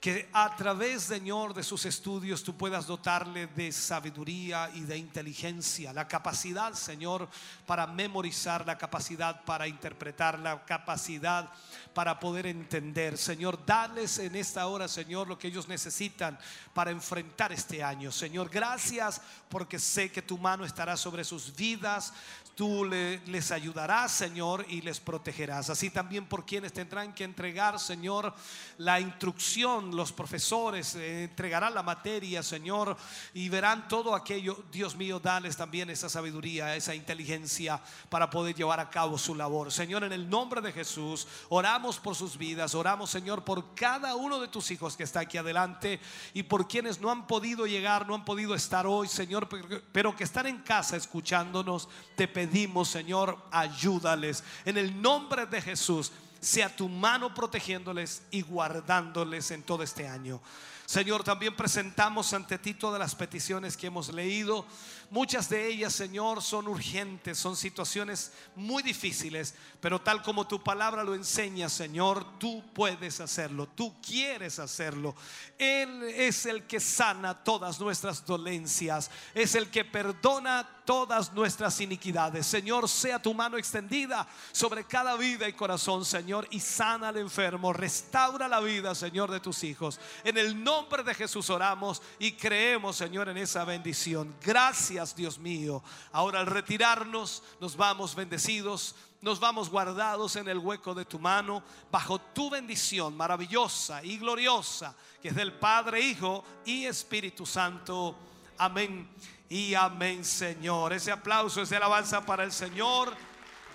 S3: que a través, Señor, de sus estudios tú puedas dotarle de sabiduría y de inteligencia, la capacidad, Señor, para memorizar, la capacidad para interpretar, la capacidad para poder entender. Señor, dales en esta hora, Señor, lo que ellos necesitan para enfrentar este año. Señor, gracias porque sé que tu mano estará sobre sus vidas, tú les ayudarás, Señor, y les protegerás. Así también por quienes tendrán que entregar, Señor, la instrucción, los profesores eh, entregarán la materia, Señor, y verán todo aquello. Dios mío, dales también esa sabiduría, esa inteligencia para poder llevar a cabo su labor. Señor, en el nombre de Jesús, oramos por sus vidas, oramos, Señor, por cada uno de tus hijos que está aquí adelante y por quienes no han podido llegar, no han podido estar hoy, Señor, pero que están en casa escuchándonos. Te pedimos pedimos, Señor, ayúdales. En el nombre de Jesús, sea tu mano protegiéndoles y guardándoles en todo este año. Señor, también presentamos ante ti todas las peticiones que hemos leído. Muchas de ellas, Señor, son urgentes, son situaciones muy difíciles, pero tal como tu palabra lo enseña, Señor, tú puedes hacerlo, tú quieres hacerlo. Él es el que sana todas nuestras dolencias, es el que perdona todas nuestras iniquidades. Señor, sea tu mano extendida sobre cada vida y corazón, Señor, y sana al enfermo, restaura la vida, Señor, de tus hijos. En el nombre de Jesús oramos y creemos, Señor, en esa bendición. Gracias, Dios mío. Ahora al retirarnos, nos vamos bendecidos nos vamos guardados en el hueco de tu mano, bajo tu bendición maravillosa y gloriosa, que es del Padre, Hijo y Espíritu Santo. Amén y amén, Señor. Ese aplauso, esa alabanza para el Señor.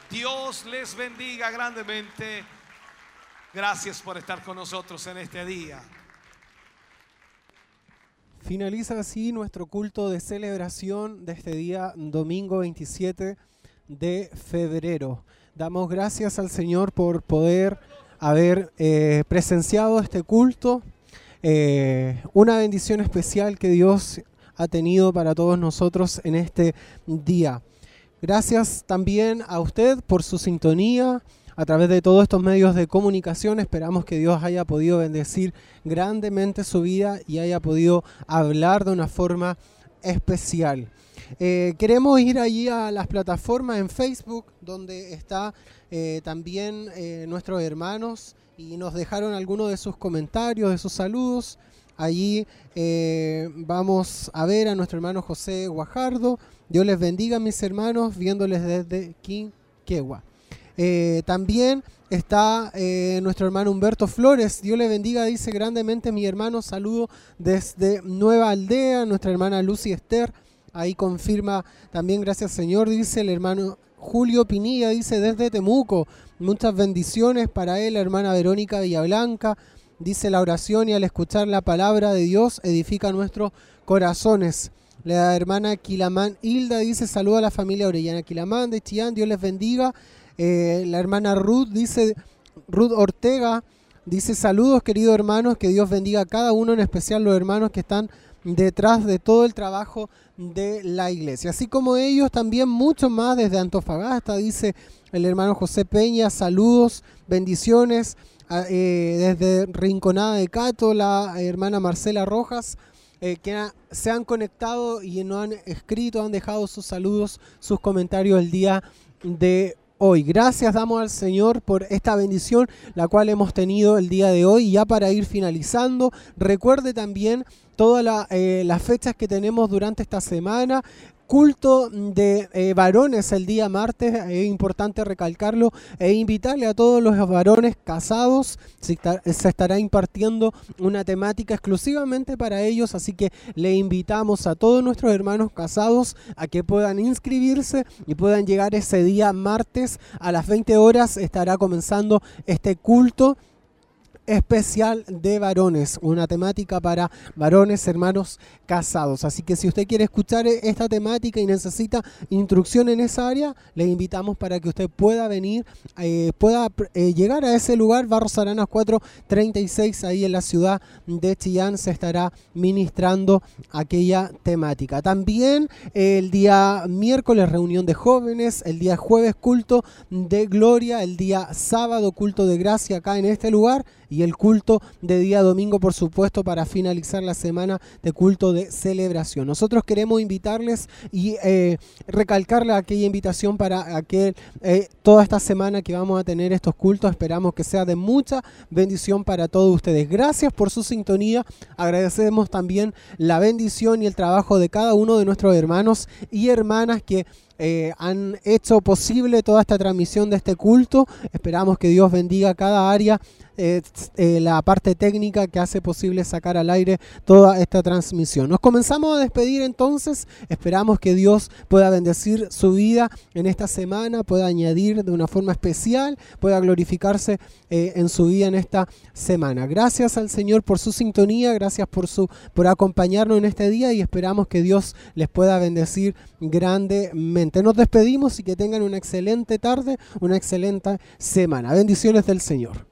S3: Dios les bendiga grandemente. Gracias por estar con nosotros en este día.
S1: Finaliza así nuestro culto de celebración de este día, domingo 27 de febrero. Damos gracias al Señor por poder haber eh, presenciado este culto. Eh, una bendición especial que Dios ha tenido para todos nosotros en este día. Gracias también a usted por su sintonía a través de todos estos medios de comunicación. Esperamos que Dios haya podido bendecir grandemente su vida y haya podido hablar de una forma especial. Eh, queremos ir allí a las plataformas en Facebook, donde está eh, también eh, nuestros hermanos y nos dejaron algunos de sus comentarios, de sus saludos. Allí eh, vamos a ver a nuestro hermano José Guajardo. Dios les bendiga, mis hermanos, viéndoles desde Quinquegua. Eh, también está eh, nuestro hermano Humberto Flores. Dios le bendiga, dice grandemente mi hermano. Saludo desde Nueva Aldea, nuestra hermana Lucy Esther. Ahí confirma también, gracias Señor, dice el hermano Julio Pinilla, dice desde Temuco. Muchas bendiciones para él, la hermana Verónica Villablanca. Dice la oración y al escuchar la palabra de Dios edifica nuestros corazones. La hermana Quilamán Hilda dice saluda a la familia Orellana Quilamán de Chillán, Dios les bendiga. Eh, la hermana Ruth dice, Ruth Ortega dice saludos queridos hermanos, que Dios bendiga a cada uno, en especial los hermanos que están detrás de todo el trabajo de la iglesia. Así como ellos, también mucho más desde Antofagasta, dice el hermano José Peña, saludos, bendiciones. A- eh, desde Rinconada de Cato, la hermana Marcela Rojas, eh, que se han conectado y nos han escrito, han dejado sus saludos, sus comentarios el día de hoy. Gracias damos al Señor por esta bendición, la cual hemos tenido el día de hoy. Y ya para ir finalizando, recuerde también todas eh, las fechas que tenemos durante esta semana. Culto de eh, varones el día martes, es importante recalcarlo e invitarle a todos los varones casados, está- se estará impartiendo una temática exclusivamente para ellos, así que le invitamos a todos nuestros hermanos casados a que puedan inscribirse y puedan llegar ese día martes a las 20 horas, estará comenzando este culto especial de varones, una temática para varones hermanos casados. Así que si usted quiere escuchar esta temática y necesita instrucción en esa área, le invitamos para que usted pueda venir, eh, pueda eh, llegar a ese lugar, Barros Aranas 436, ahí en la ciudad de Chillán se estará ministrando aquella temática. También eh, el día miércoles reunión de jóvenes, el día jueves culto de gloria, el día sábado culto de gracia acá en este lugar y el culto de día domingo, por supuesto, para finalizar la semana de culto de celebración. Nosotros queremos invitarles y eh, recalcarle aquella invitación para aquel, eh, toda esta semana que vamos a tener estos cultos. Esperamos que sea de mucha bendición para todos ustedes. Gracias por su sintonía. Agradecemos también la bendición y el trabajo de cada uno de nuestros hermanos y hermanas que eh, han hecho posible toda esta transmisión de este culto. Esperamos que Dios bendiga cada área, eh, eh, la parte técnica que hace posible sacar al aire toda esta transmisión. Nos comenzamos a despedir entonces. Esperamos que Dios pueda bendecir su vida en esta semana, pueda añadir de una forma especial, pueda glorificarse en su vida en esta semana. Gracias al Señor por su sintonía, gracias por su por acompañarnos en este día y esperamos que Dios les pueda bendecir grandemente. Nos despedimos y que tengan una excelente tarde, una excelente semana. Bendiciones del Señor.